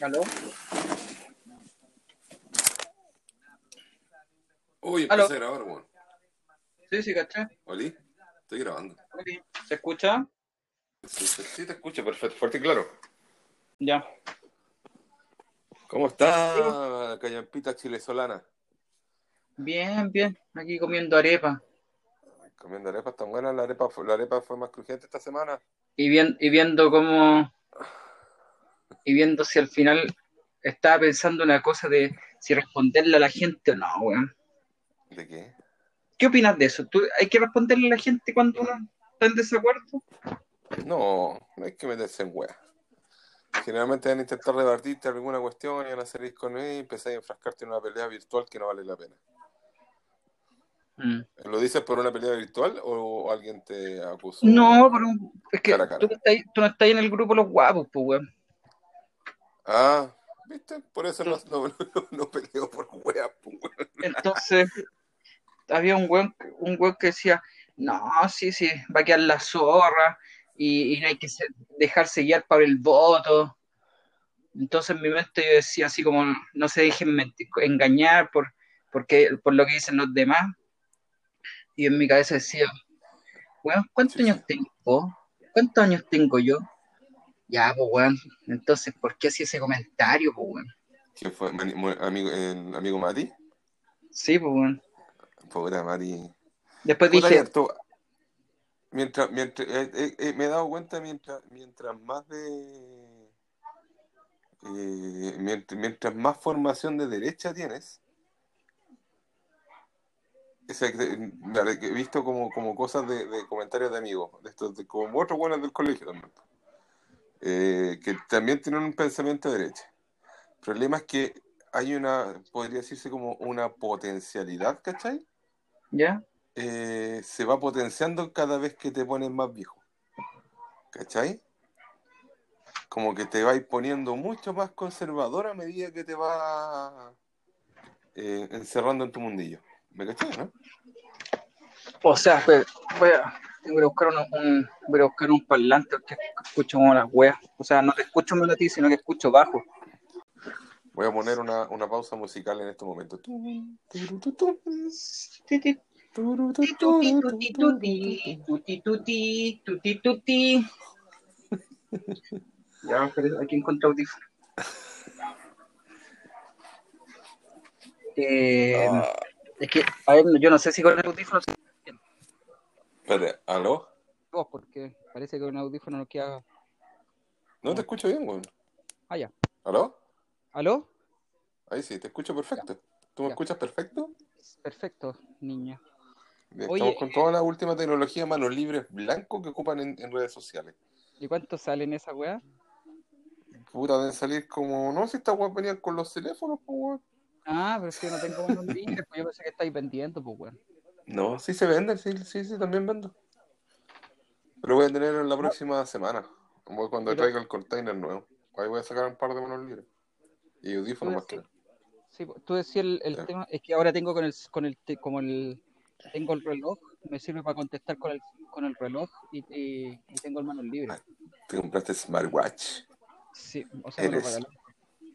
¿Aló? Uy, Aló. empecé a grabar, weón. Sí, sí, caché. ¿Oli? Estoy grabando. ¿Se escucha? Sí, sí, sí, te escucho, perfecto, fuerte y claro. Ya. ¿Cómo está, Callampita Chilesolana? Bien, bien. Aquí comiendo arepa. Comiendo arepas tan buenas, la arepa, la arepa fue más crujiente esta semana. Y, bien, y viendo cómo. Y viendo si al final estaba pensando una cosa de si responderle a la gente o no, weón. ¿De qué? ¿Qué opinas de eso? ¿Tú, ¿Hay que responderle a la gente cuando uno está en desacuerdo? No, no hay que meterse en weas. Generalmente van a intentar rebatirte alguna cuestión y van a salir con él y empezar a enfrascarte en una pelea virtual que no vale la pena. Mm. ¿Lo dices por una pelea virtual o alguien te acusó? No, pero es que cara. Tú, no estás, tú no estás en el grupo Los Guapos, pues, weón. Ah, ¿viste? Por eso no, no, no, no peleo por weas, pues, weón. Entonces, había un weón, un weón que decía, no, sí, sí, va a quedar la zorra y, y no hay que se- dejarse guiar por el voto. Entonces en mi mente yo decía así como, no se dejen menti- engañar por, porque, por lo que dicen los demás. Y en mi cabeza decía, weón, ¿cuántos Sí, años sí. tengo? ¿Cuántos años tengo yo? Ya, pues weón, entonces, ¿por qué hacía ese comentario, pues weón? ¿Quién fue? Amigo, el amigo Mati? Sí, pues weón. Pobre Mati. Después Puta, dije, mientras, mientras eh, eh, eh, me he dado cuenta mientras, mientras más de mientras, mientras más formación de derecha tienes, que he visto como, como cosas de, de comentarios de amigos, de estos, de, como otros buenos del colegio también, eh, que también tienen un pensamiento de derecha. El problema es que hay una, podría decirse como una potencialidad, ¿cachai? ¿ya? eh, se va potenciando cada vez que te pones más viejo. ¿Cachai? Como que te vais poniendo mucho más conservador a medida que te vas eh, encerrando en tu mundillo. ¿Me cachai, no? O sea, espera, voy a, que buscar un, un- voy a buscar un parlante que escucho como las weas. O sea, no te escucho mal a ti, sino que escucho bajo. Voy a poner una, una pausa musical en este momento. Ya, pero aquí encontré audífono. Eh, Ah, es que, a ver, yo no sé si con el audífono se espérate, ¿aló? vos, porque parece que el audífono no queda. No te escucho bien, weón. Ah, ya. ¿Aló? ¿Aló? Ahí sí, te escucho perfecto. ¿Tú me Ya. escuchas perfecto? Perfecto, niña. Oye, Estamos con toda la última tecnología manos libres blanco que ocupan en, en redes sociales. ¿Y cuánto sale en esa wea? Puta, deben salir como. No, si esta weá venían con los teléfonos, pues weón. Ah, pero es que no tengo manos libres, pues yo pensé que estáis vendiendo, pues weón. No, sí se venden, sí, sí, sí, también vendo. Pero voy a tener en la próxima semana. Cuando Pero- traiga el container nuevo. Ahí voy a sacar un par de manos libres. Y audífonos más que nada. Sí, tú decías el, el Ya. tema, es que ahora tengo con el, con el, te- como el, tengo el reloj, me sirve para contestar con el, con el reloj y, y, y tengo el manos libres. Te compraste smartwatch. Sí, o sea, me lo Eres,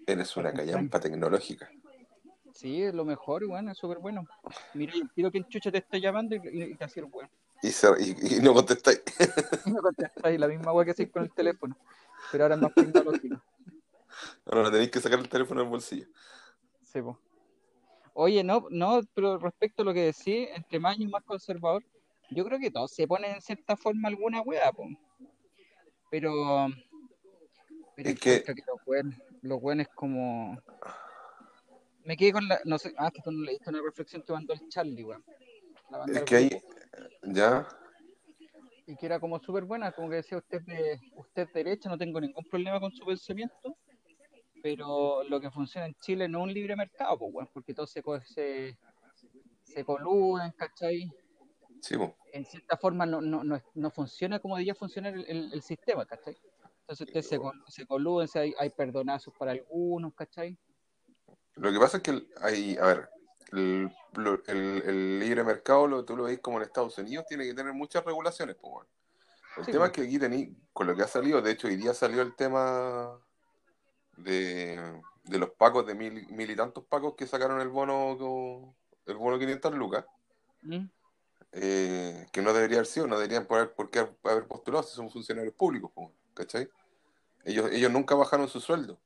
eres una callampa tecnológica. Sí, es lo mejor, bueno, es súper bueno. Mira, yo pido que el chucho te esté llamando y, te hacía el weón. Y, se- y, y no contestáis. Y me contestáis la misma weá que hacéis con el teléfono, pero ahora es más tecnológico. Ahora tenéis que sacar el teléfono del bolsillo. Sí, po. Oye, no, no, pero respecto a lo que decís, entre más años más conservador, yo creo que todos se ponen en cierta forma alguna wea, po. Pero, pero Es que- que los weones, los weones como... Me quedé con la, no sé, ah, que tú no leíste una reflexión que mandó el Charlie, weón. Es que ahí. Ya. Y que era como súper buena, como que decía usted de, usted derecha, no tengo ningún problema con su pensamiento, pero lo que funciona en Chile no es un libre mercado, pues, weón, porque todos se, se, se coluden, ¿cachai? Sí. En cierta forma no, no, no, no funciona como debería funcionar el, el- el sistema, ¿cachai? Entonces ustedes se, se coluden, se- hay, hay perdonazos para algunos, ¿cachai? Lo que pasa es que el- hay, a ver, el, el- el libre mercado, lo, tú lo veis como en Estados Unidos, tiene que tener muchas regulaciones, pues, bueno. El Sí, tema pues. es que aquí tení, con lo que ha salido, de hecho hoy día salió el tema de, de los pacos, de mil, mil y tantos pacos que sacaron el bono, el bono 500 lucas, ¿Mm? eh, que no debería haber sido, no deberían por, por qué haber postulado si son funcionarios públicos, po, ¿cachai? Ellos, ellos nunca bajaron su sueldo,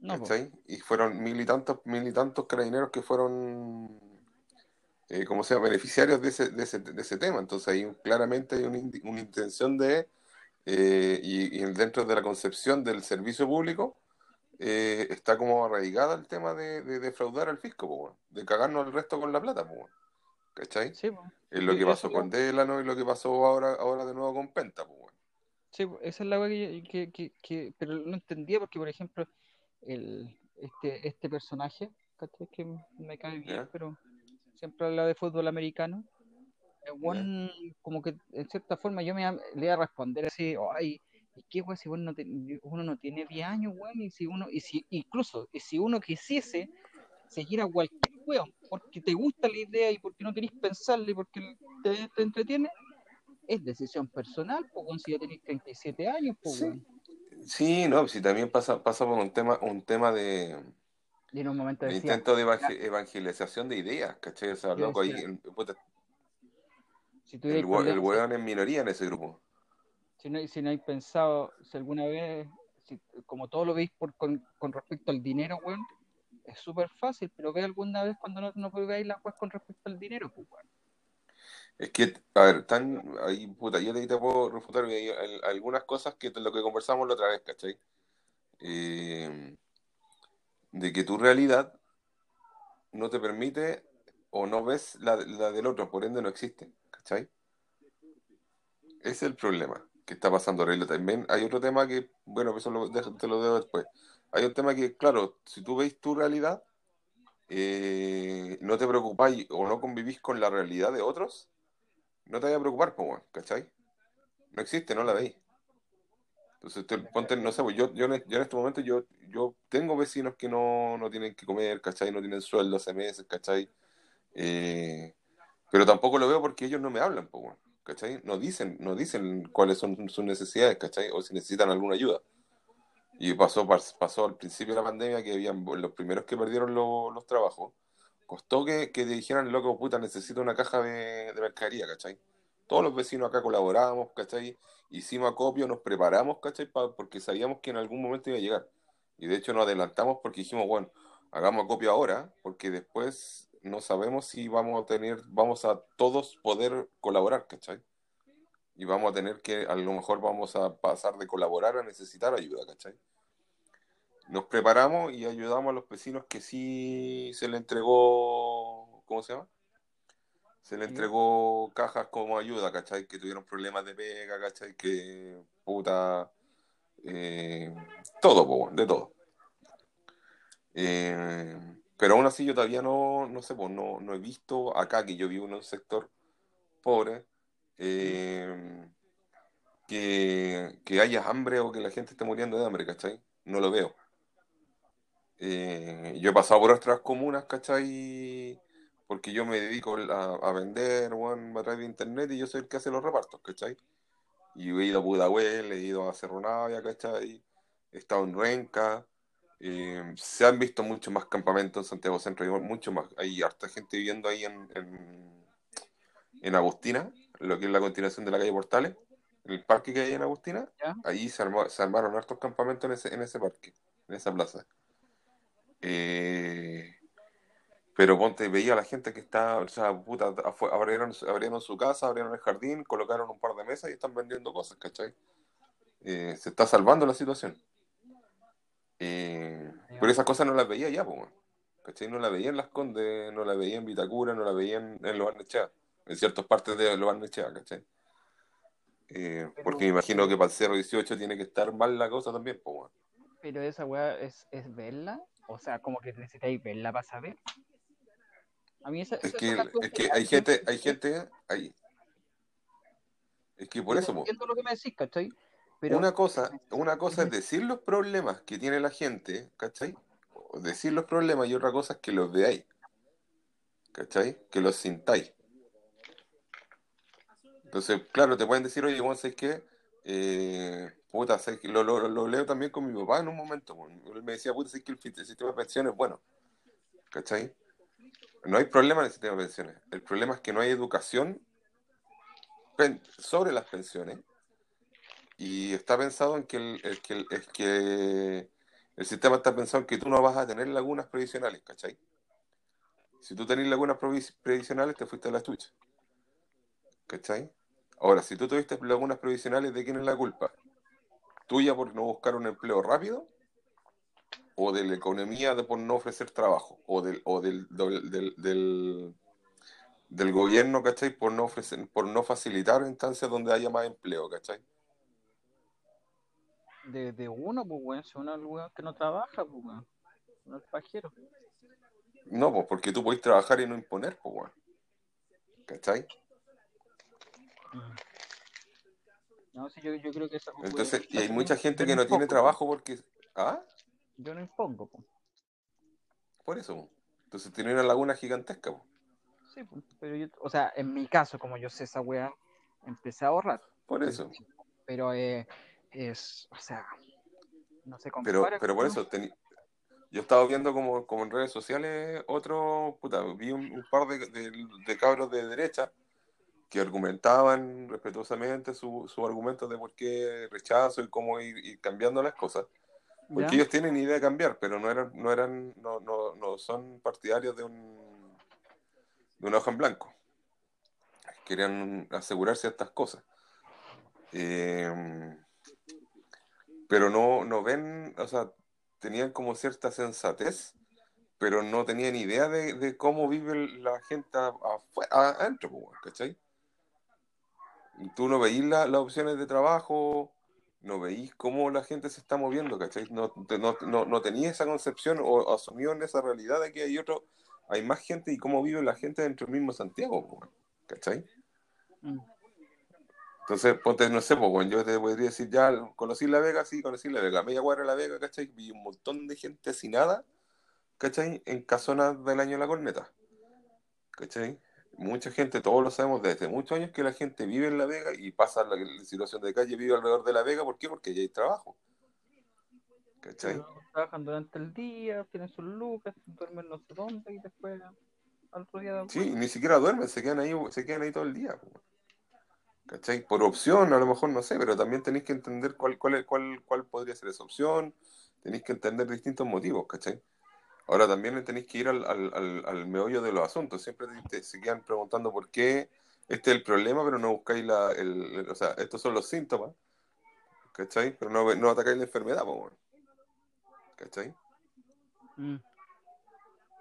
No. ¿cachai? Y fueron mil y tantos, mil y tantos carabineros que fueron, eh, como sea, beneficiarios de ese, de ese, de ese tema. Entonces ahí claramente hay una, una intención de, eh, y, y dentro de la concepción del servicio público, eh, está como arraigada el tema de, de defraudar al fisco, po, de cagarnos el resto con la plata, po, ¿cachai? Sí, po. Es lo Sí, que pasó con Delano y lo que pasó ahora, ahora de nuevo con Penta, pues. Sí, esa es la que, que, que, que- pero no entendía porque, por ejemplo, el, este, este personaje, ¿cachai? Que me cae bien, ¿Ya? pero siempre habla de fútbol americano. Weón, como que en cierta forma yo me le iba a responder así, ay, ¿y qué weón si uno no, uno no tiene 10 años, weón? Y si uno, y si, incluso, y si uno quisiese seguir a cualquier weón, porque te gusta la idea y porque no querés pensarle y porque te, te entretiene, es decisión personal, pues, si ya tenés 37 años, pues, Sí. weón. Sí, no, si también pasa, pasa por un tema, un tema de, Y en un momento de decía, intento de evangel- evangelización de ideas, ¿cachai? O sea, loco, ahí, el, puta, si el, el weón es minoría en ese grupo. si no, si no hay pensado, si alguna vez, si- como todo lo veis por, con, con respecto al dinero, weón, es súper fácil, pero ve alguna vez cuando no, no veáis las weas con respecto al dinero, pues, weón. Es que, a ver, tan, ahí, puta, yo te, te puedo refutar algunas cosas que lo que conversamos la otra vez, ¿cachai? Eh, de que tu realidad no te permite o no ves la, la del otro, por ende no existe, ¿cachai? Ese es el problema que está pasando ahora. También hay otro tema que, bueno, eso lo, te lo dejo después. Hay un tema que, claro, si tú veis tu realidad, eh, no te preocupáis o no convivís con la realidad de otros, no te vayas a preocupar, pues, weón, ¿cachai? No existe, no la veis. Entonces, te, ponte, no sé, pues, yo, yo, en, yo en este momento yo, yo tengo vecinos que no, no tienen que comer, ¿cachai? No tienen sueldo hace meses, ¿cachai? Eh, pero tampoco lo veo porque ellos no me hablan, pues, weón, ¿cachai? No dicen, no dicen cuáles son sus necesidades, ¿cachai? O si necesitan alguna ayuda. Y pasó, pas- pasó al principio de la pandemia que habían los primeros que perdieron lo- los trabajos. Costó que, que dijeran, loco, puta, necesito una caja de, de mercadería, ¿cachai? Todos los vecinos acá colaborábamos, ¿cachai? Hicimos acopio, nos preparamos, ¿cachai? Pa- porque sabíamos que en algún momento iba a llegar. Y de hecho nos adelantamos porque dijimos, bueno, hagamos acopio ahora, porque después no sabemos si vamos a tener, vamos a todos poder colaborar, ¿cachai? Y vamos a tener que, a lo mejor vamos a pasar de colaborar a necesitar ayuda, ¿cachai? Nos preparamos y ayudamos a los vecinos que sí se le entregó, ¿cómo se llama? Se le entregó cajas como ayuda, ¿cachai? Que tuvieron problemas de pega, ¿cachai? Que puta, eh, todo, po, de todo. Eh, pero aún así yo todavía no, no sé, pues no, no he visto acá que yo vivo en un sector pobre eh, que, que haya hambre o que la gente esté muriendo de hambre, ¿cachai? No lo veo. Eh, yo he pasado por otras comunas, ¿cachai? Porque yo me dedico a, a vender, bueno, a través de internet y yo soy el que hace los repartos, ¿cachai? Y he ido a Pudahuel, he ido a Cerro Navia, ¿cachai? He estado en Renca. eh, se han visto muchos más campamentos en Santiago Centro, hay mucho más. Hay harta gente viviendo ahí en, en, en Agustina, lo que es la continuación de la calle Portales, en el parque que hay en Agustina. Ahí se, armó- se armaron hartos campamentos en ese, en ese parque, en esa plaza. Eh, pero ponte, veía a la gente que está, o sea, puta, abrieron, abrieron su casa, abrieron el jardín, colocaron un par de mesas y están vendiendo cosas, ¿cachai? Eh, se está salvando la situación. Eh, pero esas cosas no las veía ya, pues, ¿cachai? No las veía en Las Condes, no las veía en Vitacura, no las veía en, en Los Barnechea, en ciertas partes de Los Barnechea, ¿cachai? Eh, porque me imagino que para el Cerro 18 tiene que estar mal la cosa también, pues, pero esa weá es, es verla, o sea, como que necesitáis verla para saber. A mí esa, Es esas que, es que hay gente, hay gente, hay, es que por yo eso, entiendo lo que me decís, ¿cachai? Pero Una cosa, una cosa es decir los problemas que tiene la gente, ¿cachai? Decir los problemas y otra cosa es que los veáis, ¿cachai? Que los sintáis. Entonces, claro, te pueden decir, oye, Juan, ¿sabes qué? eh, puta, sé que lo, leo también con mi papá en un momento. Él me decía, puta, sé que el, el sistema de pensiones es bueno. ¿Cachai? No hay problema en el sistema de pensiones. El problema es que no hay educación sobre las pensiones. Y está pensado en que el, el, que el, es que el sistema está pensado en que tú no vas a tener lagunas previsionales, ¿cachai? Si tú tenés lagunas previsionales, te fuiste a la chucha. ¿Cachai? Ahora, si tú tuviste lagunas previsionales, ¿de quién es la culpa? ¿Tuya por no buscar un empleo rápido? ¿O de la economía de por no ofrecer trabajo? ¿O del, o del, del, del, del gobierno, ¿cachai? Por no, ofrecer, por no facilitar instancias donde haya más empleo, ¿cachai? De, de uno, pues, weón, si uno es el que no trabaja, pues, weón. No es pajero. No, pues porque tú podés trabajar y no imponer, pues, weón. ¿Cachai? No, sí, yo, yo creo que. Entonces, y hay mucha gente que no tiene trabajo porque. ¿Ah? Yo no impongo, pues. Por eso, entonces tiene una laguna gigantesca, pues. Sí, pero yo, o sea, en mi caso, como yo sé esa weá, empecé a ahorrar. Por eso. Pero eh, es, o sea, no sé Pero, pero por eso, yo estaba viendo como, como en redes sociales otro, puta, vi un, un par de, de, de, cabros de derecha que argumentaban respetuosamente su, su argumento de por qué rechazo y cómo ir, ir cambiando las cosas. Porque ¿Ya? ellos tienen idea de cambiar, pero no eran, no eran, no, no, no son partidarios de un de una hoja en blanco. Querían asegurar ciertas cosas. Eh, pero no, no ven, o sea, tenían como cierta sensatez, pero no tenían idea de, de cómo vive la gente afuera, adentro, ¿cachai? Tú no veís la, las opciones de trabajo, no veís cómo la gente se está moviendo, ¿cachai? No, no, no, no tenía esa concepción o asumió en esa realidad de que hay otro, hay más gente y cómo vive la gente dentro del mismo Santiago, ¿cachai? Mm. Entonces, ponte, no sé, pues, yo te podría decir, ya, conocí La Vega, sí, conocí La Vega, media cuadra de La Vega, ¿cachai? Vi un montón de gente sin nada, ¿cachai? En casonas del año de la corneta, ¿cachai? Mucha gente, todos lo sabemos desde muchos años que la gente vive en La Vega y pasa la, la situación de calle, vive alrededor de La Vega, ¿por qué? Porque ya hay trabajo. ¿Cachai? Trabajan durante el día, tienen sus lucas, duermen no sé dónde y después al otro día. Sí, ni siquiera duermen, se quedan ahí, se quedan ahí todo el día. ¿Cachai? Por opción, a lo mejor no sé, pero también tenéis que entender cuál, cuál, cuál, cuál podría ser esa opción, tenéis que entender distintos motivos, ¿cachai? Ahora también tenéis que ir al, al, al, al meollo de los asuntos, siempre te, te, se quedan preguntando por qué este es el problema, pero no buscáis la, el, el, o sea, estos son los síntomas, ¿cachai? Pero no, no atacáis la enfermedad, bueno. ¿cachai? Mm.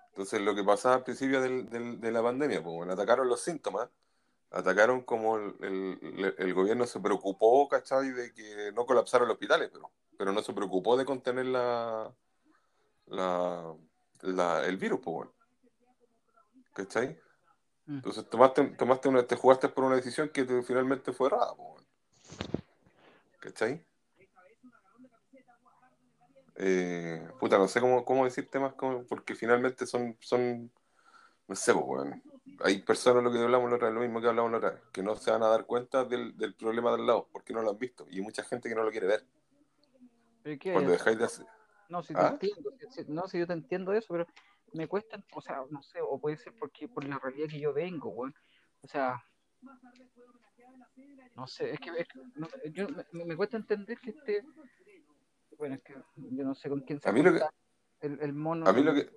Entonces lo que pasaba al principio del, del, de la pandemia, pues bueno, atacaron los síntomas, atacaron como el, el, el, gobierno se preocupó, ¿cachai? De que no colapsaran los hospitales, pero, pero no se preocupó de contener la, la, la el virus, pues bueno. ¿Cachai? Mm. Entonces tomaste, tomaste una, te jugaste por una decisión que te, finalmente fue errada, pues bueno. ¿Cachai? Eh, puta, no sé cómo, cómo decir temas como, porque finalmente son, son no sé, pues, bueno, hay personas lo que hablamos la otra lo mismo que hablamos la otra que no se van a dar cuenta del, del problema del lado, porque no lo han visto, y hay mucha gente que no lo quiere ver. Cuando dejáis de hacer... No, si ¿Ah? te entiendo, no, si yo te entiendo eso, pero me cuesta, o sea, no sé, o puede ser porque por la realidad que yo vengo, bueno, o sea, no sé, es que, es que no, yo, me, me, cuesta entender que este bueno, es que yo no sé con quién se a mí lo que, el, el, mono. A mí lo que.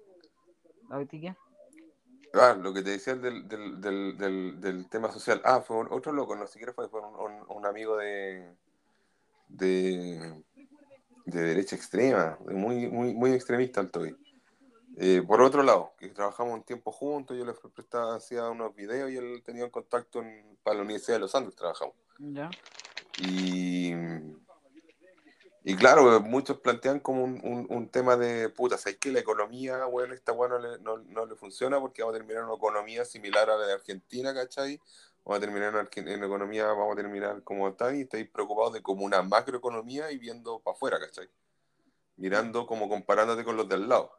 ¿La betiquia? Ah, lo que te decía del, del, del, del, del tema social. Ah, fue un, otro loco, no siquiera fue, fue un, un, un, amigo de, de. De derecha extrema, muy, muy, muy extremista el Toby. Eh, por otro lado, que trabajamos un tiempo juntos, yo le prestaba, hacía unos videos y él tenía un contacto en, para la Universidad de los Andes, trabajamos. Ya. Y y claro, muchos plantean como un, un, un tema de puta, ¿sabes que la economía, bueno, esta bueno, no, no, no le funciona porque vamos a terminar una economía similar a la de Argentina, ¿cachai? Vamos a terminar en, en economía, vamos a terminar como tal y estáis preocupados de como una macroeconomía y viendo para afuera, ¿cachai? Mirando como comparándote con los del lado.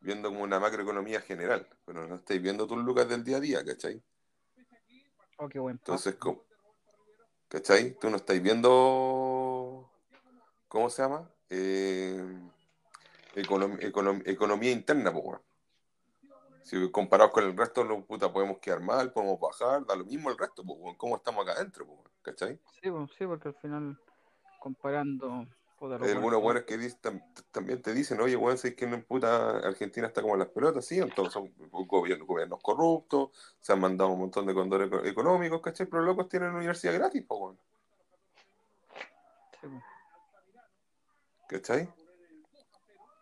Viendo como una macroeconomía general, pero no estáis viendo tus lucas del día a día, ¿cachai? Oh, qué buen Entonces, como, ¿Cachai? Tú no estás viendo, ¿cómo se llama? Eh, econom- econom- economía interna, pues. Si comparados con el resto, lo, puta, podemos quedar mal, podemos bajar, da lo mismo el resto, pues. ¿Cómo estamos acá adentro, pues? ¿Cachai? Sí, pues, sí, porque al final, comparando. puta, los Hay algunos buenos- que dicen- tam- también te dicen, oye, weón, si es que en puta Argentina está como en las pelotas, sí, entonces son gobiernos, gobiernos corruptos, se han mandado un montón de condores eco- económicos, ¿cachai? Pero los locos tienen universidad gratis, pues, weón. sí, pues. ¿Cachai?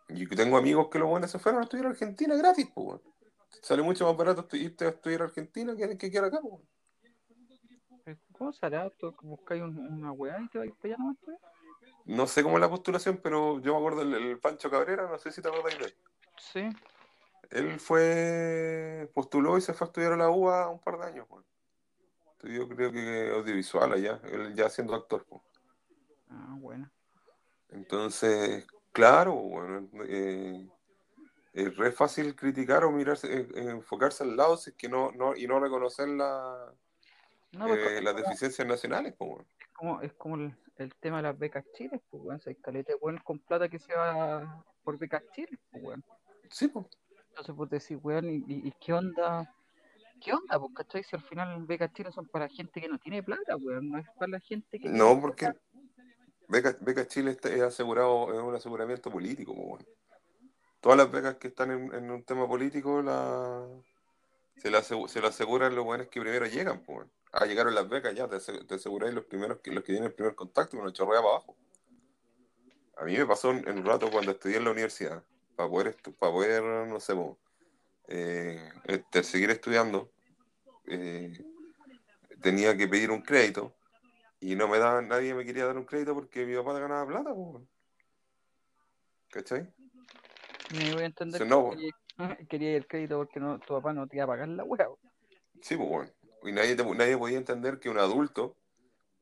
Y tengo amigos que los buenos se fueron a estudiar a Argentina gratis, pues, weón. Sale mucho más barato irte a estudiar a Argentina que, que quedar acá, weón. ¿Cómo será? ¿Tú buscáis un- una weá y te vais para allá nomás? pues? No sé cómo es la postulación, pero yo me acuerdo del el Pancho Cabrera, no sé si te acuerdas de él. Sí, Él fue, postuló y se fue a estudiar a la UA un par de años, weón. Estudió creo que audiovisual allá, él ya siendo actor, pues. ah, bueno. Entonces, claro, bueno, eh, es re fácil criticar o mirarse, eh, eh, enfocarse al lado si es que no, no, y no reconocer la, No, pues, eh, las deficiencias nacionales, pues, es como, es como el, el tema de las becas Chile, pues, weón. Hay caleta weón con plata que se va por becas Chile, pues, weón. Sí, pues. Entonces, pues decir, weón, ¿y, y- y qué onda? ¿Qué onda, pues, cachai? Si al final becas Chile son para gente que no tiene plata, weón. No es para la gente que No, porque plata. Beca, Beca Chile es asegurado, es un aseguramiento político, pues, weón. Todas las becas que están en, un tema político la, se asegu- se las aseguran los buenos que primero llegan, pues. Ah, llegaron las becas, ya, te, te aseguráis los primeros que, los que tienen el primer contacto con el chorrea para abajo. A mí me pasó en, un rato cuando estudié en la universidad, para poder, para poder no sé, po, eh, este, seguir estudiando, eh, tenía que pedir un crédito y no me daban, nadie me quería dar un crédito porque mi papá ganaba plata, pues. weón. ¿Cachai? Me voy a entender que no, quería, quería el crédito porque no, tu papá no te iba a pagar la weá. Sí, pues bueno. Y nadie, nadie podía entender que un adulto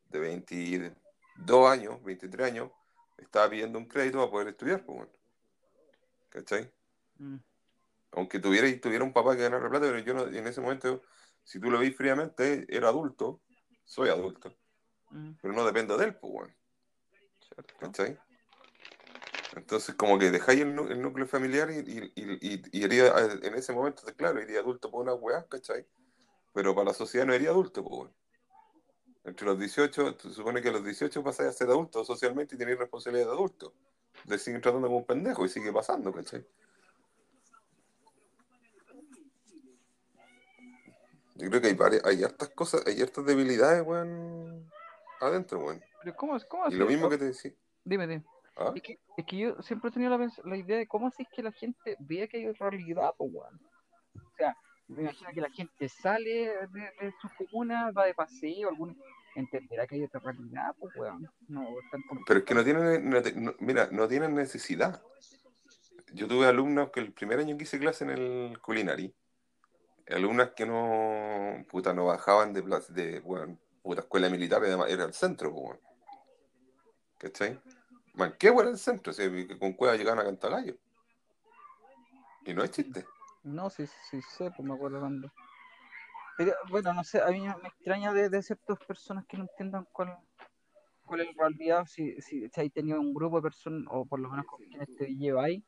de 22 años, 23 años, estaba pidiendo un crédito para poder estudiar, pues bueno. ¿Cachai? Mm. Aunque tuviera, tuviera un papá que ganara plata, pero yo no- en ese momento, si tú lo ves fríamente, era adulto, soy adulto, Mm, pero no dependo de él, pues bueno. cierto. ¿Cachai? Entonces, como que dejáis el, núcleo familiar y, y, y, y- y iría, en ese momento, claro, iría adulto por una weá, ¿cachai? Pero para la sociedad no iría adulto, pues. Entre los 18, se supone que a los 18 pasáis a ser adulto socialmente y tenéis responsabilidad de adulto. Te siguen tratando como un pendejo y sigue pasando, ¿cachai? Yo creo que hay varias, hay hartas cosas, hay hartas debilidades, weón, adentro, weón. Pero ¿cómo, cómo Y lo mismo que te decía. Dime, dime. ¿Ah? Es que, es que yo siempre he tenido la, la idea de cómo así es que la gente vea que hay realidad, pues, weón. O sea, me imagino que la gente sale de, de su comuna, va de paseo, algún entenderá que hay otra realidad, pues, weón. No, Pero es que no tienen, no mira, no tienen necesidad. Yo tuve alumnos que el primer año que hice clase en el culinary, alumnas que no, puta, no bajaban de, plaza- de bueno, puta, escuela militar, era, el centro, weón. ¿cachai? Manquehue era el centro, que con cueva llegaban a Cantagallo. Y no es chiste. No, sí, sí, sí, sé, pues me acuerdo cuando. Pero bueno, no sé, a mí me extraña de, de ciertas personas que no entiendan cuál, cuál es la realidad, si, si, si hay tenido un grupo de personas, o por lo menos con quienes te lleváis,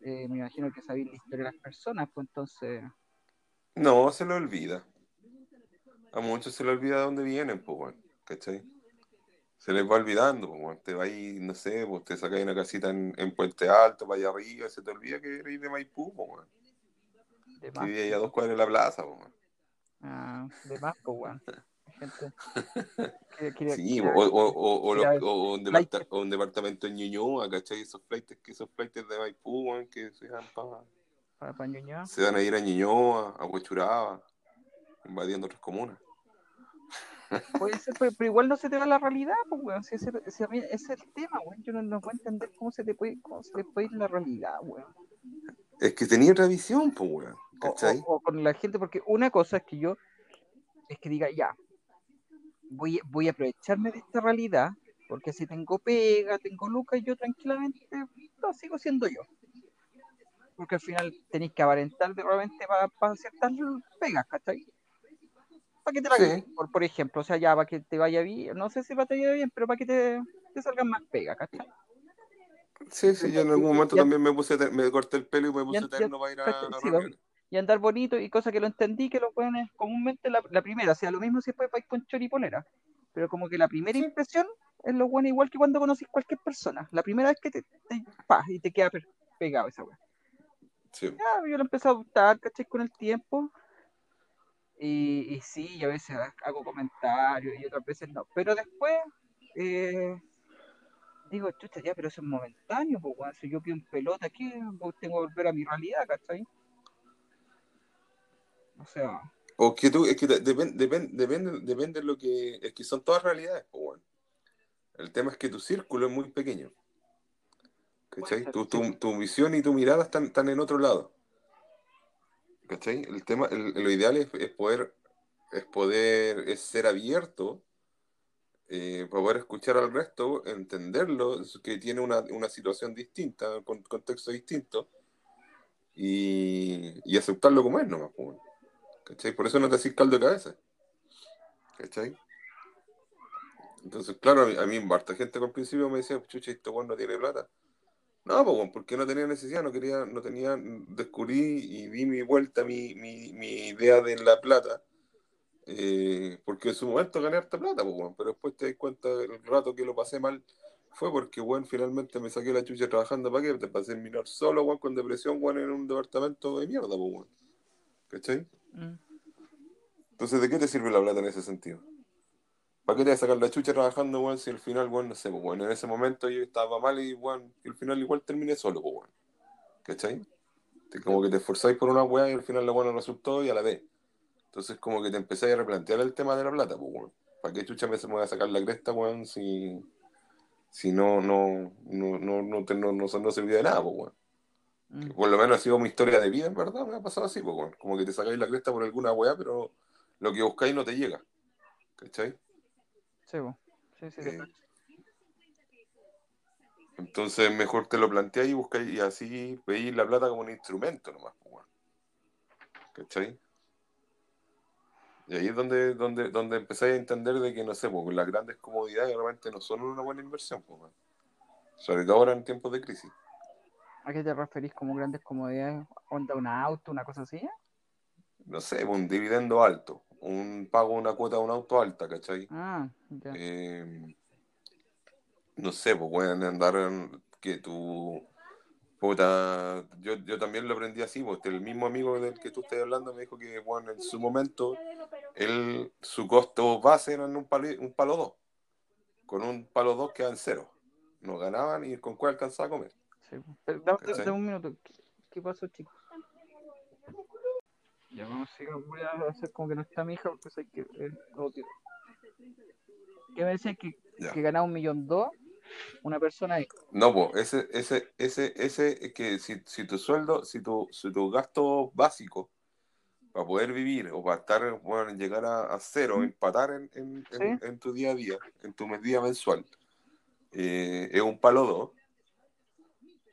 eh, me imagino que sabéis la historia de las personas, pues entonces, No, se lo olvida. A muchos se le olvida de dónde vienen, pues, weón, ¿cachai? Se les va olvidando, pues. Te vas ahí, no sé, pues te sacáis una casita en, en Puente Alto, para allá arriba, se te olvida que eres de Maipú, pues, de más, vive ahí a dos cuadras de la plaza, pues, ah, de más, pues Gente quiere, Sí, quiere- o, o, o, o, quiere los- o un departamento en Ñuñoa, ¿cachai? Esos flights, que esos flights de Maipú, que se van, pa- para, para Ñuñoa. se van a ir a Ñuñoa, a Huechuraba, invadiendo otras comunas. Puede ser, pero, pero igual no se te va la realidad, pues, weón. Si ese, a mí- ese es el tema, weón. Yo no, no puedo entender cómo se te puede, cómo se te puede ir la realidad, weón. Es que tenía otra visión, pues, weón, ¿cachai? o- o con la gente, porque una cosa es que yo, es que diga, ya, voy, voy a aprovecharme de esta realidad, porque si tengo pega, tengo lucas, yo tranquilamente lo sigo siendo yo. Porque al final tenéis que aparentar de repente para ciertas pegas, ¿cachai? Para que te la Sí. por, por ejemplo, o sea, ya para que te vaya bien, no sé si para que te vaya bien, pero para que te, te salgan más pega, ¿cachai? Sí, sí, yo en algún Y- y- momento y- también me puse, me corté el pelo y me puse ya- terno para ir a, a Sí, y andar bonito y cosa que lo entendí que los buenos comúnmente la, la primera, o sea, lo mismo si después vais con chor y polera, pero como que la primera impresión es lo bueno igual que cuando conocís cualquier persona, la primera vez que te, te pa, y te queda pegado esa weá. Sí. Ya, yo lo empecé a adoptar, ¿cachai? Con el tiempo. Y, y sí, y a veces hago comentarios y otras veces no. Pero después eh, digo, chucha, ya, pero eso es momentáneo, pues, weón. Si yo pido un pelota aquí, pues, tengo que volver a mi realidad, ¿cachai? O sea, O que tú, es que de- depen- depen- depende, depende de lo que. Es que son todas realidades, pues, bueno. El tema es que tu círculo es muy pequeño. ¿Cachai? Tu, tu, tu visión y tu mirada están, están en otro lado. ¿Cachai? El tema, el- lo ideal es, es poder, es poder, es ser abierto eh, poder escuchar al resto, entenderlo, que tiene una, una situación distinta, con contexto distinto, y, y aceptarlo como es nomás, pues. ¿Cachai? Por eso no te haces caldo de cabeza. ¿Cachai? Entonces, claro, a mí, a mí harta gente al principio me decía, chucha, weón no tiene plata. No, pues, porque no tenía necesidad, no quería, no tenía, descubrí y di mi vuelta, mi, mi, mi idea de la plata, eh, porque en su momento gané harta plata, pues, pero después te das cuenta el rato que lo pasé mal fue porque, weón, finalmente me saqué la chucha trabajando para qué, te pasé el minor solo, weón, con depresión, weón, en un departamento de mierda, pues, weón. ¿Cachai? Mm. Entonces, ¿de qué te sirve la plata en ese sentido? ¿Para qué te vas a sacar la chucha trabajando, weón, si al final, weón, no sé, pues, weón, en ese momento yo estaba mal y, weón, al final igual terminé solo, pues, weón. ¿Cachai? Te- como que te esforzáis por una weá y al final la weá no resultó y a la vez. Entonces, como que te empezáis a replantear el tema de la plata, pues, weón. ¿Para qué chucha me voy a sacar la cresta, weón, si, si no, no, no, no, no, te- no, no, no servía de nada, pues, weón? Mm. Por lo menos ha sido mi historia de vida, en verdad, me ha pasado así, pues, weón. Como que te sacáis la cresta por alguna weá, pero lo que buscáis no te llega. ¿Cachai? Sí, sí, Eh. Entonces mejor te lo planteáis y buscáis y así veis la plata como un instrumento nomás. ¿Cachai? Y ahí es donde, donde, donde empezáis a entender de que, no sé, pues, las grandes comodidades realmente no son una buena inversión, pues. Sobre todo ahora en tiempos de crisis. ¿A qué te referís como grandes comodidades? ¿Onda un auto, una cosa así? No sé, un dividendo alto, un pago, una cuota de un auto alta, ¿cachai? Ah, ya. Eh, no sé, pues pueden andar en- que tu puta. Yo, yo también lo aprendí así, pues el mismo amigo del que tú estás hablando me dijo que bueno, en su momento él, su costo base era en un palo, un palo 2. Con un palo 2 quedan cero. No ganaban y con cuál alcanzaba a comer. Sí. Pero dame, un minuto. ¿Qué, qué pasó, chicos? Ya vamos a. Voy a hacer como que no está mi hija porque sé que es odio. ¿Qué me decían que, Ya. que ganaba un millón dos? Una persona ahí. No, pues ese, ese, ese, ese, es que si, si tu sueldo, si tu, si tu gasto básico para poder vivir o para estar, bueno, llegar a, a cero, empatar en, en, en tu día a día, en tu medida mensual, eh, es un palo dos.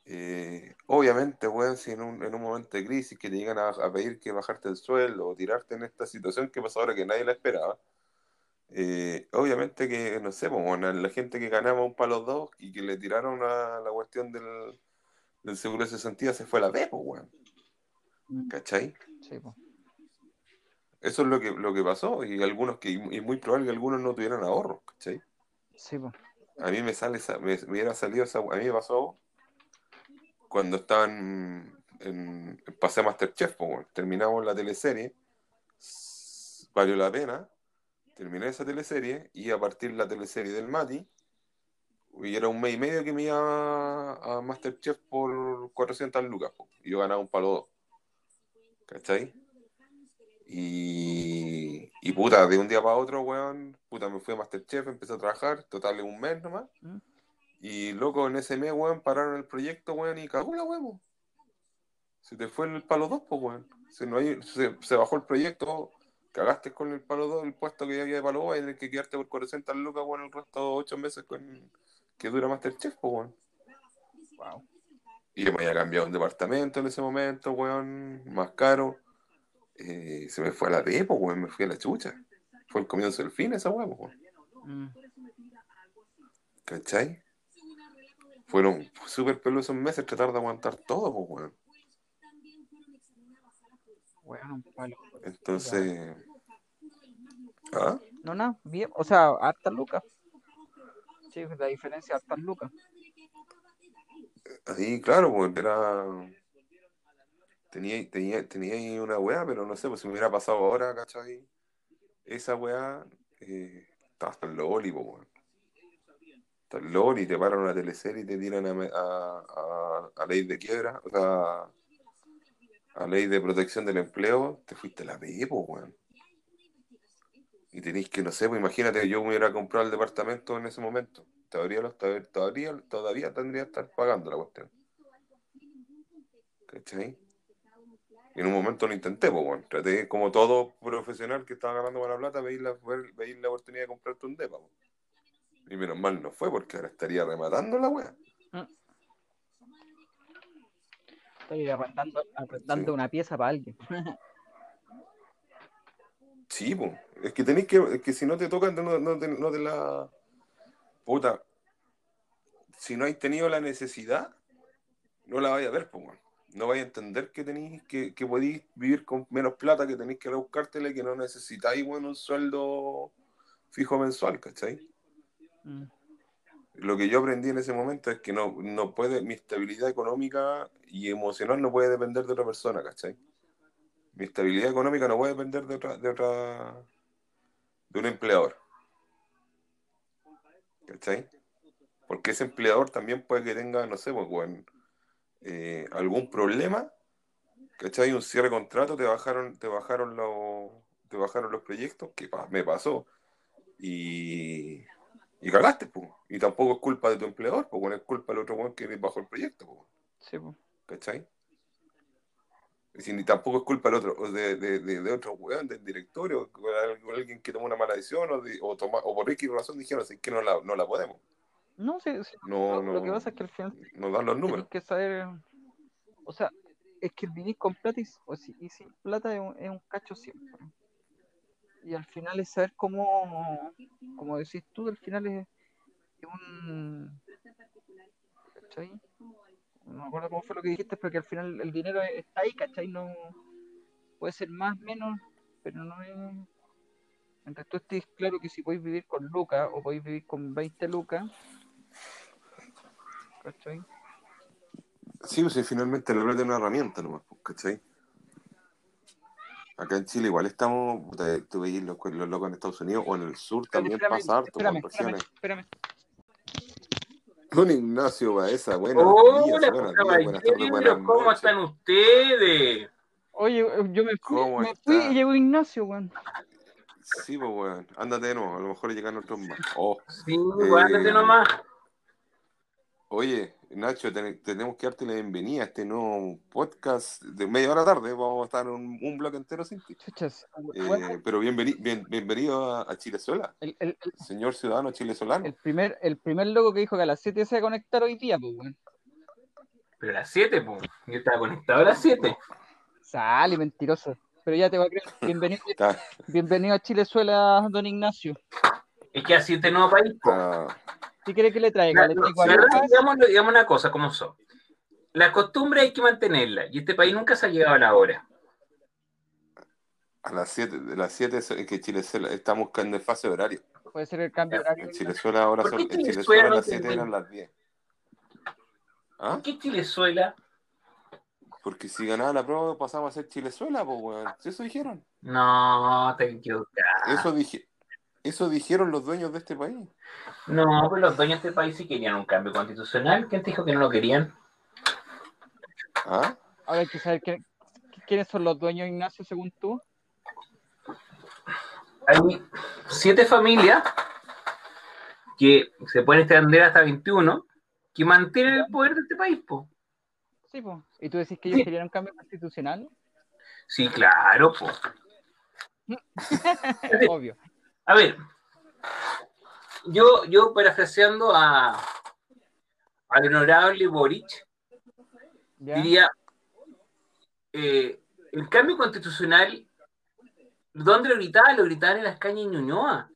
Eh, obviamente, bueno, si en un, en un momento de crisis que te llegan a, a pedir que bajarte el sueldo o tirarte en esta situación que pasa ahora que nadie la esperaba, eh, obviamente que, no sé, pues, bueno, la gente que ganaba un palo dos y que le tiraron a la cuestión del, del seguro de cesantía se fue a la B, pues, weón. Mm, ¿Cachai? Sí, po. Eso es lo que, lo que pasó y algunos que, y muy probable que algunos no tuvieran ahorros, ¿cachai? Sí, po. A mí me sale esa, me, me hubiera salido esa, a mí me pasó cuando estaban en, en pasé a Masterchef, pues, terminamos la teleserie, valió la pena, terminé esa teleserie y a partir de la teleserie del Mati, y era un mes y medio que me iba a, a Masterchef por 400 lucas, po, y yo ganaba un palo dos, ¿cachai? Y, y puta, de un día para otro, weón, puta, me fui a Masterchef, empecé a trabajar, total un mes nomás. Mm. Y loco, en ese mes, weón, pararon el proyecto, weón, y cagó la weón. Se te fue el palo 2, pues, weón. Se, no hay, se, se bajó el proyecto, cagaste con el palo 2, el puesto que había de palo 2, en el que quedarte por 400 lucas, weón, el resto de 8 meses con, que dura Masterchef, pues, weón. Wow. Y yo me había cambiado un departamento en ese momento, weón, más caro. Eh, se me fue a la D, pues, weón, me fui a la chucha. fue el comienzo del fin esa weá, po. Mm. ¿Cachai? Fueron súper peludos meses tratar de aguantar todo, pues, weón. Weón, un palo. Entonces. ¿Ah? No, no, bien. O sea, hartas lucas. Sí, la diferencia, hartas lucas. Ahí, claro, pues era. Tenía, tenía, tenía ahí una weá, pero no sé, pues si me hubiera pasado ahora, ¿cachai? Esa weá, eh, estaba hasta el loli, pues, weón. Loli, te paran una teleserie y te tiran a, a, a, ley de quiebra, o sea, a ley de protección del empleo, te fuiste a la P, pues, weón. Y tenéis que, no sé, pues imagínate, yo me hubiera comprado el departamento en ese momento. Todavía, todavía, todavía tendría que estar pagando la cuestión. Y en un momento lo intenté, pues, bueno. Traté, como todo profesional que estaba ganando buena plata, veis la, la oportunidad de comprarte un depa, pues. Y menos mal no fue, porque ahora estaría rematando la wea. Estoy arrendando, arrendando Sí. una pieza para alguien. Sí, pues. Es que tenéis que, es que si no te tocan, no, no te, no te la. Puta. Si no hay tenido la necesidad, no la vais a ver, pues. No vais a entender que tenéis, que, que podéis vivir con menos plata, que tenéis que rebuscártela y que no necesitáis, bueno, un sueldo fijo mensual, ¿cachai? Mm. Lo que yo aprendí en ese momento es que no, no puede, mi estabilidad económica y emocional no puede depender de otra persona, ¿cachai? Mi estabilidad económica no puede depender de otra, de otra, de un empleador. ¿Cachai? Porque ese empleador también puede que tenga, no sé, pues, eh, algún problema, ¿cachai? Un cierre de contrato, te bajaron, te bajaron los, te bajaron los proyectos, que me pasó. Y, y cagaste, pues. Y tampoco es culpa de tu empleador, pues, bueno, es culpa del otro weón que bajó el proyecto, pues. Sí, po. ¿cachai? Si ni tampoco es culpa del otro, de, de, de, de otro weón, del directorio, o al- o alguien que tomó una mala decisión, o, de- o, toma- o por X razón dijeron así que no la, no la podemos. No, sí, sí. No, lo, no, lo que pasa es que al final no dan los números. tienes que saber. O sea, es que el con plata y, o si- y sin plata es un, es un cacho siempre. Y al final es saber cómo, como decís tú, al final es, un. ¿Cachai? No me acuerdo cómo fue lo que dijiste, pero que al final el dinero está ahí, ¿cachai? No puede ser más, menos, pero no es. Mientras tú estés claro que si podéis vivir con lucas o podéis vivir con 20 lucas, ¿cachai? Sí, pues sí, finalmente la plata es una herramienta nomás, pues, ¿cachai? Acá en Chile igual estamos, tú veis los, los locos en Estados Unidos o en el sur Espérame, también espérame, pasa harto espérame, espérame, espérame. Don Ignacio Baeza, buenas Hola, días, buenas días, buenas tardes, caballeros, buenas ¿cómo noches. están ustedes? Oye, yo me fui, ¿Cómo me fui y llegó Ignacio, weón. Sí, pues weón, ándate de nuevo, a lo mejor llegan otros más. Oh, Sí, Eh, ándate nomás. Oye, Nacho, ten- tenemos que darte la bienvenida a este nuevo podcast de media hora tarde. Vamos a estar un, un bloque entero sin ti. Chuchas, Eh, pero bienveni- bien- bienvenido a, a Chilezuela, el, el, el, señor ciudadano chilesolano. el primer, el primer loco que dijo que a las 7 se iba a conectar hoy día, pues, weón. Pero a las 7, pues. Yo estaba conectado a las 7. Sale, mentiroso. Pero ya te va a creer. Bienvenido, bienvenido a Chilezuela, don Ignacio. Es que a 7 no país, Si quiere que le traiga, La, le no, la digamos, digamos una cosa, como son. Las costumbres hay que mantenerlas. Y este país nunca se ha llegado a la hora. a las 7, de las 7 es que Chilezuela, estamos en el fase horario. Puede ser el cambio de horario. En Chilezuela ahora ¿Por son, qué en Chilezuela las te 7 eran las 10. ¿Ah? ¿Por qué Chilezuela? Porque si ganaba la prueba pasaba a ser Chilezuela, pues weón. Eso dijeron. No, te equivocas. Eso dije, eso dijeron los dueños de este país. No, pues los dueños de este país sí querían un cambio constitucional. ¿Quién te dijo que no lo querían? ¿Ah? Ahora hay que saber qué- quiénes son los dueños, Ignacio, según tú. Hay siete familias que se pueden extender hasta 21 que mantienen el poder de este país, po. Sí, pues. ¿Y tú decís que ellos Sí. querían un cambio constitucional? Sí, claro, po. Obvio. A ver, yo, yo parafraseando a al honorable Boric, ¿Ya? diría, eh, el cambio constitucional ¿Dónde lo gritaban? Lo gritaban en las cañas de Ñuñoa.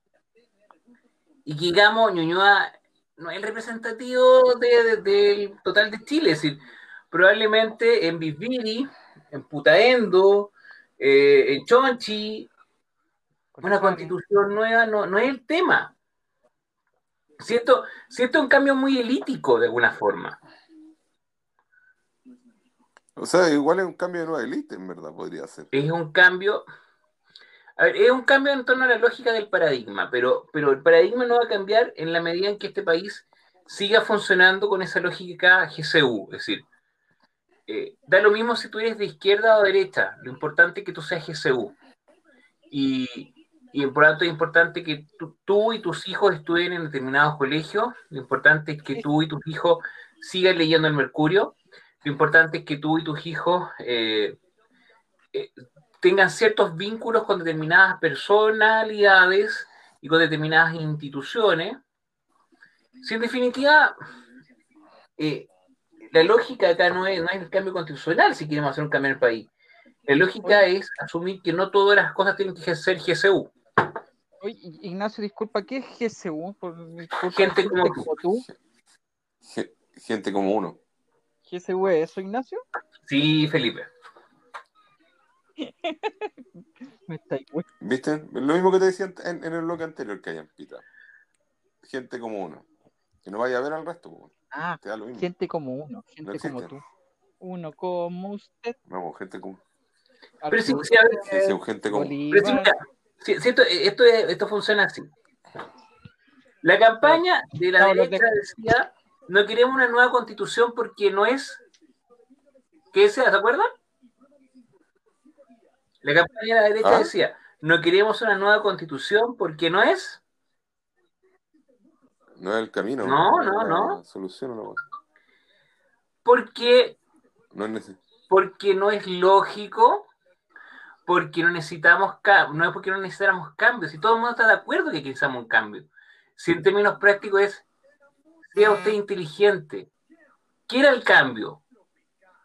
Y que digamos, Ñuñoa no es el representativo del total de Chile, es decir, probablemente en Bisbiri, en Putaendo, eh, en Chonchi, una constitución nueva no, no es el tema. Siento, siento un cambio muy elítico de alguna forma. O sea, igual es un cambio de nueva élite, en verdad, podría ser. Es un cambio. A ver, es un cambio en torno a la lógica del paradigma, pero, pero el paradigma no va a cambiar en la medida en que este país siga funcionando con esa lógica GCU. Es decir, eh, da lo mismo si tú eres de izquierda o derecha, lo importante es que tú seas GCU. Y, y por lo tanto es importante que tú, y tus hijos estudien en determinados colegios, lo importante es que tú y tus hijos sigan leyendo el Mercurio, lo importante es que tú y tus hijos eh, eh, tengan ciertos vínculos con determinadas personalidades y con determinadas instituciones. Si en definitiva, eh, la lógica acá no es, no es el cambio constitucional si queremos hacer un cambio en el país. La lógica es asumir que no todas las cosas tienen que ser GCU. Oye, Ignacio, disculpa, ¿qué es GCU? gente como, tú. Gente como uno. ¿GCU es eso, Ignacio? Sí, Felipe. Me ¿Viste? Lo mismo que te decía en, el bloque anterior que hay en Pita. Gente como uno. Que no vaya a ver al resto. Ah, gente como uno. Gente como tú. Uno como usted. No, gente como. Pero sí, sí, gente como. Pero esto, esto, funciona así. La campaña de la derecha decía, no queremos una nueva constitución porque no es... ¿Qué sea? ¿Se acuerdan? La campaña de la derecha ¿Ah? decía, no queremos una nueva constitución porque no es... No es el camino. No, no, no. Solución no. Porque... No es porque no es lógico porque no necesitamos no es porque no necesitáramos cambios, si todo el mundo está de acuerdo que necesitamos un cambio. Si en términos prácticos es, sea usted inteligente, quiera el cambio,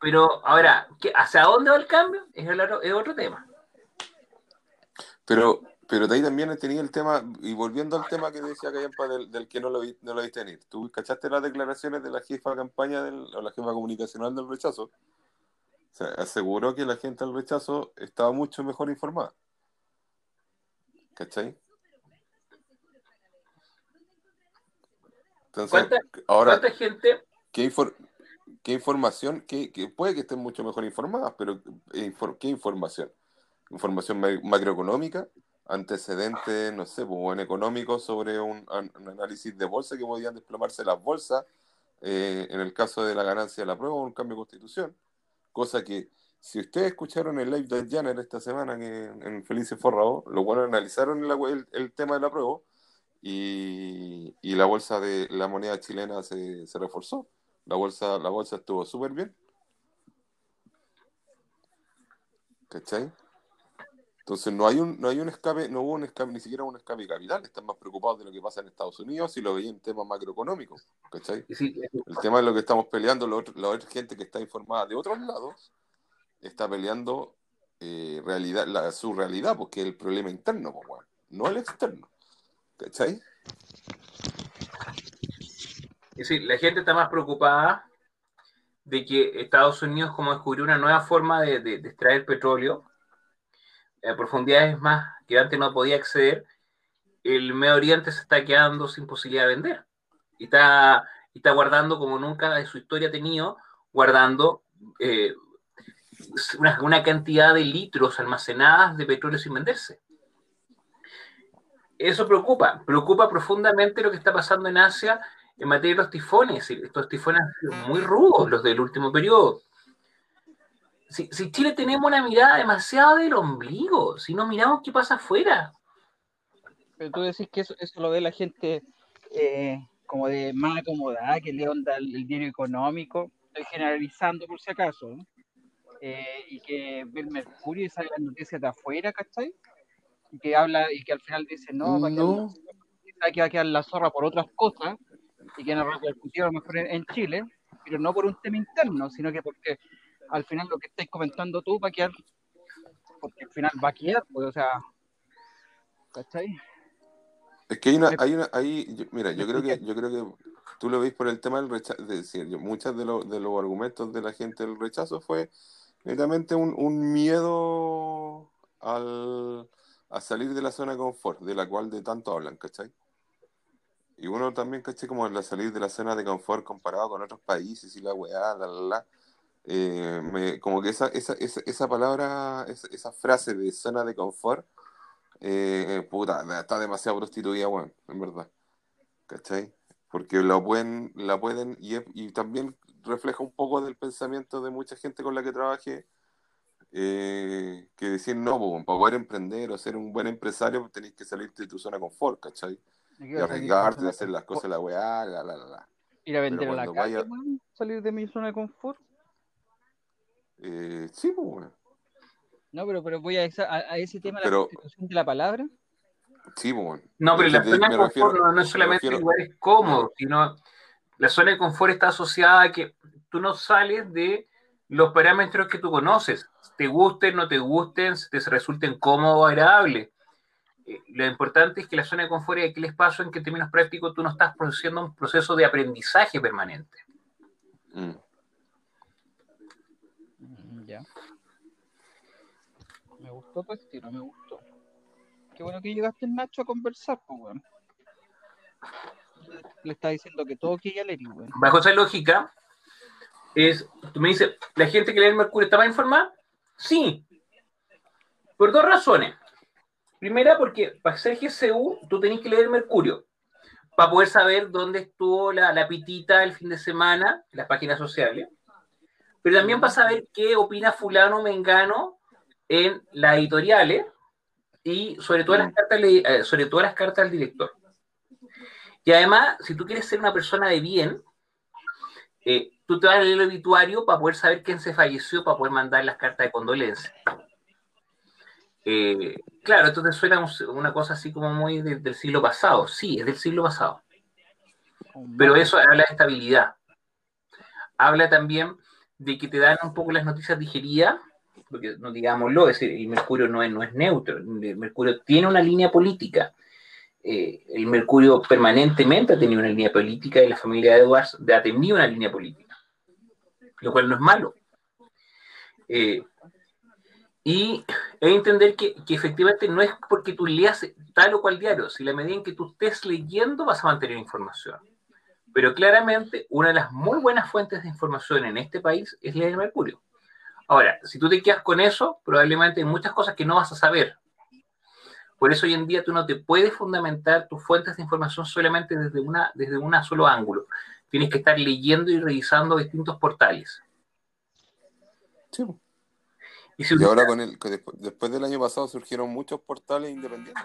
pero ahora, ¿hacia dónde va el cambio? Es, es otro tema. Pero, pero de ahí también tenía el tema, y volviendo al tema que decía Callampa del, del que no lo, no lo viste venir, ¿tú cachaste las declaraciones de la jefa de campaña del, o la jefa comunicacional del rechazo? Sea, aseguró que la gente al rechazo estaba mucho mejor informada. ¿Cachai? Entonces, ¿Cuánta, ahora, gente? ¿qué, qué información? Qué, puede que estén mucho mejor informadas, pero eh, ¿qué información? ¿Información macroeconómica? antecedentes, no sé, pues, buen económico sobre un, análisis de bolsa que podían desplomarse las bolsas eh, en el caso de la ganancia de la prueba o un cambio de constitución. Cosa que, si ustedes escucharon el live de Janner esta semana que en Felices Forrado, lo bueno analizaron el, el, tema de la prueba y, y, la bolsa de la moneda chilena se, se reforzó. La bolsa, la bolsa estuvo súper bien. ¿Cachai? Entonces no hay un, no hay un escape, no hubo un escape, ni siquiera un escape capital, están más preocupados de lo que pasa en Estados Unidos y lo veían en temas macroeconómicos, ¿cachai? el tema de lo que estamos peleando, la otra gente que está informada de otros lados, está peleando eh, realidad, la, su realidad, porque es el problema interno, no el externo. ¿Cachai? Es decir, la gente está más preocupada de que Estados Unidos como descubrió una nueva forma de, de extraer petróleo, a profundidades más que antes no podía acceder, el Medio Oriente se está quedando sin posibilidad de vender. Y está, está guardando, como nunca en su historia ha tenido, guardando eh, una, cantidad de litros almacenadas de petróleo sin venderse. Eso preocupa, preocupa profundamente lo que está pasando en Asia en materia de los tifones. Estos tifones muy rudos, los del último periodo si, Chile tenemos una mirada demasiado del ombligo, si no miramos qué pasa afuera. Pero tú decís que eso, eso lo ve la gente eh, como de más acomodada, que le onda el, diario económico, estoy generalizando por si acaso, eh, y que ve el Mercurio y sale las noticias de afuera, ¿cachai? Y que habla y que al final dice, no, no. que va a quedar la zorra por otras cosas y que no repercutió a lo mejor en Chile, pero no por un tema interno, sino que porque al final lo que estáis comentando tú va a quedar, porque al final va a quedar, pues, o sea, ¿Cachai? Es que hay una, hay una, hay, mira, yo creo que, yo creo que tú lo veis por el tema del rechazo, de decir, muchos de, de los argumentos de la gente del rechazo fue netamente un, un miedo al, a salir de la zona de confort, de la cual de tanto hablan, ¿cachai? Y uno también, ¿cachai? Como la salir de la zona de confort comparado con otros países y la weá, la, la, la. Eh, como que esa, esa, esa, esa palabra, esa, esa, frase de zona de confort, eh, puta, está demasiado prostituida, weón, en verdad. ¿Cachai? Porque la pueden, la pueden y, y también refleja un poco del pensamiento de mucha gente con la que trabajé, eh, que decir, no, para poder emprender o ser un buen empresario tenéis que salir de tu zona de confort, ¿cachai? Y arriesgarte hacer las cosas la weá, la, la, la. Ir a vender a la calle, vaya... salir de mi zona de confort. Eh, sí, pues, bueno. No, pero, pero voy a, esa, a, a ese tema, pero, la constitución de la palabra. Sí, pues, bueno. No, pero la zona de confort refiero, no, es solamente lugares cómodos, sino la zona de confort está asociada a que tú no sales de los parámetros que tú conoces, te gusten, no te gusten, te resulten cómodos o agradables. Eh, lo importante es que la zona de confort es aquel espacio en que en términos prácticos tú no estás produciendo un proceso de aprendizaje permanente. Mm ya. Me gustó tu estilo, me gustó. Qué bueno que llegaste Nacho a conversar, pues, bueno. Le está diciendo que todo que ya le bueno. Bajo esa lógica, es, tú me dices, ¿la gente que lee el Mercurio está más informada? Sí. Por dos razones. Primera, porque para ser GCU tú tenés que leer Mercurio para poder saber dónde estuvo la, la pitita el fin de semana las páginas sociales. Pero también para saber qué opina fulano mengano en las editoriales y sobre todo las cartas, eh, sobre todo las cartas del director. Y además, si tú quieres ser una persona de bien, eh, tú te vas a leer el obituario para poder saber quién se falleció, para poder mandar las cartas de condolencia. Eh, claro, esto te suena una cosa así como muy del siglo pasado. Sí, es del siglo pasado. Pero eso habla de estabilidad. Habla también de que te dan un poco las noticias digeridas, porque no digámoslo, es decir, el Mercurio no es, no es neutro, el Mercurio tiene una línea política. Eh, el Mercurio permanentemente ha tenido una línea política y la familia de Edwards ha tenido una línea política, lo cual no es malo. Eh, y es entender que, que, efectivamente no es porque tú leas tal o cual diario, si la medida en que tú estés leyendo vas a mantener información. Pero claramente una de las muy buenas fuentes de información en este país es leer el Mercurio. Ahora, si tú te quedas con eso, probablemente hay muchas cosas que no vas a saber, por eso hoy en día tú no te puedes fundamentar tus fuentes de información solamente desde una, desde un solo ángulo. Tienes que estar leyendo y revisando distintos portales. Sí. Y, ahora con el, después del año pasado surgieron muchos portales independientes.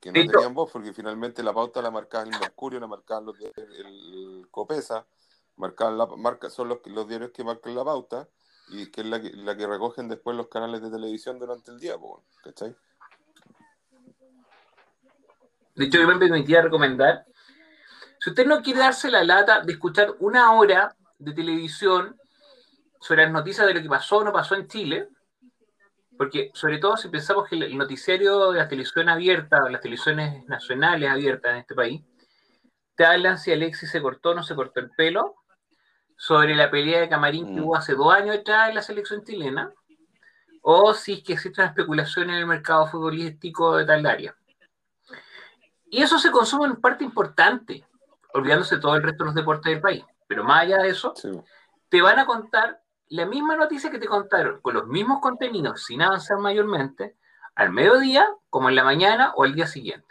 Que no tenían voz, porque finalmente la pauta la marcaba el Mercurio, la marcaban los de el Copesa, marcaban la marca, son los, los diarios que marcan la pauta, y que es la que, la que recogen después los canales de televisión durante el día, ¿cachai? De hecho, yo me permitía recomendar, si usted no quiere darse la lata de escuchar una hora de televisión sobre las noticias de lo que pasó o no pasó en Chile, porque sobre todo si pensamos que el noticiario de la televisión abierta, las televisiones nacionales abiertas en este país, te hablan si Alexis se cortó o no se cortó el pelo, sobre la pelea de camarín que mm. hubo hace dos años atrás en la selección chilena, o si es que existe una especulación en el mercado futbolístico de tal área. Y eso se consume en parte importante, olvidándose todo el resto de los deportes del país. Pero más allá de eso, te van a contar la misma noticia que te contaron, con los mismos contenidos, sin avanzar mayormente, al mediodía, como en la mañana o al día siguiente.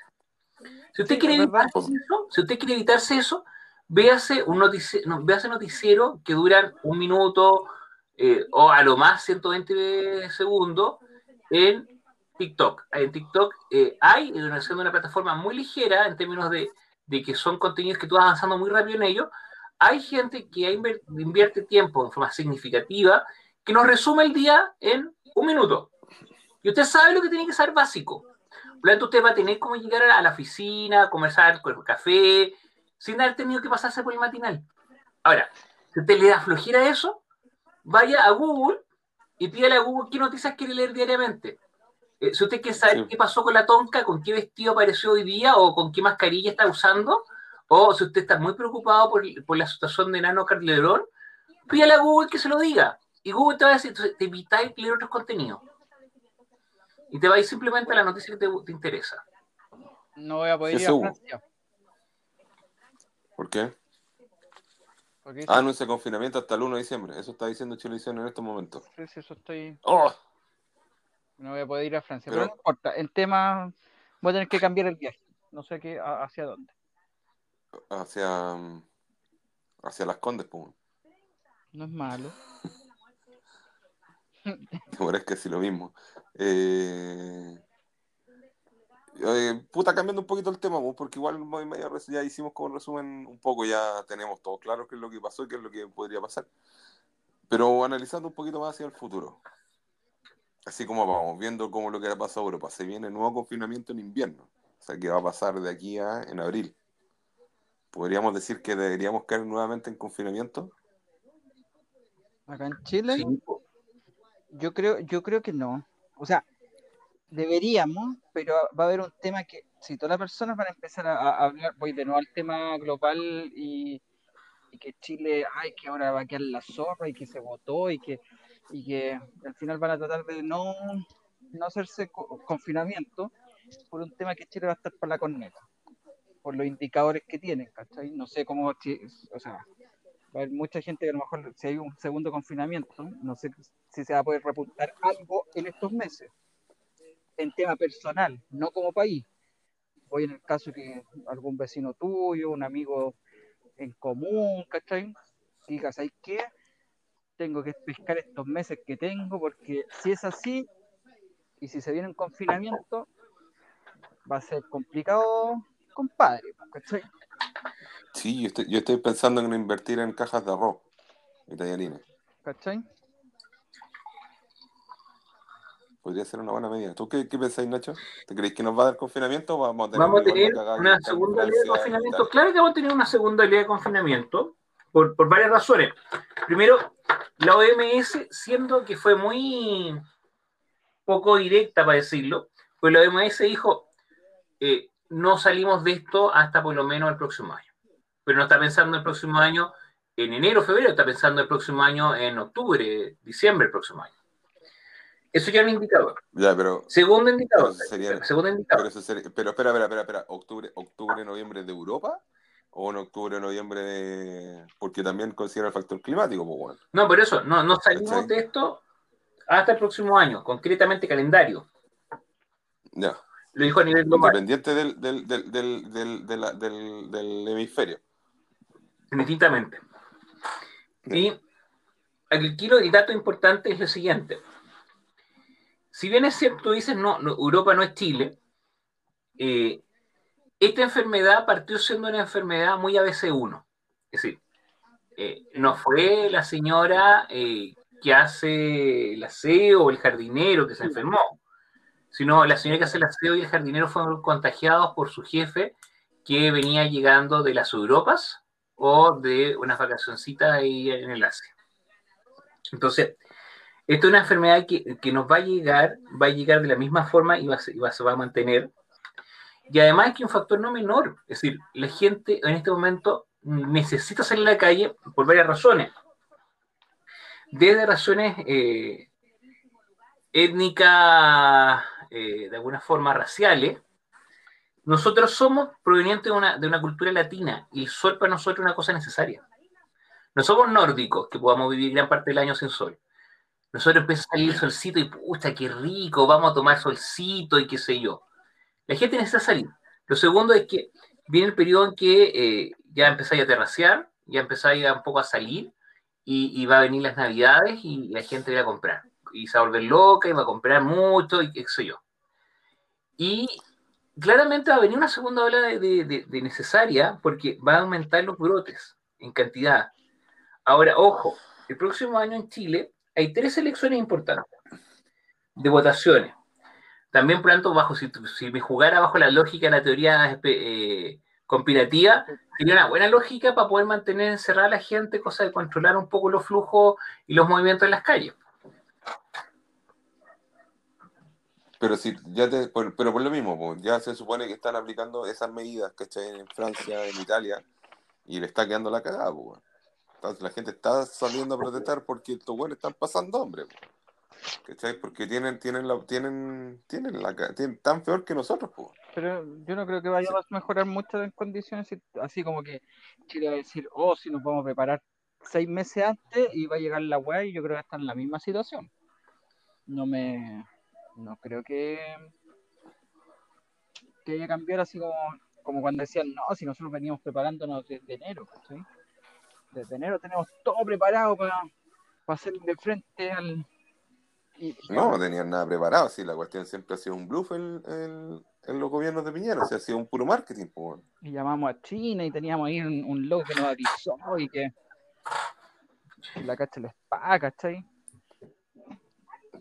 Si usted, quiere, evitarse eso, si usted quiere evitarse eso, véase un noticiero, noticiero que duran un minuto eh, o a lo más 120 segundos en TikTok. En TikTok eh, hay, siendo una plataforma muy ligera en términos de, que son contenidos que tú vas avanzando muy rápido en ellos, hay gente que invierte tiempo de forma significativa que nos resume el día en un minuto. Y usted sabe lo que tiene que ser básico. Por lo tanto, usted va a tener cómo llegar a la oficina, conversar con el café, sin haber tenido que pasarse por el matinal. Ahora, si usted le da flojera a eso, vaya a Google y pídale a Google qué noticias quiere leer diariamente. Eh, si usted quiere saber qué pasó con la tonca, con qué vestido apareció hoy día o con qué mascarilla está usando, o si usted está muy preocupado por, por la situación de Nano Carlerón, pídale a Google que se lo diga. Y Google te va a decir, te evitáis leer otros contenidos. Y te va a ir simplemente a la noticia que te, interesa. No voy a poder ir a Francia. ¿Por qué? Ah, no, ese confinamiento hasta el 1 de diciembre. Eso está diciendo Chilevisión en este momento. Sí, sí, eso estoy. ¡Oh! No voy a poder ir a Francia. Pero, no importa. El tema. Voy a tener que cambiar el viaje. No sé qué, hacia dónde. Hacia. Hacia las Condes, pues. No es malo. Ahora es que sí lo mismo. Eh, puta, cambiando un poquito el tema, porque igual ya hicimos como resumen un poco, ya tenemos todo claro qué es lo que pasó y qué es lo que podría pasar. Pero analizando un poquito más hacia el futuro. Así como vamos viendo cómo lo que ha pasado Europa. Se viene nuevo confinamiento en invierno. O sea, que va a pasar de aquí a en abril. ¿Podríamos decir que deberíamos caer nuevamente en confinamiento? Acá en Chile. Yo creo, yo creo que no. O sea, deberíamos, pero va a haber un tema que si todas las personas van a empezar a, hablar, voy de nuevo al tema global y, que Chile, ay, que ahora va a quedar la zorra y que se votó y que, y que al final van a tratar de no, no hacerse confinamiento por un tema que Chile va a estar para la corneta, por los indicadores que tienen, ¿cachai? No sé cómo, o sea, va a haber mucha gente que a lo mejor si hay un segundo confinamiento, no sé si se va a poder repuntar algo en estos meses, en tema personal, no como país. Voy en el caso que algún vecino tuyo, un amigo en común, ¿cachai? Digas, ¿hay qué? Tengo que pescar estos meses que tengo, porque si es así, y si se viene un confinamiento, va a ser complicado, compadre, ¿cachai? Sí, yo estoy, pensando en invertir en cajas de arroz y tallarines. ¿Cachai? Podría ser una buena medida. ¿Tú qué, qué pensáis, Nacho? ¿Te creéis que nos va a dar confinamiento? ¿Vamos a tener, vamos a tener una segunda ley de confinamiento? Claro que vamos a tener una segunda ley de confinamiento por, por varias razones. Primero, la OMS, siendo que fue muy poco directa para decirlo, pues la OMS dijo, eh, no salimos de esto hasta por lo menos el próximo año pero no está pensando el próximo año en enero, febrero, está pensando el próximo año en octubre, diciembre el próximo año. Eso ya es un indicador. Ya, pero, segundo indicador. segundo indicador. Pero, espera, espera, espera, espera. ¿Octubre, octubre, noviembre de Europa? ¿O en octubre, noviembre de.? Porque también considera el factor climático, pues bueno. No, por eso, no, no salimos de esto hasta el próximo año, concretamente calendario. Ya. Lo dijo a nivel global. Independiente del, del, del, del, del hemisferio. Indistintamente. Y aquí el dato importante es lo siguiente. Si bien es cierto, dices, no, Europa no es Chile, eh, esta enfermedad partió siendo una enfermedad muy ABC1. Es decir, eh, no fue la señora eh, que hace el aseo o el jardinero que se enfermó, sino la señora que hace el aseo y el jardinero fueron contagiados por su jefe que venía llegando de las Europas o de una vacacioncita ahí en el Asia. Entonces, esto es una enfermedad que, que, nos va a llegar, va a llegar de la misma forma y, va, y va, se va a mantener. Y además es que un factor no menor, es decir, la gente en este momento necesita salir a la calle por varias razones. Desde razones eh, étnicas, eh, de alguna forma raciales, nosotros somos provenientes de una, de una cultura latina y el sol para nosotros es una cosa necesaria. No somos nórdicos que podamos vivir gran parte del año sin sol. Nosotros empezamos a salir solcito y pucha, qué rico, vamos a tomar solcito y qué sé yo. La gente necesita salir. Lo segundo es que viene el periodo en que eh, ya empezáis a terracear, ya empezáis un poco a salir y, y, va a venir las navidades y la gente va a comprar. Y se va a volver loca y va a comprar mucho y qué sé yo. Y claramente va a venir una segunda ola de, necesaria porque va a aumentar los brotes en cantidad. Ahora, ojo, el próximo año en Chile hay tres elecciones importantes de votaciones. También, por tanto, bajo, si, si me jugara bajo la lógica de la teoría eh, conspirativa, sería una buena lógica para poder mantener encerrada a la gente, cosa de controlar un poco los flujos y los movimientos en las calles. Pero si ya te, por, pero por lo mismo, ya se supone que están aplicando esas medidas, ¿cachai? En Francia, en Italia, y le está quedando la cagada, pues. La gente está saliendo a protestar porque estos güeyes están pasando hombre, pues. ¿cachai? Porque tienen, tienen la, tienen, tienen la tienen tan peor que nosotros, pues. Pero yo no creo que vaya a mejorar mucho en condiciones así como que Chile va a decir, oh, si nos vamos a preparar seis meses antes y va a llegar la weá y yo creo que está en la misma situación. No me no creo que, que haya cambiado así como, como cuando decían, no, si nosotros veníamos preparándonos desde enero, ¿sí? Desde enero tenemos todo preparado para, para hacer de frente al... no, no tenían nada preparado, sí, la cuestión siempre ha sido un bluff en, en, los gobiernos de Piñera, o sea, ha sido un puro marketing. Pues. Y llamamos a China y teníamos ahí un, un logo que nos avisó y que la cacha les paga, ¿cachai?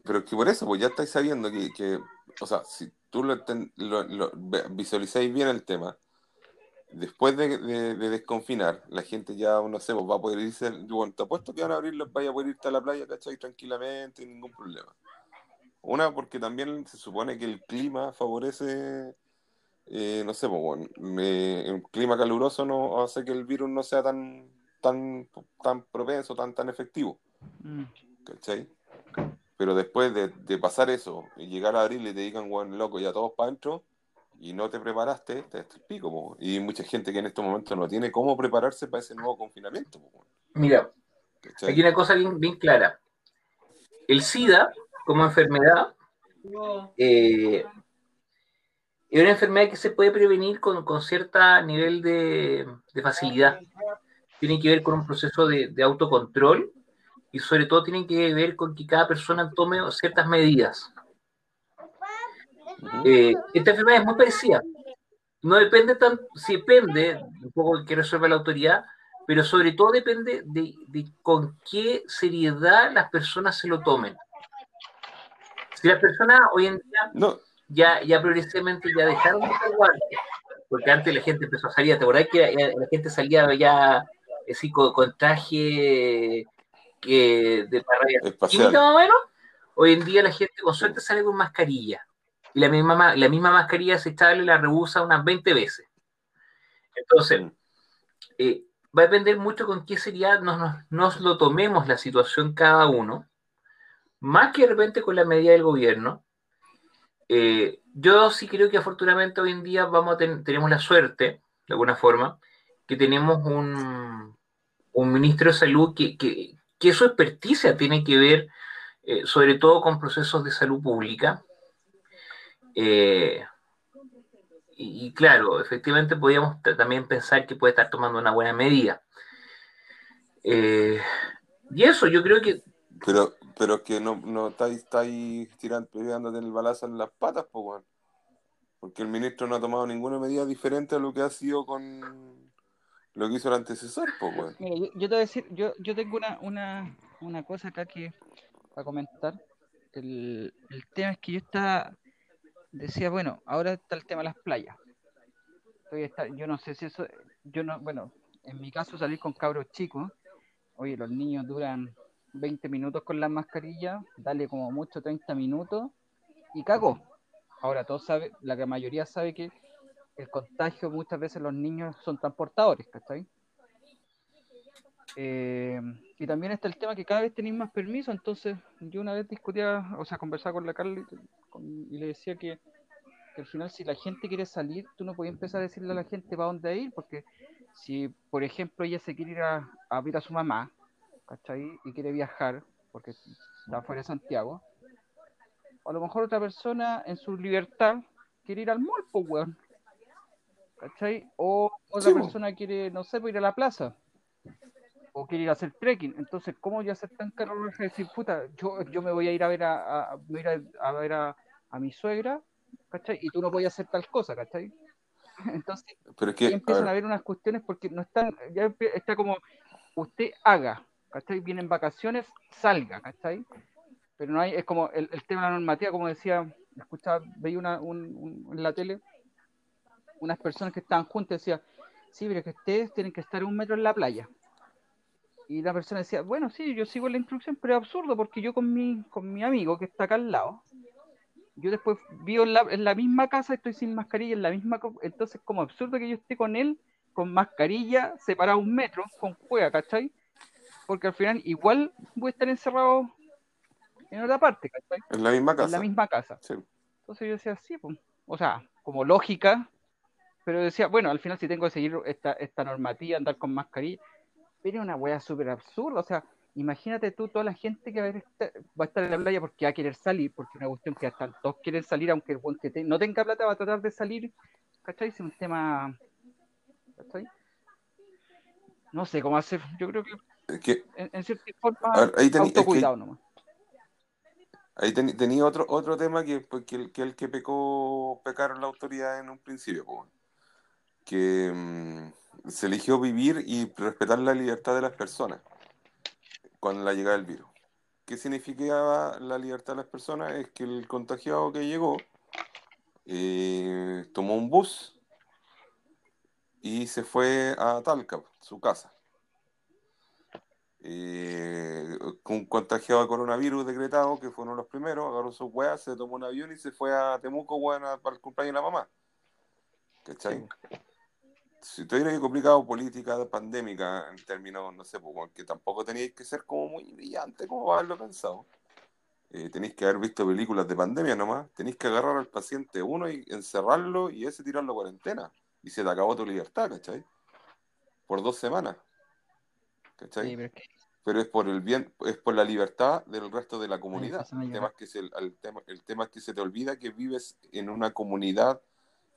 Pero que por eso, pues ya estáis sabiendo que, que o sea, si tú lo, lo, visualizáis bien el tema, después de, desconfinar, la gente ya, no sé, pues va a poder irse, bueno, te apuesto que van a abrirlo, vaya a poder irte a la playa, ¿cachai? Tranquilamente, sin ningún problema. Una, porque también se supone que el clima favorece, eh, no sé, pues bueno, un clima caluroso no hace que el virus no sea tan, tan, tan propenso, tan, tan efectivo. Mm. ¿Cachai? Pero después de, pasar eso y llegar a abril y te digan, bueno, loco, ya todos para adentro y no te preparaste, te el pico. Y mucha gente que en estos momentos no tiene cómo prepararse para ese nuevo confinamiento. Mira, aquí hay una cosa bien, bien clara. El SIDA, como enfermedad, eh, es una enfermedad que se puede prevenir con, con cierto nivel de, facilidad. Tiene que ver con un proceso de, de autocontrol y sobre todo tienen que ver con que cada persona tome ciertas medidas. Eh, esta enfermedad es muy parecida. No depende tan, si depende un poco que resuelva la autoridad, pero sobre todo depende de, con qué seriedad las personas se lo tomen. Si las personas hoy en día ya, ya progresivamente ya dejaron de jugar, porque antes la gente empezó a salir, ¿te acordás que la, gente salía ya así con, con traje que de parrilla hoy en día la gente con suerte sale con mascarilla. Y la misma, la misma mascarilla y la rehúsa unas 20 veces. Entonces, eh, va a depender mucho con qué seriedad nos, nos, lo tomemos la situación cada uno, más que de repente con la medida del gobierno. Eh, yo sí creo que afortunadamente hoy en día vamos a tenemos la suerte, de alguna forma, que tenemos un, un ministro de salud que, que, que su experticia tiene que ver eh, sobre todo con procesos de salud pública. Eh, y, claro, efectivamente podríamos también pensar que puede estar tomando una buena medida. Eh, y eso, yo creo que... Pero, pero que no, no estáis, estáis tirando, el balazo en las patas, pues, porque el ministro no ha tomado ninguna medida diferente a lo que ha sido con lo que hizo el antecesor, pues, bueno. Mira, yo, te voy a decir, yo, yo tengo una, una, una cosa acá que para comentar. El, el tema es que yo estaba, decía, bueno, ahora está el tema de las playas. yo no sé si eso, yo no, bueno, en mi caso salir con cabros chicos, oye, los niños duran 20 minutos con la mascarilla, dale como mucho 30 minutos y cago. Ahora todos saben, la mayoría sabe que el contagio muchas veces los niños son transportadores, ¿cachai? Eh, y también está el tema que cada vez tenéis más permiso, entonces yo una vez discutía, o sea, conversaba con la Carly y le decía que, al final si la gente quiere salir, tú no puedes empezar a decirle a la gente para dónde ir, porque si, por ejemplo, ella se quiere ir a, a ver a su mamá, ¿cachai? Y quiere viajar, porque está fuera de Santiago, a lo mejor otra persona en su libertad quiere ir al mall, pues, weón. ¿cachai? O otra persona quiere, no sé, pues ir a la plaza. O quiere ir a hacer trekking. Entonces, ¿cómo ya ser tan caro decir, puta, yo, yo me voy a ir a ver a, a, a, ver a, mi suegra, ¿cachai? Y tú no puedes hacer tal cosa, ¿cachai? Entonces, Pero que, empiezan a, haber unas cuestiones porque no están, ya está como, usted haga, ¿cachai? Vienen vacaciones, salga, ¿cachai? Pero no hay, es como el, tema de la normativa, como decía, escuchaba, veía una, un, en la tele, unas personas que estaban juntas decían, sí, pero que ustedes tienen que estar un metro en la playa. Y la persona decía, bueno, sí, yo sigo la instrucción, pero es absurdo porque yo con mi, con mi amigo que está acá al lado, yo después vivo en la, en la misma casa, estoy sin mascarilla en la misma, entonces como absurdo que yo esté con él con mascarilla, separado un metro, con juega, ¿cachai? Porque al final igual voy a estar encerrado en otra parte, ¿cachai? En la misma casa. En la misma casa. Sí. Entonces yo decía, sí, pues, o sea, como lógica, pero decía, bueno, al final si tengo que seguir esta, esta normativa, andar con mascarilla, pero una wea súper absurda, o sea, imagínate tú toda la gente que va a, estar, va a estar en la playa porque va a querer salir, porque una cuestión que hasta todos quieren salir, aunque el buen que no tenga plata va a tratar de salir, ¿cachai? Es un tema, ¿cachai? No sé cómo hacer, yo creo que, que en, en, cierta forma, ver, ahí tení, autocuidado es que, nomás. Ahí ten, tenía otro, otro tema que, pues, que, el, que el que pecó, pecaron la autoridad en un principio, pues, que mmm, se eligió vivir y respetar la libertad de las personas con la llegada del virus. ¿Qué significaba la libertad de las personas? Es que el contagiado que llegó eh, tomó un bus y se fue a Talca, su casa. Eh, un contagiado de coronavirus decretado, que fue uno de los primeros, agarró sus weas, se tomó un avión y se fue a Temuco, weón, para el cumpleaños de la mamá. ¿Cachai? Si te hubiera complicado política pandémica en términos, no sé, pues, que tampoco teníais que ser como muy brillante como haberlo pensado. Eh, tenéis que haber visto películas de pandemia nomás. Tenéis que agarrar al paciente uno y encerrarlo y ese tirarlo a cuarentena. Y se te acabó tu libertad, ¿cachai? Por dos semanas. ¿Cachai? Sí, pero, es que... pero, es por el bien, es por la libertad del resto de la comunidad. El tema, es que se, el, tema, el tema es que se te olvida que vives en una comunidad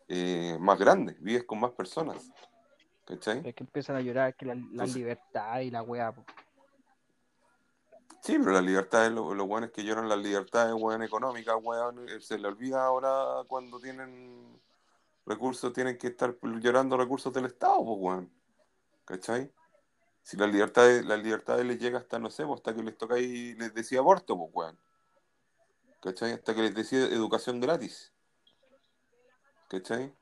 eh, más grande, vives con más personas. ¿Cachai? Es que empiezan a llorar que la, la Entonces, libertad y la weá. Sí, pero la libertad, los lo buenos que lloran las libertades, weón, económicas, weón, se le olvida ahora cuando tienen recursos, tienen que estar llorando recursos del Estado, pues, weón. ¿Cachai? Si la libertad, la libertad les llega hasta, no sé, hasta que les toca y les decía aborto, pues, weón. ¿Cachai? Hasta que les decía educación gratis. ¿Cachai?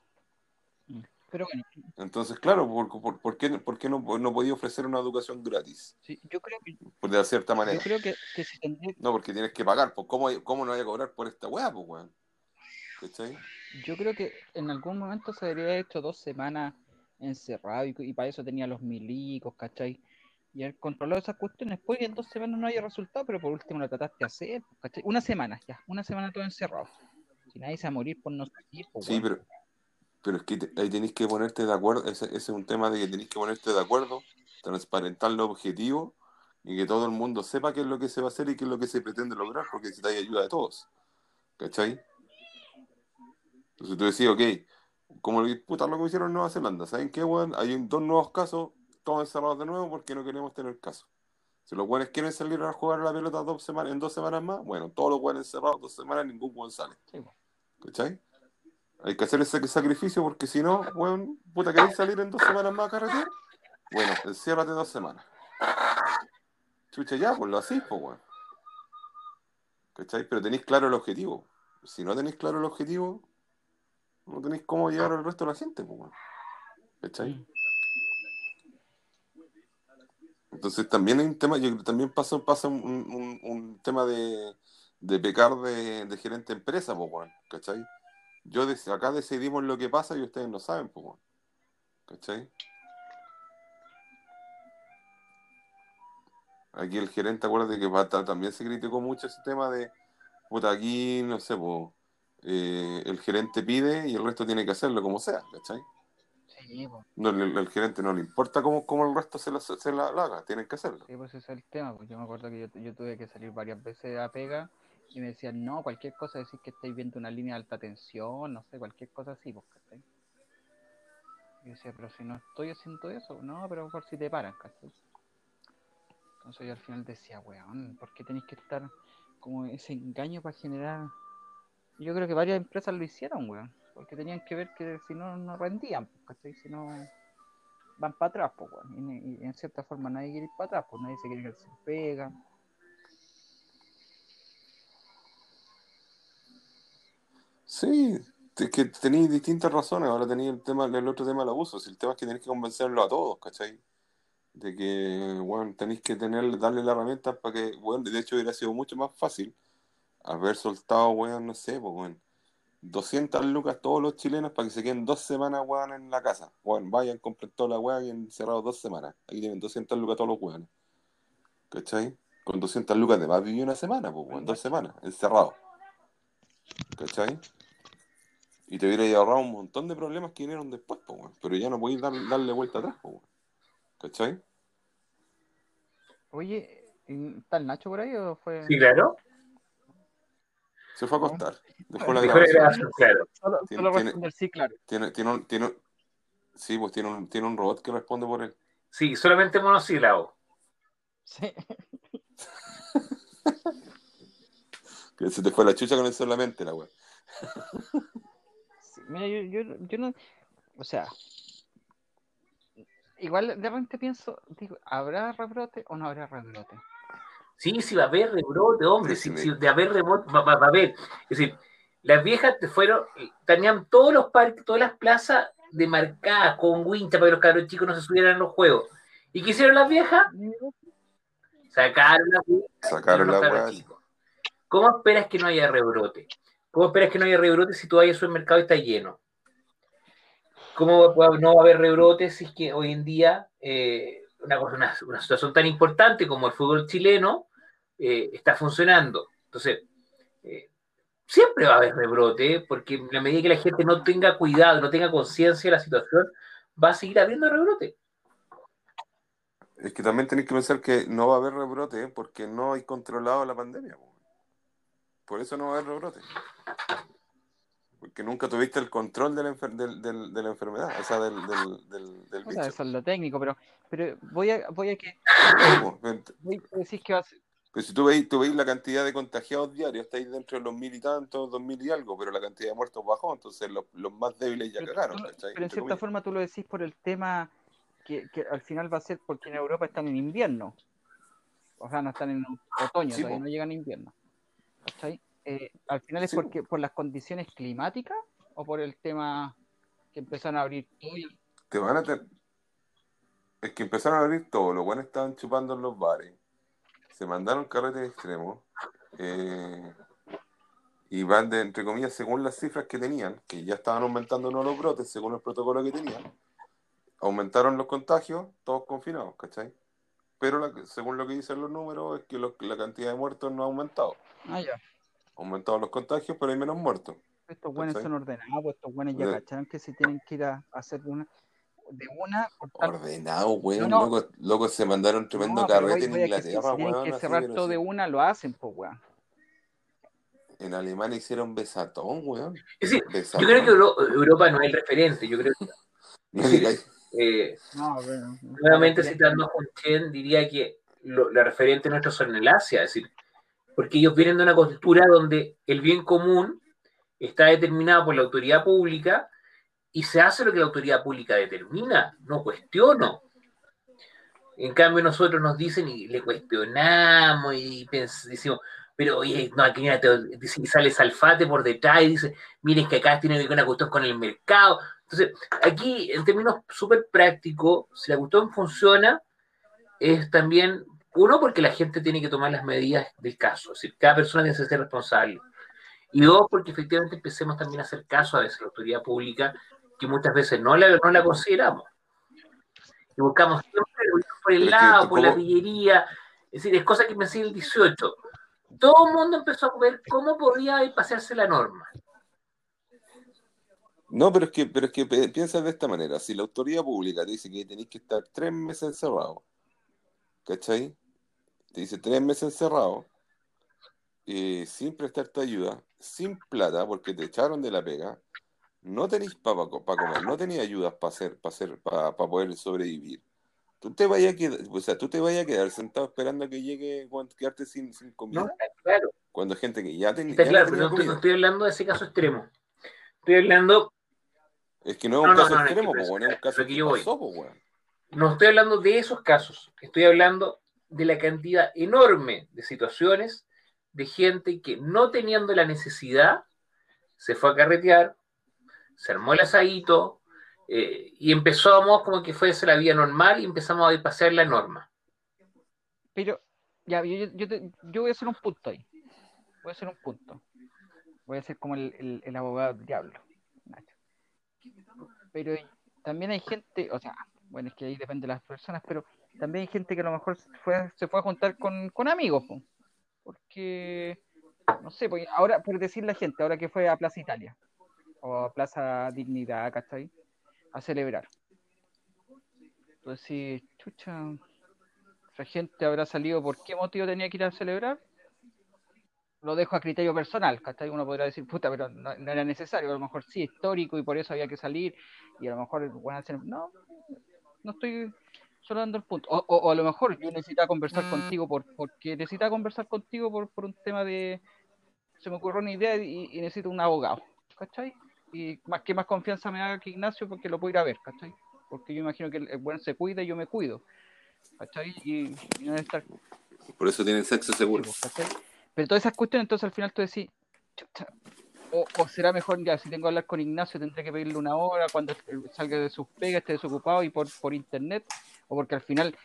Pero bueno. Entonces, claro, ¿por, por, por qué, por qué no, no, podía ofrecer una educación gratis? Sí, yo creo que. Por de cierta manera. Yo creo que, que si tendría... No, porque tienes que pagar. Pues, ¿cómo, ¿Cómo no hay a cobrar por esta weá, pues, weón? ¿Cachai? Yo creo que en algún momento se debería haber hecho dos semanas encerrado y, y para eso tenía los milicos, ¿cachai? Y haber controlado esas cuestiones. Después en dos semanas no haya resultado, pero por último lo trataste de hacer, ¿cachai? Una semana, ya, una semana todo encerrado. Si nadie se va a morir por no salir, pues, Sí, bueno. pero pero es que te, ahí tenéis que ponerte de acuerdo, ese, ese, es un tema de que tenéis que ponerte de acuerdo, transparentar los objetivos y que todo el mundo sepa qué es lo que se va a hacer y qué es lo que se pretende lograr, porque necesitáis ayuda de todos. ¿Cachai? Entonces tú decís, ok, como puta lo que hicieron en Nueva Zelanda, ¿saben qué, weón? Hay dos nuevos casos, todos encerrados de nuevo porque no queremos tener casos. Si los buenos quieren salir a jugar a la pelota dos semanas, en dos semanas más, bueno, todos los buenos encerrados dos semanas, ningún buen sale. ¿Cachai? Hay que hacer ese sacrificio porque si no, bueno, puta, ¿queréis salir en dos semanas más a carretera? Bueno, enciérrate dos semanas. Chucha, ya, pues lo hacéis, pues, weón. ¿Cachai? Pero tenéis claro el objetivo. Si no tenéis claro el objetivo, no tenéis cómo llegar al resto de la gente, pues, weón. ¿Cachai? Entonces también hay un tema, yo también pasa, pasa un, un, un tema de, de pecar de, de gerente de empresa, pues, weón. ¿Cachai? Yo acá decidimos lo que pasa y ustedes no saben, pues, bueno. ¿cachai? Aquí el gerente, acuérdate que también se criticó mucho ese tema de, puta, aquí, no sé, pues, eh, el gerente pide y el resto tiene que hacerlo como sea, ¿cachai? Sí, pues. No, el, el, gerente no le importa cómo, cómo el resto se la, se la, la haga, tienen que hacerlo. Sí, pues ese es el tema, pues yo me acuerdo que yo, yo tuve que salir varias veces a pega y me decían, no, cualquier cosa, decir que estáis viendo una línea de alta tensión, no sé, cualquier cosa así, pues, ¿cachai? Yo decía, pero si no estoy haciendo eso, no, pero por si te paran, ¿cachai? Entonces yo al final decía, weón, ¿por qué tenéis que estar como ese engaño para generar? Yo creo que varias empresas lo hicieron, weón, porque tenían que ver que si no, no rendían, pues, ¿cachai? Si no, van para atrás, pues, weón. Y, y, en cierta forma nadie quiere ir para atrás, pues nadie se quiere que se pega. Sí, es que tenéis distintas razones. Ahora tenéis el tema, el otro tema del abuso. Si el tema es que tenéis que convencerlo a todos, ¿cachai? De que, bueno, tenéis que tener, darle la herramienta para que, bueno, de hecho hubiera sido mucho más fácil haber soltado, weón, no sé, pues, weón, 200 lucas todos los chilenos para que se queden dos semanas, weón, en la casa. Weón, vayan, compren toda la weón y encerrados dos semanas. Aquí tienen 200 lucas todos los weones. ¿Cachai? Con 200 lucas de más viví una semana, pues, weón, dos semanas, encerrado. ¿Cachai? Y te hubiera ahorrado un montón de problemas que vinieron después, weón. Pero ya no podéis dar, darle vuelta atrás, weón. ¿Cachai? Oye, ¿está el Nacho por ahí o fue.? Sí, claro. Se fue a acostar. Dejó la Dejó la grabación. claro. Solo, Tiene- solo tiene- responder sí, claro. Tiene, tiene un, tiene un- sí, pues tiene un, tiene un robot que responde por él. Sí, solamente monosílabo. Sí. Se te fue la chucha con el solamente, la weón. Mira, yo, yo, yo no. O sea. Igual de repente pienso, digo, ¿habrá rebrote o no habrá rebrote? Sí, sí, va a haber rebrote, hombre. Sí, Sí, de haber rebrote, va, va- va a haber. Es decir, las viejas te fueron, tenían todos los parques, todas las plazas demarcadas con wincha para que los cabros chicos no se subieran a los juegos. ¿Y qué hicieron las viejas? Sacaron la Sacaron chicos. ¿Cómo esperas que no haya rebrote? ¿Cómo esperas que no haya rebrote si todavía el supermercado está lleno? ¿Cómo no va a haber rebrote si es que hoy en día eh, una, situación tan importante como el fútbol chileno eh, está funcionando? Entonces, eh, siempre va a haber rebrote, porque en la medida que la gente no tenga cuidado, no tenga conciencia de la situación, va a seguir habiendo rebrote. Es que también tenéis que pensar que no va a haber rebrote porque no hay controlado la pandemia. Por eso no va a haber rebrote. Porque nunca tuviste el control de la, enfer- del- del- de la enfermedad, o sea, del, del, del, del O sea, bicho. eso es lo técnico, pero, pero voy a, voy a que voy a decir que va a ser- si tú veis, tú veis la cantidad de contagiados diarios, estáis dentro de los mil y tantos, dos mil y algo, pero la cantidad de muertos bajó, entonces los, los más débiles ya pero, cagaron. pero en cierta comillas. forma tú lo decís por el tema que, que al final va a ser porque en Europa están en invierno. O sea, no están en otoño, Sí, todavía po. no llegan a invierno. Eh, al final es Sí, porque por las condiciones climáticas o por el tema que empezaron a abrir todo Te van a. Es que empezaron a abrir todo, los buenos estaban chupando en los bares, se mandaron carretes extremos, eh, y van de, entre comillas, según las cifras que tenían, que ya estaban aumentando no los brotes, según el protocolo que tenían, aumentaron los contagios, todos confinados, ¿cachai? Pero la- según lo que dicen los números, es que los- la cantidad de muertos no ha aumentado. Ah, ya. Ha aumentado los contagios, pero hay menos muertos. Estos buenos son ordenados, pues estos buenos ya cacharon que se tienen que ir a hacer una de una Ordenado, weón, No, no. loco, loco, se mandaron tremendo No, carrete en voy a que si- Inglaterra, si tienen weón, que cerrar todo de una, lo hacen, pues weón. En Alemania hicieron besatón, weón. Besatón. yo creo que Euro- Europa no es el referente. Yo creo que, No digáis- eh, nuevamente citando a Junchen, diría que lo, la referente nuestra son el Asia, es decir, porque ellos vienen de una cultura donde el bien común está determinado por la autoridad pública y se hace lo que la autoridad pública determina, no cuestiono. En cambio, nosotros nos dicen y le cuestionamos y decimos, pero oye, no, aquí sale Salfate por detrás y dice, miren que acá tiene que ver una cuestión con el mercado. Entonces, aquí, en términos súper prácticos, si la cuestión funciona, es también, uno, porque la gente tiene que tomar las medidas del caso, es decir, cada persona tiene que ser responsable. Y dos, porque efectivamente empecemos también a hacer caso a veces a la autoridad pública, que muchas veces no la, no la consideramos. Y buscamos siempre por el lado, por la pillería, es decir, es cosa que me enseñó el 18. Todo el mundo empezó a ver cómo podía pasarse la norma. No, pero es que, pero es que pe- piensa de esta manera. Si la autoridad pública te dice que tenéis que estar tres meses encerrado, ¿cachai? Te dice tres meses encerrado, eh, sin prestarte ayuda, sin plata, porque te echaron de la pega, no tenéis para comer, no tenéis ayudas para hacer, para hacer, para poder sobrevivir. Tú te vayas a quedar, o sea, tú te vayas a quedar sentado esperando a que llegue, quedarte sin, sin comida. ¿no? Claro. Cuando hay gente que ya, ten- Está ya claro, no estoy, no comida. estoy hablando de ese caso extremo. Estoy hablando, Es que no es un no, caso no, es que extremo, es un caso que que yo voy. pasó, no estoy hablando de esos casos, estoy hablando de la cantidad enorme de situaciones de gente que no teniendo la necesidad se fue a carretear, se armó el asadito eh, y empezamos como que fuese la vida normal y empezamos a pasear la norma. Pero, yo, voy a hacer un punto ahí. voy a hacer un punto. Voy a ser como el, abogado del diablo. Pero también hay gente, o sea, bueno, es que ahí depende de las personas, pero también hay gente que a lo mejor se fue, se fue a juntar con, con amigos, porque, no sé, porque ahora, por decir la gente, ahora que fue a Plaza Italia, o a Plaza Dignidad, ¿cachai? A celebrar. Entonces, si, chucha, esa gente habrá salido, ¿por qué motivo tenía que ir a celebrar? Lo dejo a criterio personal, ¿cachai? Uno podrá decir, puta, pero no, era necesario, a lo mejor sí, histórico y por eso había que salir, y a lo mejor, bueno, no, no estoy solo dando el punto. O, o, a lo mejor yo necesitaba conversar mm. contigo por, porque necesitaba conversar contigo por, por un tema de, se me ocurrió una idea y, y necesito un abogado, ¿cachai? Y más que más confianza me haga que Ignacio porque lo puedo ir a ver, ¿cachai? Porque yo imagino que el, buen se cuida y yo me cuido. ¿Cachai? Y, no estar... Por eso tienen sexo seguro. Pero todas esas cuestiones, entonces al final tú decís, o, será mejor, ya, si tengo que hablar con Ignacio, tendré que pedirle una hora cuando salga de sus pegas, esté desocupado y por, por internet, o porque al final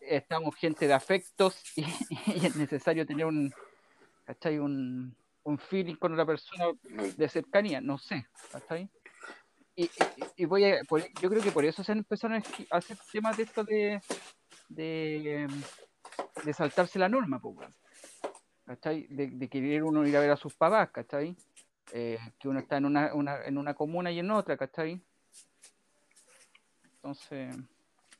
estamos gente de afectos y, es necesario tener un, ¿cachai? Un, un feeling con una persona de cercanía, no sé, ¿cachai? y, voy a, yo creo que por eso se han empezado a hacer temas de esto de, de, saltarse la norma, ¿cachai? De, querer uno ir a ver a sus papás, ¿cachai? Eh, que uno está en una, en una comuna y en otra, ¿cachai? Entonces,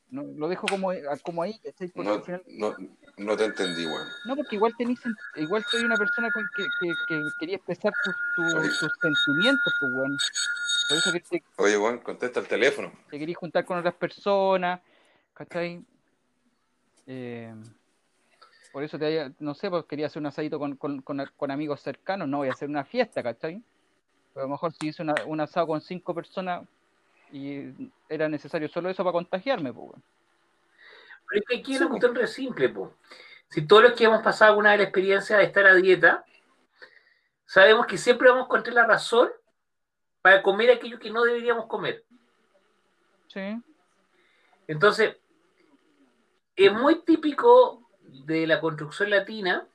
no, lo dejo como, como ahí, ¿cachai? no, no, no, te entendí, bueno. No, porque igual tenés, igual soy una persona con que, que, quería expresar tus, sentimientos, pues, bueno. Oye, Juan, contesta el teléfono. Te querías juntar con otras personas, ¿cachai? Eh, por eso te no sé, pues quería hacer un asadito con, amigos cercanos, no voy a hacer una fiesta, ¿cachai? Pero a lo mejor si hice un asado con cinco personas y era necesario solo eso para contagiarme, pues. Pero es que aquí es una cuestión re simple, pues. Si todos los que hemos pasado alguna vez la experiencia de estar a dieta, sabemos que siempre vamos a encontrar la razón para comer aquello que no deberíamos comer. Sí. Entonces, es muy típico de la construcción latina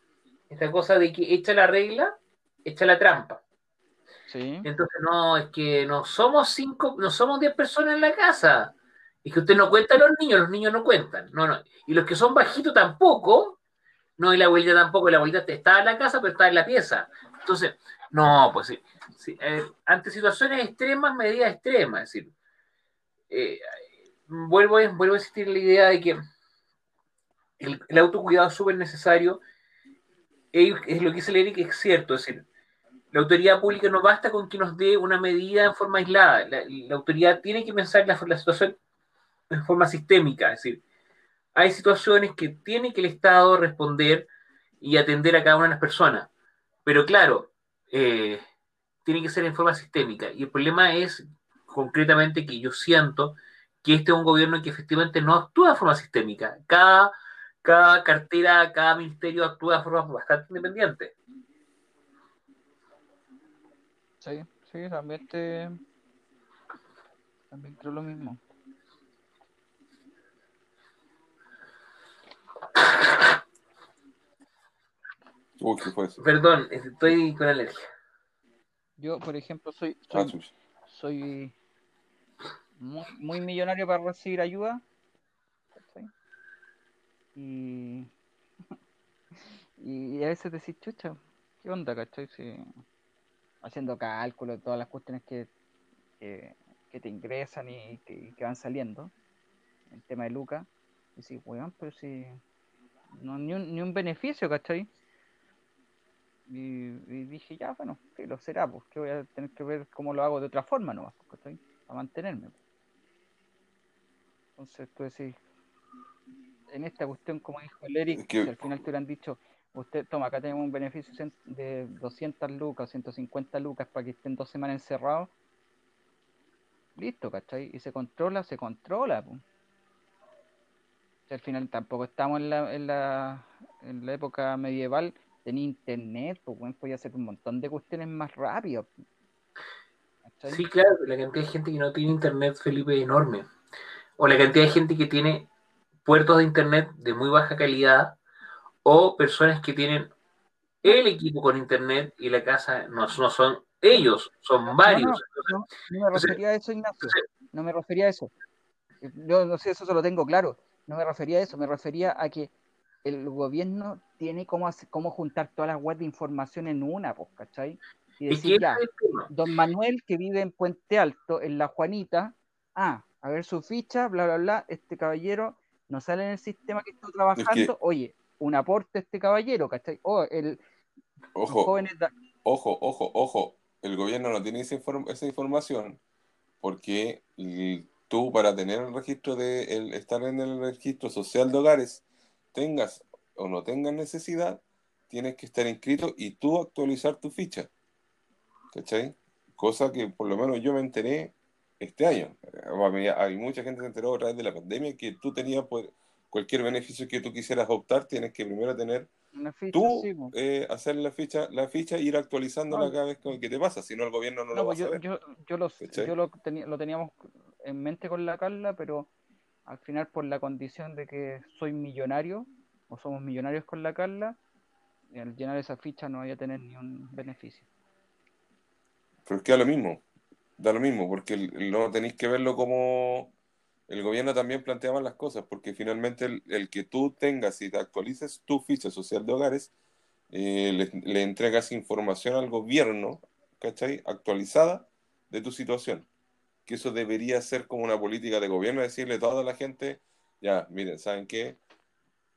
esta cosa de que echa la regla, echa la trampa. Sí. Entonces, no, es que no somos cinco, no somos diez personas en la casa. Es que usted no cuenta a los niños, los niños no cuentan. No, no. Y los que son bajitos tampoco. No, y la abuelita tampoco. La abuelita está en la casa, pero está en la pieza. Entonces, no, pues sí. Eh, ante situaciones extremas, medidas extremas. Es decir, eh, vuelvo, vuelvo a insistir en la idea de que el, autocuidado es súper necesario. Es lo que dice el Eric, es cierto. Es decir, la autoridad pública no basta con que nos dé una medida en forma aislada. La, autoridad tiene que pensar la, la situación en forma sistémica. Es decir, hay situaciones que tiene que el Estado responder y atender a cada una de las personas. Pero claro, eh, tiene que ser en forma sistémica. Y el problema es concretamente que yo siento que este es un gobierno que efectivamente no actúa de forma sistémica. Cada, cada cartera, cada ministerio actúa de forma bastante independiente. Sí, sí, también, te... también creo lo mismo. Perdón, estoy con alergia. Yo, por ejemplo, soy, soy, muy, millonario para recibir ayuda. Y, y a veces decís, chucha, ¿qué onda, cachai? haciendo cálculos todas las cuestiones que, que, te ingresan y que, van saliendo. El tema de Luca. Y decís, weón, pero si no, ni, un, ni un beneficio, ¿cachai? Y, dije, ya, bueno, que lo será, pues que voy a tener que ver cómo lo hago de otra forma nomás, estoy a mantenerme. Entonces, tú decís, en esta cuestión, como dijo el Eric, que... al final te hubieran dicho, usted, toma, acá tenemos un beneficio de 200 lucas, 150 lucas para que estén dos semanas encerrados. Listo, ¿cachai? Y se controla, se controla. Al final tampoco estamos en la, en la, en la época medieval tenía internet, pues bueno, podía hacer un montón de cuestiones más rápido. Sí, claro, la cantidad de gente que no tiene internet, Felipe, es enorme. O la cantidad de gente que tiene puertos de internet de muy baja calidad, o personas que tienen el equipo con internet y la casa no, no son ellos, son varios. No, me refería a eso, Ignacio. No me refería a eso. Yo no sé, eso se lo tengo claro. No me refería a eso, me refería a que el gobierno tiene cómo, cómo juntar todas las webs de información en una, pues, ¿cachai? Y decir, ya, don Manuel que vive en Puente Alto, en La Juanita, ah, a ver su ficha, bla, bla, bla, este caballero no sale en el sistema que está trabajando, oye, un aporte a este caballero, ¿cachai? Oh, el, ojo, ojo, ojo, ojo, el gobierno no tiene esa, esa información porque tú para tener el registro de el, estar en el registro social de hogares, tengas o no tengas necesidad, tienes que estar inscrito y tú actualizar tu ficha. ¿Cachai? Cosa que por lo menos yo me enteré este año. Hay mucha gente que se enteró a través de la pandemia que tú tenías pues, cualquier beneficio que tú quisieras optar, tienes que primero tener tú eh, hacer la ficha, la ficha e ir actualizándola cada vez que, te pasa, si no el gobierno no, lo va a saber. Yo, yo, lo, yo lo, lo teníamos en mente con la Carla, pero al final por la condición de que soy millonario, o somos millonarios con la Carla, al llenar esa ficha no voy a tener ni un beneficio. Pero es que lo mismo, da lo mismo, porque no tenéis que verlo como el gobierno también plantea mal las cosas, porque finalmente el, que tú tengas y te actualices tu ficha social de hogares, eh, le, le, entregas información al gobierno, ¿cachai? Actualizada de tu situación que eso debería ser como una política de gobierno, decirle a toda la gente, ya, miren, ¿saben qué?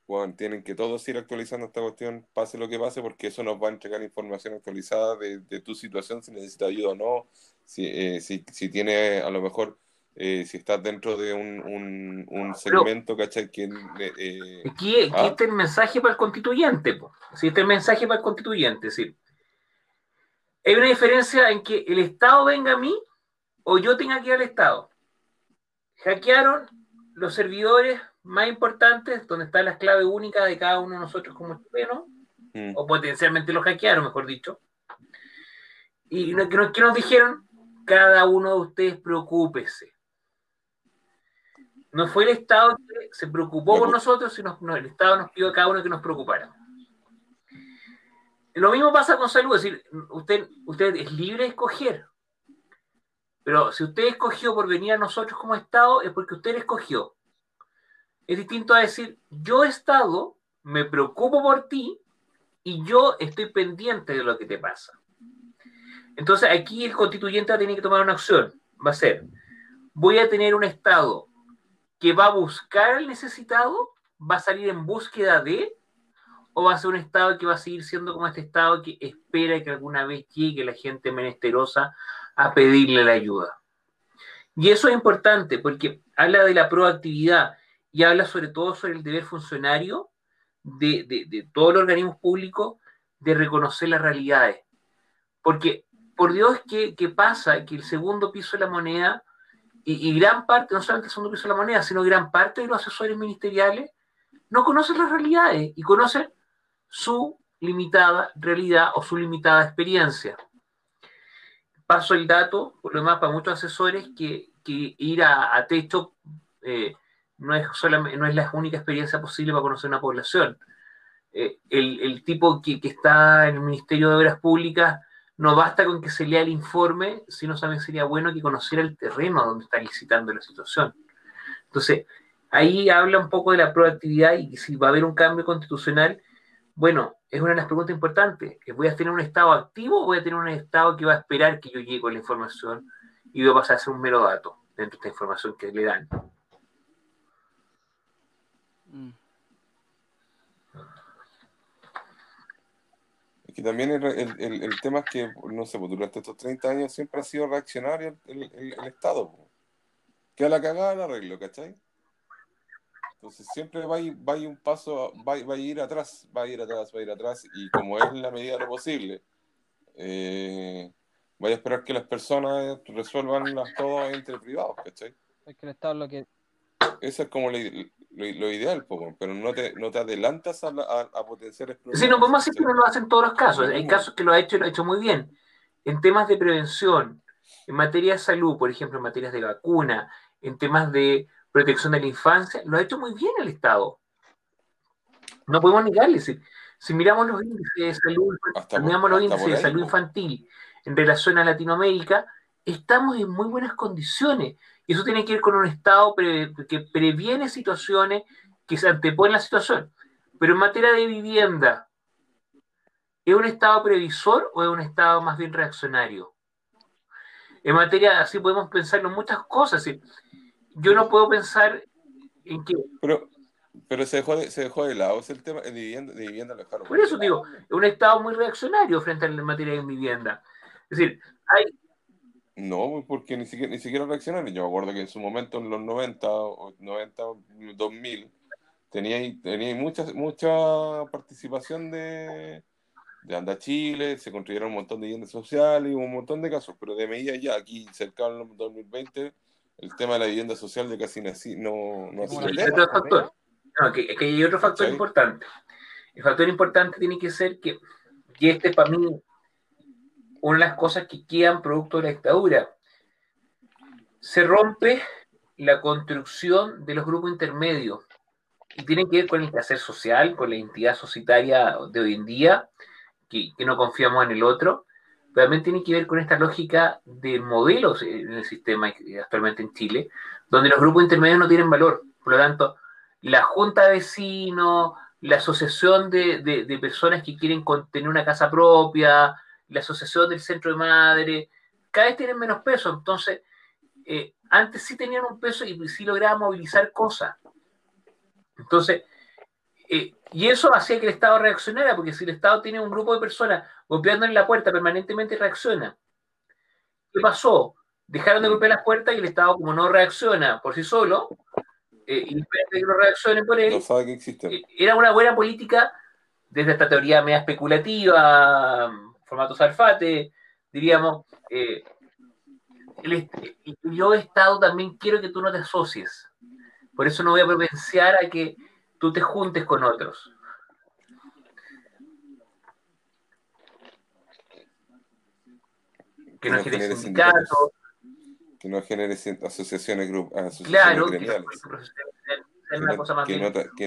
Bueno, tienen que todos ir actualizando esta cuestión, pase lo que pase, porque eso nos va a entregar información actualizada de, tu situación, si necesitas ayuda o no, si, eh, si, si tiene a lo mejor, eh, si estás dentro de un, un, segmento, ¿cachai? Que, eh, aquí, ¿ah? está el mensaje para el constituyente, po. este es el mensaje para el constituyente, sí. Hay una diferencia en que el Estado venga a mí o yo tenga que ir al Estado. Hackearon los servidores más importantes, donde está la clave única de cada uno de nosotros como chilenos, mm. o potencialmente los hackearon, mejor dicho. Y que nos, nos dijeron, cada uno de ustedes preocúpese. No fue el Estado que se preocupó por nosotros, sino no, el Estado nos pidió a cada uno que nos preocupara. Lo mismo pasa con salud, es decir, usted, usted es libre de escoger. Pero si usted escogió por venir a nosotros como Estado, es porque usted escogió. Es distinto a decir, yo Estado me preocupo por ti y yo estoy pendiente de lo que te pasa. Entonces aquí el constituyente tiene que tomar una acción. Va a ser, voy a tener un Estado que va a buscar al necesitado, va a salir en búsqueda de, o va a ser un Estado que va a seguir siendo como este Estado que espera que alguna vez llegue la gente menesterosa a pedirle la ayuda. Y eso es importante porque habla de la proactividad y habla sobre todo sobre el deber funcionario de, de, de todos los organismos públicos de reconocer las realidades. Porque, por Dios, ¿qué, qué pasa? Que el segundo piso de la moneda, y, gran parte, no solamente el segundo piso de la moneda, sino gran parte de los asesores ministeriales, no conocen las realidades y conocen su limitada realidad o su limitada experiencia paso el dato, por lo demás, para muchos asesores, que, ir a, techo eh, no, es solamente, no es la única experiencia posible para conocer una población. Eh, el, tipo que, está en el Ministerio de Obras Públicas no basta con que se lea el informe, sino también sería bueno que conociera el terreno donde está licitando la situación. Entonces, ahí habla un poco de la proactividad y si va a haber un cambio constitucional, bueno, es una de las preguntas importantes. ¿Voy a tener un estado activo o voy a tener un estado que va a esperar que yo llegue la información y voy a pasar a ser un mero dato dentro de esta información que le dan? Mm. Y también el, tema es que, no sé, pues, durante estos 30 años siempre ha sido reaccionario el, Estado. Que a la cagada el arreglo, ¿cachai? Entonces siempre va a ir, va a ir un paso, va, va, a ir atrás, va a ir atrás, va a ir atrás, y como es la medida de lo posible, eh, vaya a esperar que las personas resuelvan las todo entre privados, ¿cachai? Es que el Estado lo que... Eso es como lo, lo, ideal, pero no te, no te adelantas a, a, potenciar Sí, no podemos decir que no lo hacen todos los casos, hay casos que lo ha hecho y lo ha hecho muy bien. En temas de prevención, en materia de salud, por ejemplo, en materias de vacuna, en temas de protección de la infancia, lo ha hecho muy bien el Estado. No podemos negarle. Si miramos los índices de salud, miramos los índices de salud infantil en relación a Latinoamérica, estamos en muy buenas condiciones. Y eso tiene que ver con un Estado que previene situaciones que se anteponen la situación. Pero en materia de vivienda, ¿es un Estado previsor o es un Estado más bien reaccionario? En materia, así podemos pensar en muchas cosas. Yo no puedo pensar en que... Pero, pero se, dejó de, se dejó de lado el tema de vivienda, de vivienda Por eso digo, es un Estado muy reaccionario frente a la materia de vivienda. Es decir, hay... No, porque ni siquiera, ni siquiera reaccionaron. Yo me acuerdo que en su momento, en los 90, 90 2000, tenía, tenía mucha, mucha participación de, de Anda Chile, se construyeron un montón de viviendas sociales y un montón de casos, pero de medida ya, aquí cercano al 2020, el tema de la vivienda social de casi no, no ha sido factor. No, que, que, hay otro factor importante. El factor importante tiene que ser que, y este para mí, una de las cosas que quedan producto de la dictadura, se rompe la construcción de los grupos intermedios y tiene que ver con el quehacer social, con la identidad societaria de hoy en día, que, no confiamos en el otro, pero también tiene que ver con esta lógica de modelos en el sistema actualmente en Chile, donde los grupos intermedios no tienen valor. Por lo tanto, la junta de vecinos, la asociación de, personas que quieren tener una casa propia, la asociación del centro de madre, cada vez tienen menos peso. Entonces, eh, antes sí tenían un peso y sí lograban movilizar cosas. Entonces, eh, y eso hacía que el Estado reaccionara, porque si el Estado tiene un grupo de personas golpeando en la puerta permanentemente reacciona. ¿Qué pasó? Dejaron de golpear las puertas y el Estado, como no reacciona por sí solo, eh, y que no reaccionen por él, eh, era una buena política desde esta teoría media especulativa, formato salfate, diríamos, eh, el, yo Estado también quiero que tú no te asocies. Por eso no voy a propensiar a que tú te juntes con otros. Que, no, genere sindicatos. Que no genere asociaciones, asociaciones claro, gremiales. Que una cosa más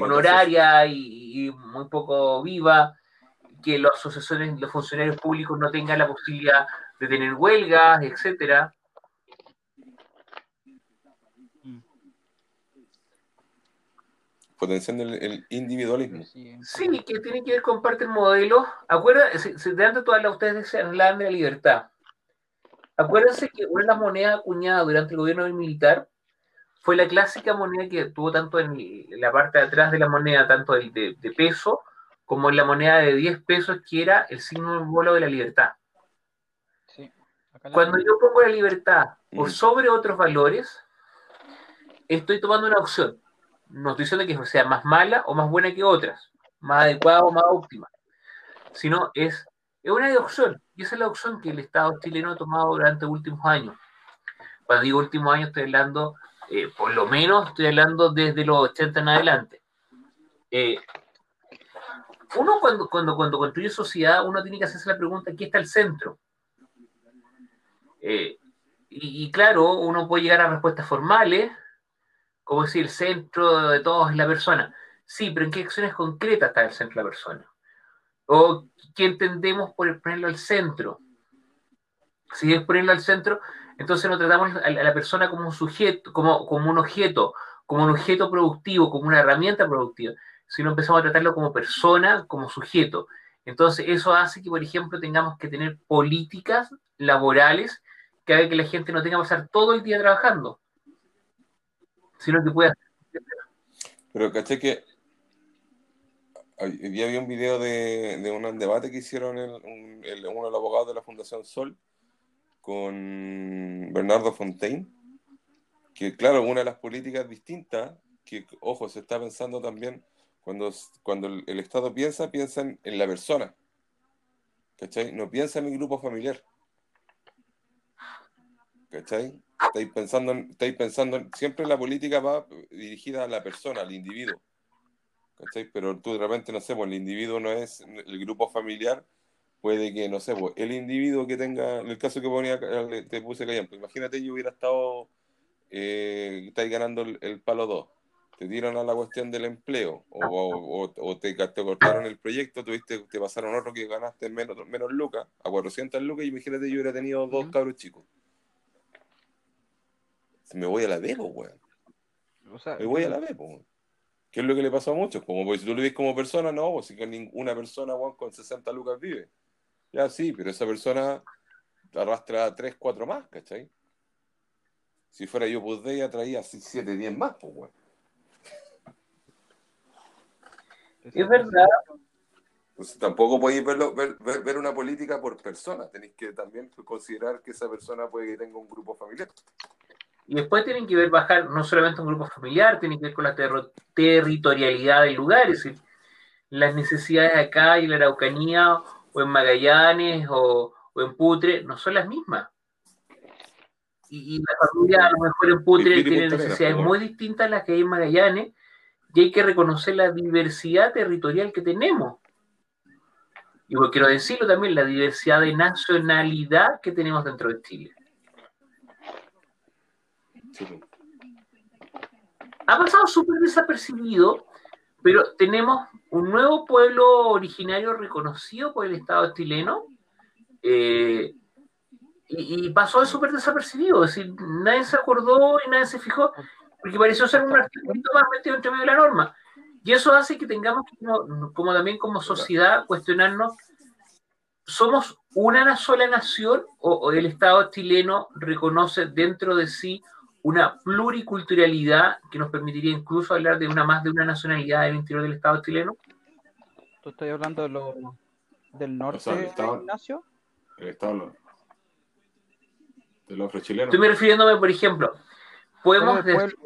honoraria y, muy poco viva, que las asociaciones, los funcionarios públicos no tengan la posibilidad de tener huelgas, etcétera. potenciando el, individualismo. Sí, que tiene que ver con parte del modelo. Acuérdense, de antes todas ustedes hablaban de la libertad. Acuérdense que una de las monedas acuñadas durante el gobierno militar fue la clásica moneda que tuvo tanto en la parte de atrás de la moneda, tanto de, de peso, como en la moneda de 10 pesos, que era el símbolo de la libertad. Cuando yo pongo la libertad por mm. sobre otros valores, estoy tomando una opción no estoy diciendo que sea más mala o más buena que otras, más adecuada o más óptima, sino es, es una opción, y esa es la opción que el Estado chileno ha tomado durante los últimos años. Cuando digo últimos años, estoy hablando, eh, por lo menos, estoy hablando desde los 80 en adelante. Eh, uno cuando, cuando, cuando construye sociedad, uno tiene que hacerse la pregunta, ¿qué está el centro? Eh, y, claro, uno puede llegar a respuestas formales, como decir, el centro de todo es la persona. Sí, pero ¿en qué acciones concretas está el centro de la persona? ¿O qué entendemos por ponerlo al centro? Si es ponerlo al centro, entonces no tratamos a la persona como un sujeto, como, como un objeto, como un objeto productivo, como una herramienta productiva, sino empezamos a tratarlo como persona, como sujeto. Entonces, eso hace que, por ejemplo, tengamos que tener políticas laborales que hagan que la gente no tenga que pasar todo el día trabajando sino que pueda... Pero caché que hoy había un video de, de un debate que hicieron el, uno de los abogados de la Fundación Sol con Bernardo Fontaine, que claro, una de las políticas distintas, que ojo, se está pensando también, cuando, cuando el, Estado piensa, piensa en, la persona, ¿cachai? No piensa en el grupo familiar, ¿cachai? Estáis pensando, estáis pensando, siempre la política va dirigida a la persona, al individuo. ¿cachai? Pero tú de repente, no sé, pues el individuo no es el grupo familiar, puede que, no sé, pues el individuo que tenga, en el caso que ponía, te puse ejemplo, imagínate yo hubiera estado, eh, estáis ganando el, palo 2, te tiran a la cuestión del empleo, o, o, te, te, cortaron el proyecto, tuviste, te pasaron otro que ganaste menos, menos lucas, a 400 lucas, y imagínate yo hubiera tenido dos cabros chicos. Me voy a la B, weón. me voy a la B, weón. ¿Qué es lo que le pasó a muchos? Como pues, si tú lo ves como persona, no, pues si que ninguna persona, weón, con 60 lucas vive. Ya sí, pero esa persona arrastra 3, 4 más, ¿cachai? Si fuera yo, pues de ella traía 7, 10 más, pues, weón. Es verdad. Pues tampoco podéis verlo, ver, ver, una política por persona. Tenéis que también considerar que esa persona puede que tenga un grupo familiar. Y después tienen que ver bajar no solamente un grupo familiar, tienen que ver con la territorialidad del lugar, es decir, las necesidades acá y en la Araucanía o en Magallanes o, en Putre no son las mismas. Y, la familia a lo mejor en Putre tiene necesidades muy distintas a las que hay en Magallanes y hay que reconocer la diversidad territorial que tenemos. Y bueno, quiero decirlo también, la diversidad de nacionalidad que tenemos dentro de Chile. Ha pasado súper desapercibido, pero tenemos un nuevo pueblo originario reconocido por el Estado chileno eh, y, pasó súper desapercibido. Es decir, nadie se acordó y nadie se fijó porque pareció ser un artículo más metido entre medio de la norma. Y eso hace que tengamos, como, como también como sociedad, cuestionarnos, ¿somos una sola nación o, el Estado chileno reconoce dentro de sí una pluriculturalidad que nos permitiría incluso hablar de una más de una nacionalidad del interior del Estado chileno? ¿Tú estás hablando de lo, del norte, o estado, Ignacio? El Estado del otro chileno. Estoy refiriéndome, por ejemplo, podemos decir...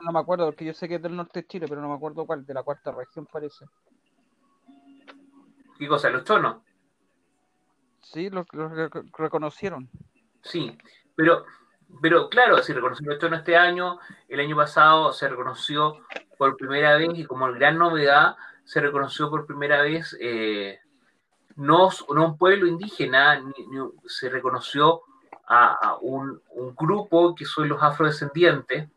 No me acuerdo, porque yo sé que es del norte de Chile, pero no me acuerdo cuál, de la cuarta región parece. ¿Qué cosa? ¿Los chonos? Sí, los lo reconocieron. Sí, pero pero claro, si reconoció esto en este año, el año pasado se reconoció por primera vez y como gran novedad se reconoció por primera vez eh, no, no, un pueblo indígena, se reconoció a, un, grupo que son los afrodescendientes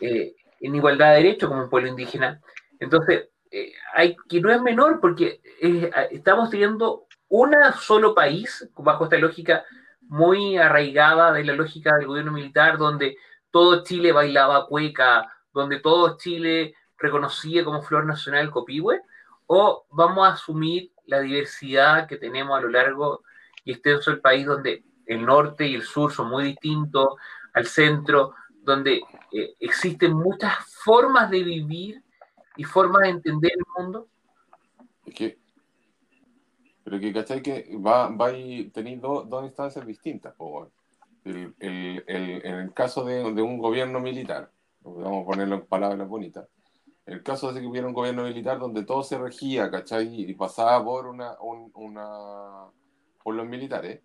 eh, en igualdad de derechos como un pueblo indígena. Entonces, eh, hay que no es menor porque estamos teniendo un solo país, bajo esta lógica muy arraigada de la lógica del gobierno militar, donde todo Chile bailaba cueca, donde todo Chile reconocía como flor nacional copihue, o vamos a asumir la diversidad que tenemos a lo largo y extenso del país, donde el norte y el sur son muy distintos al centro, donde eh, existen muchas formas de vivir y formas de entender el mundo. Pero que, ¿cachai? Que va, va a tener dos instancias distintas. El, el, el, en el caso de, de, un gobierno militar, vamos a ponerlo en palabras bonitas, el caso de que hubiera un gobierno militar donde todo se regía, ¿cachai? Y pasaba por una, una por los militares,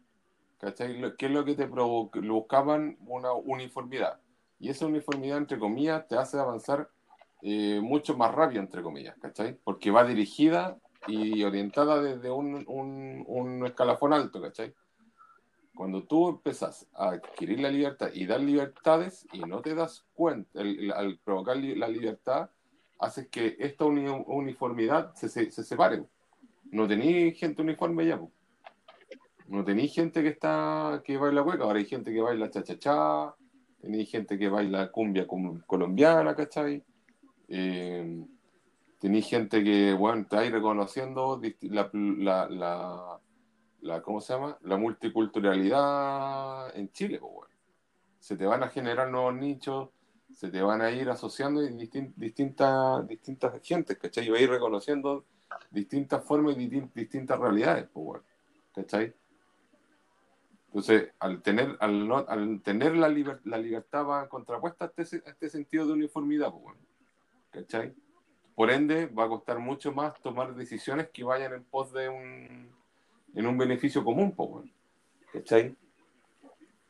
¿cachai? ¿Qué es lo que te buscaban? Una uniformidad. Y esa uniformidad, entre comillas, te hace avanzar eh, mucho más rápido, entre comillas, ¿cachai? Porque va dirigida y orientada desde un, un, un, escalafón alto, ¿cachai? Cuando tú empezás a adquirir la libertad y dar libertades y no te das cuenta, al provocar la libertad, haces que esta uniformidad se, se, se separe. No tenéis gente uniforme ya, no tenéis gente que está que baila hueca, ahora hay gente que baila cha-cha-cha, tenéis gente que baila cumbia colombiana, ¿cachai? Eh, tenéis gente que, bueno, está ahí reconociendo la, la, la, la, ¿cómo se llama? La multiculturalidad en Chile, pues, bueno. Se te van a generar nuevos nichos, se te van a ir asociando distintas, distintas gentes, ¿cachai? Y ir reconociendo distintas formas y distintas realidades, pues, bueno, ¿cachai? Entonces, al tener, al no, al tener la, la libertad va contrapuesta a este, a este sentido de uniformidad, pues, bueno, ¿cachai? Por ende, va a costar mucho más tomar decisiones que vayan en pos de un, en un beneficio común, pues, ¿cachai?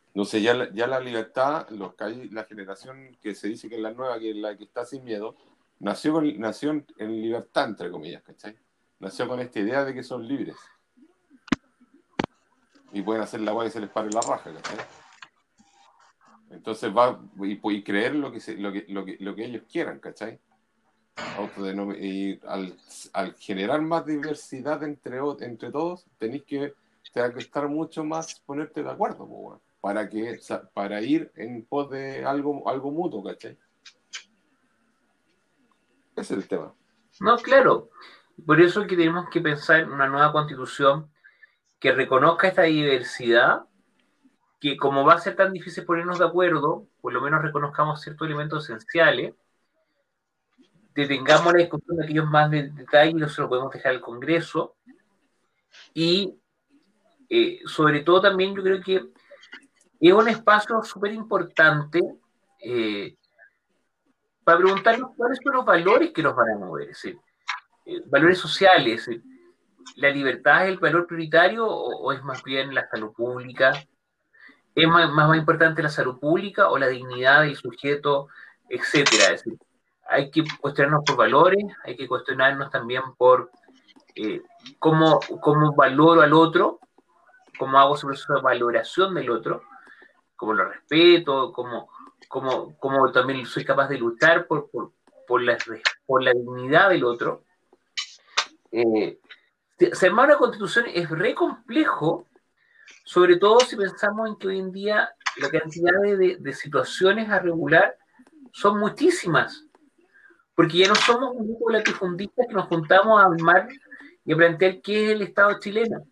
Entonces ya, la, ya la libertad, los la generación que se dice que es la nueva, que es la que está sin miedo, nació, con, nació en, libertad, entre comillas, ¿cachai? Nació con esta idea de que son libres. Y pueden hacer la guay y se les pare la raja, ¿cachai? Entonces va y, creer lo que, lo, que, lo, que, lo que ellos quieran, ¿cachai? Y al, al, generar más diversidad entre, entre todos, tenéis que, que estar mucho más, ponerte de acuerdo, para, que, para ir en pos de algo, algo mutuo, ¿cachai? Ese es el tema. No, claro. Por eso es que tenemos que pensar en una nueva constitución que reconozca esta diversidad, que como va a ser tan difícil ponernos de acuerdo, por lo menos reconozcamos ciertos elementos esenciales, detengamos la discusión de aquellos más de detalle y se lo podemos dejar al Congreso. Y eh, sobre todo también yo creo que es un espacio súper importante eh, para preguntarnos cuáles son los valores que nos van a mover. Es decir, eh, valores sociales. ¿La libertad es el valor prioritario o, es más bien la salud pública? ¿Es más, más, importante la salud pública o la dignidad del sujeto, etcétera? Es decir, hay que cuestionarnos por valores, hay que cuestionarnos también por eh, cómo, cómo, valoro al otro, cómo hago sobre esa valoración del otro, cómo lo respeto, cómo, cómo, cómo también soy capaz de luchar por, por, por, la, por la dignidad del otro. Eh, armar una constitución es re complejo, sobre todo si pensamos en que hoy en día la cantidad de, de situaciones a regular son muchísimas porque ya no somos un grupo de latifundistas que nos juntamos a armar y a plantear qué es el Estado chileno,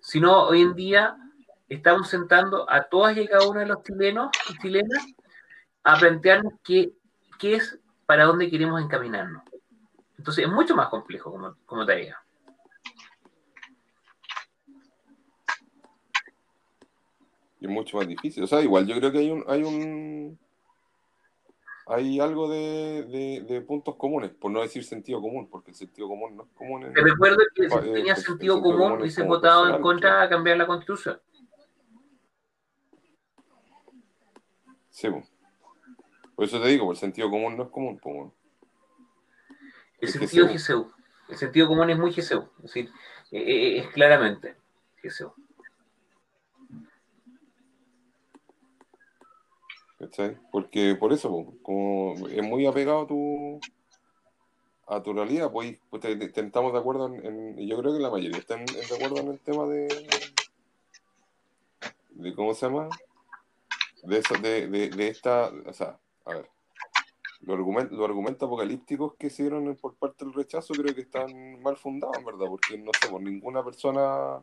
sino hoy en día estamos sentando a todas y cada uno de los chilenos y chilenas a plantearnos qué, qué es para dónde queremos encaminarnos. Entonces es mucho más complejo como, como tarea. Y es mucho más difícil. O sea, igual yo creo que hay un, hay un hay algo de, de, puntos comunes, por no decir sentido común, porque el sentido común no es común. Te recuerdo que si eh, tenía sentido, común, hubiese votado en contra de cambiar la constitución. Sí, por eso te digo, el sentido común no es común. El sentido es. El sentido común es muy GSU. Es decir, eh, eh, es claramente GSU. ¿Cachai? Porque por eso, como es muy apegado a tu, a tu realidad, pues, pues estamos de acuerdo en, yo creo que la mayoría están de acuerdo en el tema de, de ¿cómo se llama? De, eso, de, de, esta, o sea, a ver, los argumentos, los argumentos apocalípticos que se dieron por parte del rechazo creo que están mal fundados, ¿verdad? Porque no sé, ninguna persona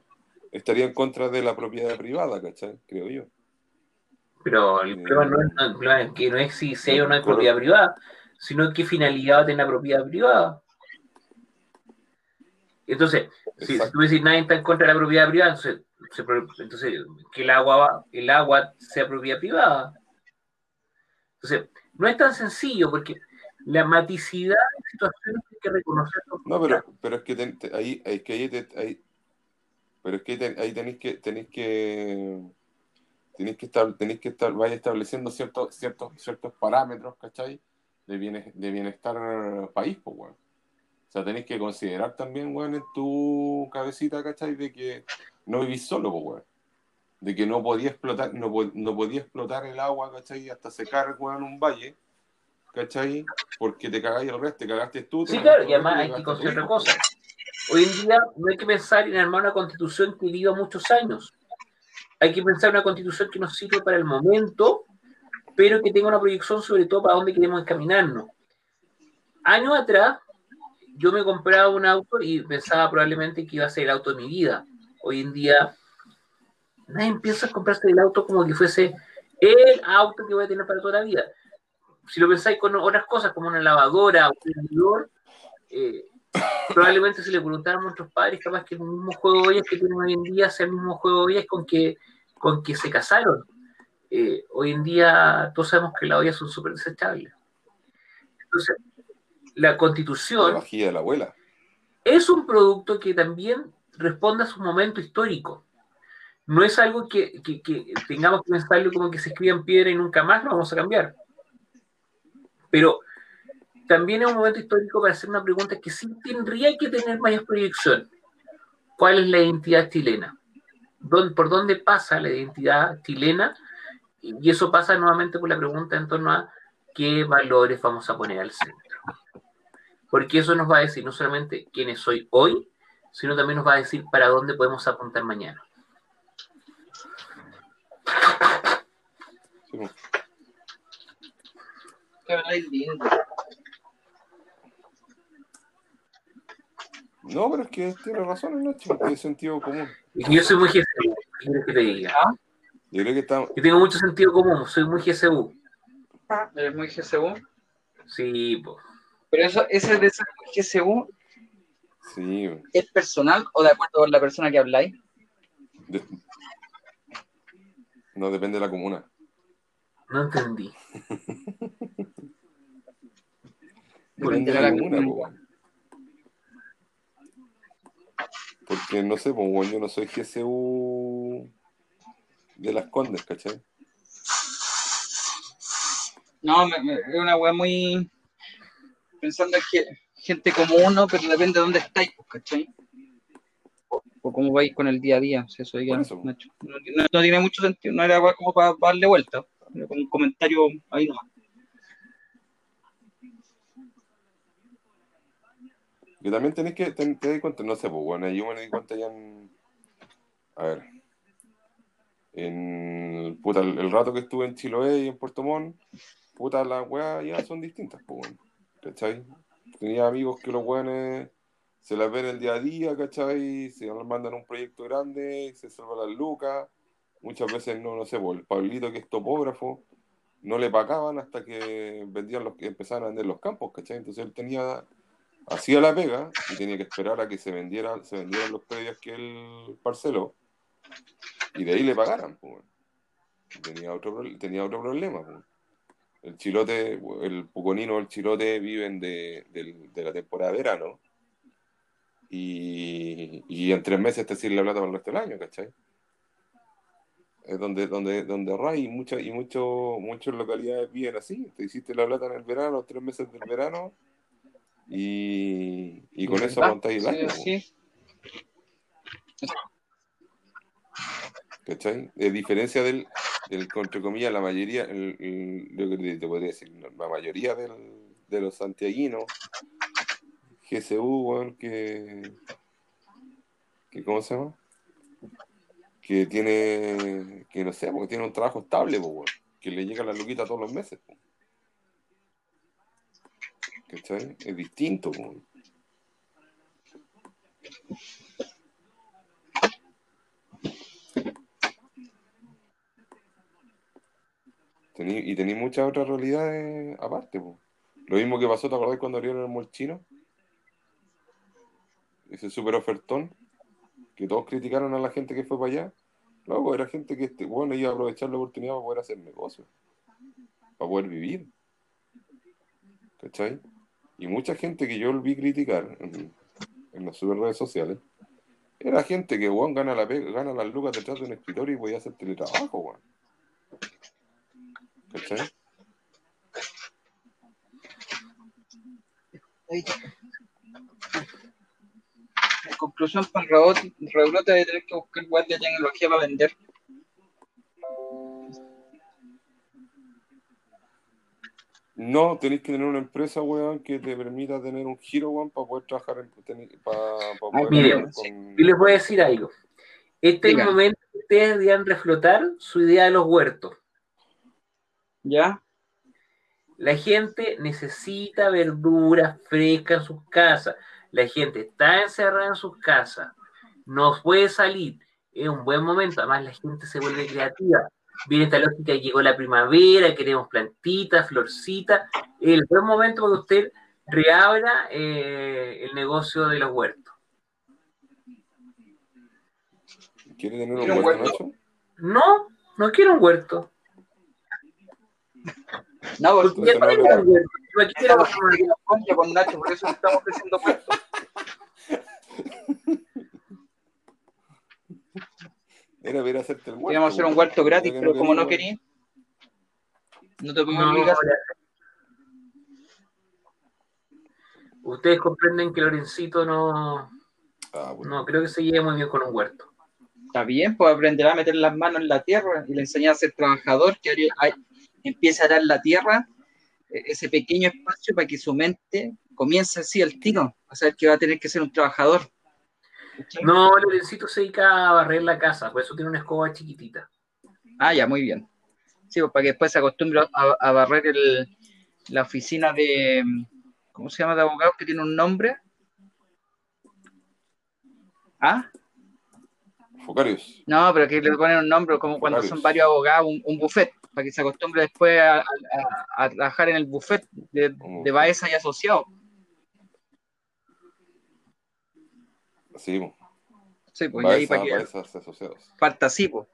estaría en contra de la propiedad privada, ¿cachai? Creo yo. Pero el problema no es, que no es si, hay o no hay propiedad privada, sino qué finalidad va a tener la propiedad privada. Entonces, si, tú decís nadie está en contra de la propiedad privada, entonces, que el agua, el agua sea propiedad privada. Entonces, no es tan sencillo porque la maticidad de situaciones hay que reconocer. No, pero, pero es que ahí, es que ahí, pero es que ahí tenéis que, tenéis que tenéis que estar, tenéis que estar, vaya estableciendo ciertos, ciertos, ciertos parámetros, ¿cachai? De, de bienestar país, pues, weón. O sea, tenéis que considerar también, weón, en tu cabecita, ¿cachai? De que no vivís solo, pues, weón. De que no podía explotar, no, no podía explotar el agua, ¿cachai? Hasta secar, weón, un valle, ¿cachai? Porque te cagáis el resto, te cagaste tú. Sí, claro, y además hay que considerar otra cosa. Hoy en día no hay que pensar en armar una constitución que viva muchos años hay que pensar una constitución que nos sirva para el momento, pero que tenga una proyección sobre todo para dónde queremos encaminarnos. Años atrás, yo me compraba un auto y pensaba probablemente que iba a ser el auto de mi vida. Hoy en día, nadie empieza a comprarse el auto como que fuese el auto que voy a tener para toda la vida. Si lo pensáis con otras cosas, como una lavadora, un vendedor, eh, probablemente si le preguntaran a nuestros padres, capaz que el mismo juego de ollas que tienen hoy en día sea el mismo juego de ollas con que, con que se casaron. Eh, hoy en día todos sabemos que las ollas son súper desechables. Entonces, la constitución... La de la abuela. Es un producto que también responde a su momento histórico. No es algo que, que, que tengamos que pensarlo como que se escriba en piedra y nunca más lo vamos a cambiar. Pero también es un momento histórico para hacer una pregunta que sí tendría que tener mayor proyección. ¿Cuál es la identidad chilena? ¿Por dónde pasa la identidad chilena? y eso pasa nuevamente por la pregunta en torno a qué valores vamos a poner al centro. Porque eso nos va a decir no solamente quiénes soy hoy, sino también nos va a decir para dónde podemos apuntar mañana. Lindo. No, pero es que tiene razón, Nacho, tiene sentido común. Y yo soy muy GCU, ¿qué quieres que te diga? Yo creo que está. Yo tengo mucho sentido común, soy muy GCU. Eres muy GSU. Sí, pues. Pero eso, ese de GSU Sí, es personal o de acuerdo con la persona que habláis. de- no depende de la comuna. No entendí. Depende de la la comuna, comuna. po, weón. Porque no sé, pues, weón, yo no soy GSU de las Condes, ¿cachai? No, me- es una weá muy. Pensando en que gente como uno, pero depende de dónde estáis, pues, ¿cachai? O, cómo vais con el día a día. eso ya, eso. No, tiene mucho sentido, no era como para, darle vuelta. Era como un comentario ahí no. Que también tenés que, te, te das cuenta, no sé, pues, bueno, yo me di cuenta ya en, a ver, en, puta, el, el rato que estuve en Chiloé y en Puerto Montt, puta, las weas ya son distintas, pues, bueno, ¿cachai? Tenía amigos que los weones se las ven el día a día, ¿cachai? Se mandan un proyecto grande, se salvan las lucas, muchas veces, no, no sé, pues, el Pablito que es topógrafo, no le pagaban hasta que vendían los que empezaban a vender los campos, ¿cachai? Entonces él tenía hacía la pega y tenía que esperar a que se vendieran, se vendieran los predios que él parceló y de ahí le pagaran. pues. Tenía otro, tenía otro problema. pues. El chilote, el puconino, el chilote viven de, del- de la temporada de verano y, y en tres meses te sirve la plata para el resto del año, ¿cachai? Es donde, donde, donde ahorras y muchas y mucho, muchas localidades viven así. Te hiciste la plata en el verano, tres meses del verano, y, y con eso ¿Verdad? aguantáis el año. Sí, sí. ¿Cachai? De diferencia del, del, entre comillas, la mayoría, el, el- yo creo que te podría decir, la mayoría del, de los santiaguinos, GSU, weón, que, que, ¿cómo se llama? Que tiene, que no sé, porque tiene un trabajo estable, weón, que le llega la luquita todos los meses. po. ¿Cachai? Es distinto. Tení- y tenéis muchas otras realidades aparte. po. Lo mismo que pasó, ¿te acordás cuando abrieron el molchino? Ese super ofertón, que todos criticaron a la gente que fue para allá. Luego era gente que este, bueno, iba a aprovechar la oportunidad para poder hacer negocio, para poder vivir. ¿Cachai? Y mucha gente que yo vi criticar en, las super redes sociales, era gente que, weón, gana, la gana las lucas detrás de un escritorio y podía hacer teletrabajo, weón. ¿Cachai? En conclusión, el rebrote de tener que buscar web de tecnología para vender. No, tenéis que tener una empresa, weón, que te permita tener un giro, weón, para poder trabajar en, para, para Ay, poder mire, trabajar con... Yo les voy a decir algo. Este es el momento que ustedes deberían reflotar su idea de los huertos. ¿Ya? La gente necesita verduras frescas en sus casas. La gente está encerrada en sus casas. No puede salir. Es un buen momento. Además, la gente se vuelve creativa. Viene esta lógica, llegó la primavera, queremos plantitas, florcitas. El buen momento para que usted reabra eh, el negocio de los huertos. ¿Quiere tener un ¿Quiere un huerto? Nacho? No, no quiero un huerto. No, porque ya tengo un huerto. Yo aquí quiero estamos haciendo una contra con Nacho, por eso estamos ofreciendo puestos. Era ver hacerte el huerto. Queríamos hacer un huerto gratis, pero como no quería, no te podemos No, obligar. Ustedes comprenden que Lorencito no, Ah, bueno. no creo que se lleve muy bien con un huerto. Está bien, pues aprenderá a meter las manos en la tierra y le enseñar a ser trabajador, que empiece a dar la tierra, eh, ese pequeño espacio para que su mente comience así al tiro, a saber que va a tener que ser un trabajador. No, Lorencito se dedica a barrer la casa, por eso tiene una escoba chiquitita. Ah, ya, muy bien. Sí, pues para que después se acostumbre a, a barrer el- la oficina de, ¿cómo se llama? De abogados que tiene un nombre. ¿Ah? Focarius. No, pero que le ponen un nombre como cuando Varios. son varios abogados, un, un buffet, para que se acostumbre después a, a- a trabajar en el buffet de, de Baeza y asociados. Sí, po. Sí, pues y ahí para que asociados. parta así, pues.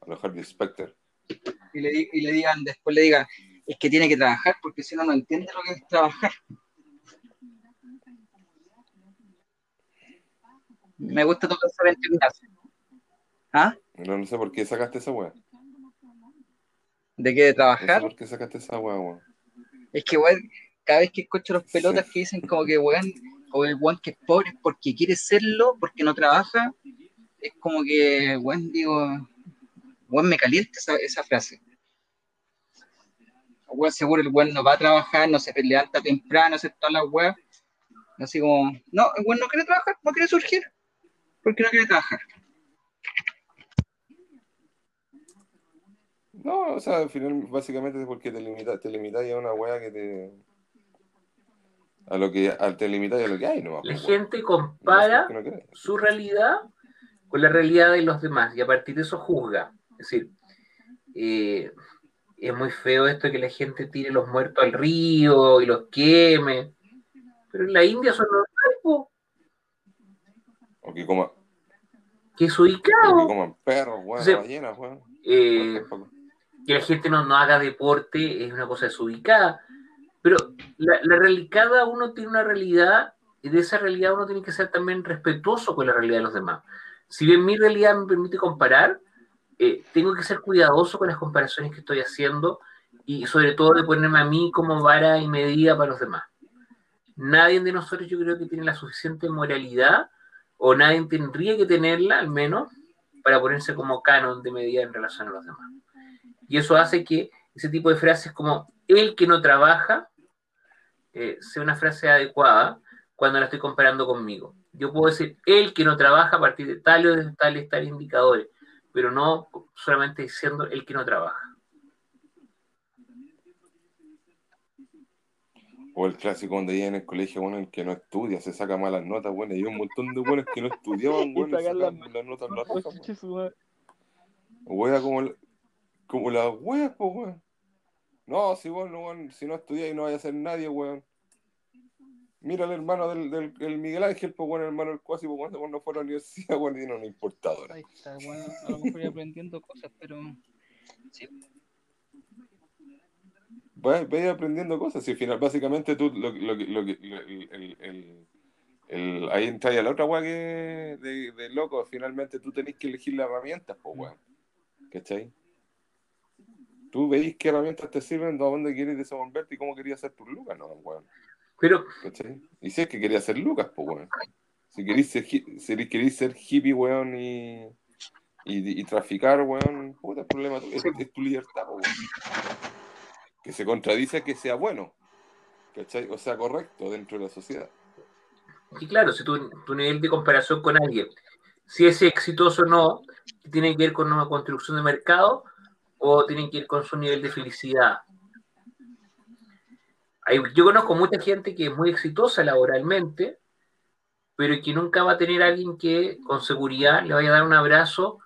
A los Harvey Specter. Y le, y le digan, después le digan, es que tiene que trabajar porque si no, no entiende lo que es trabajar. Me gusta eso de entenderse. ¿Ah? No, no sé por qué sacaste esa weá. ¿De qué? ¿De No sé trabajar? por qué sacaste esa weá, weón. Es que, weón, cada vez que escucho los pelotas que dicen como que, weón, o el weón que es pobre porque quiere serlo, porque no trabaja, es como que, weón, digo, weón, me calienta esa, frase. Weón, seguro el weón no va a trabajar, no se levanta temprano, hace todas las weas. Así como, no, el weón no quiere trabajar, no quiere surgir, porque no quiere trabajar. No, o sea, al final, básicamente es porque te limitas te limitas a una weá que te. A lo que. A, te limitas a lo que hay, ¿no? La gente compara su realidad con la realidad de los demás y a partir de eso juzga. Es decir, eh, es muy feo esto de que la gente tire los muertos al río y los queme. Pero en la India son normales, O que coman, que es o que ubicado. coman perros, ballenas. Eh, Por ejemplo. que la gente no, no haga deporte es una cosa desubicada. Pero la, la reali- cada uno tiene una realidad y de esa realidad uno tiene que ser también respetuoso con la realidad de los demás. Si bien mi realidad me permite comparar, eh, tengo que ser cuidadoso con las comparaciones que estoy haciendo y sobre todo de ponerme a mí como vara y medida para los demás. Nadie de nosotros yo creo que tiene la suficiente moralidad o nadie tendría que tenerla al menos para ponerse como canon de medida en relación a los demás. Y eso hace que ese tipo de frases como el que no trabaja eh, sea una frase adecuada cuando la estoy comparando conmigo. Yo puedo decir el que no trabaja a partir de tales, de tales, tales indicadores, pero no solamente diciendo el que no trabaja. O el clásico donde iba en el colegio, bueno, el que no estudia, se saca malas notas, bueno, y hay un montón de buenos que no estudiaban, bueno, y sacan las- las notas. Wea como, como las weas, pues, weón. No, si vos no, weón, si no estudiáis no vaya a ser nadie, weón. Mira el hermano del, del el Miguel Ángel, pues, weón, el hermano del Cuasi, pues, weón, no fue a la universidad, weón, y tiene una importadora. Ahí está, bueno, a lo mejor ir aprendiendo cosas, pero. Sí. Vas, vas aprendiendo cosas, y al final, básicamente, tú, lo, lo, lo, lo- el, el, el, ahí entra ya la otra wea que de, de loco, finalmente tú tenés que elegir las herramientas, pues, weón. ¿Cachai? Tú veis qué herramientas te sirven, de dónde quieres desenvolverte y cómo querías hacer tus lucas, ¿no, weón? Pero ¿Cachai? Y si es que quería ser Lucas, pues, weón. Si queréis ser, si queréis ser hippie, weón, y, y, y traficar, weón, puta, el problema es, es tu libertad, weón. Que se contradice que sea bueno, ¿cachai? O sea, correcto dentro de la sociedad. y claro, si tu, tu nivel de comparación con alguien, si es exitoso o no, tiene que ver con una construcción de mercado o tiene que ver con su nivel de felicidad. Hay- yo conozco mucha gente que es muy exitosa laboralmente, pero que nunca va a tener a alguien que con seguridad le vaya a dar un abrazo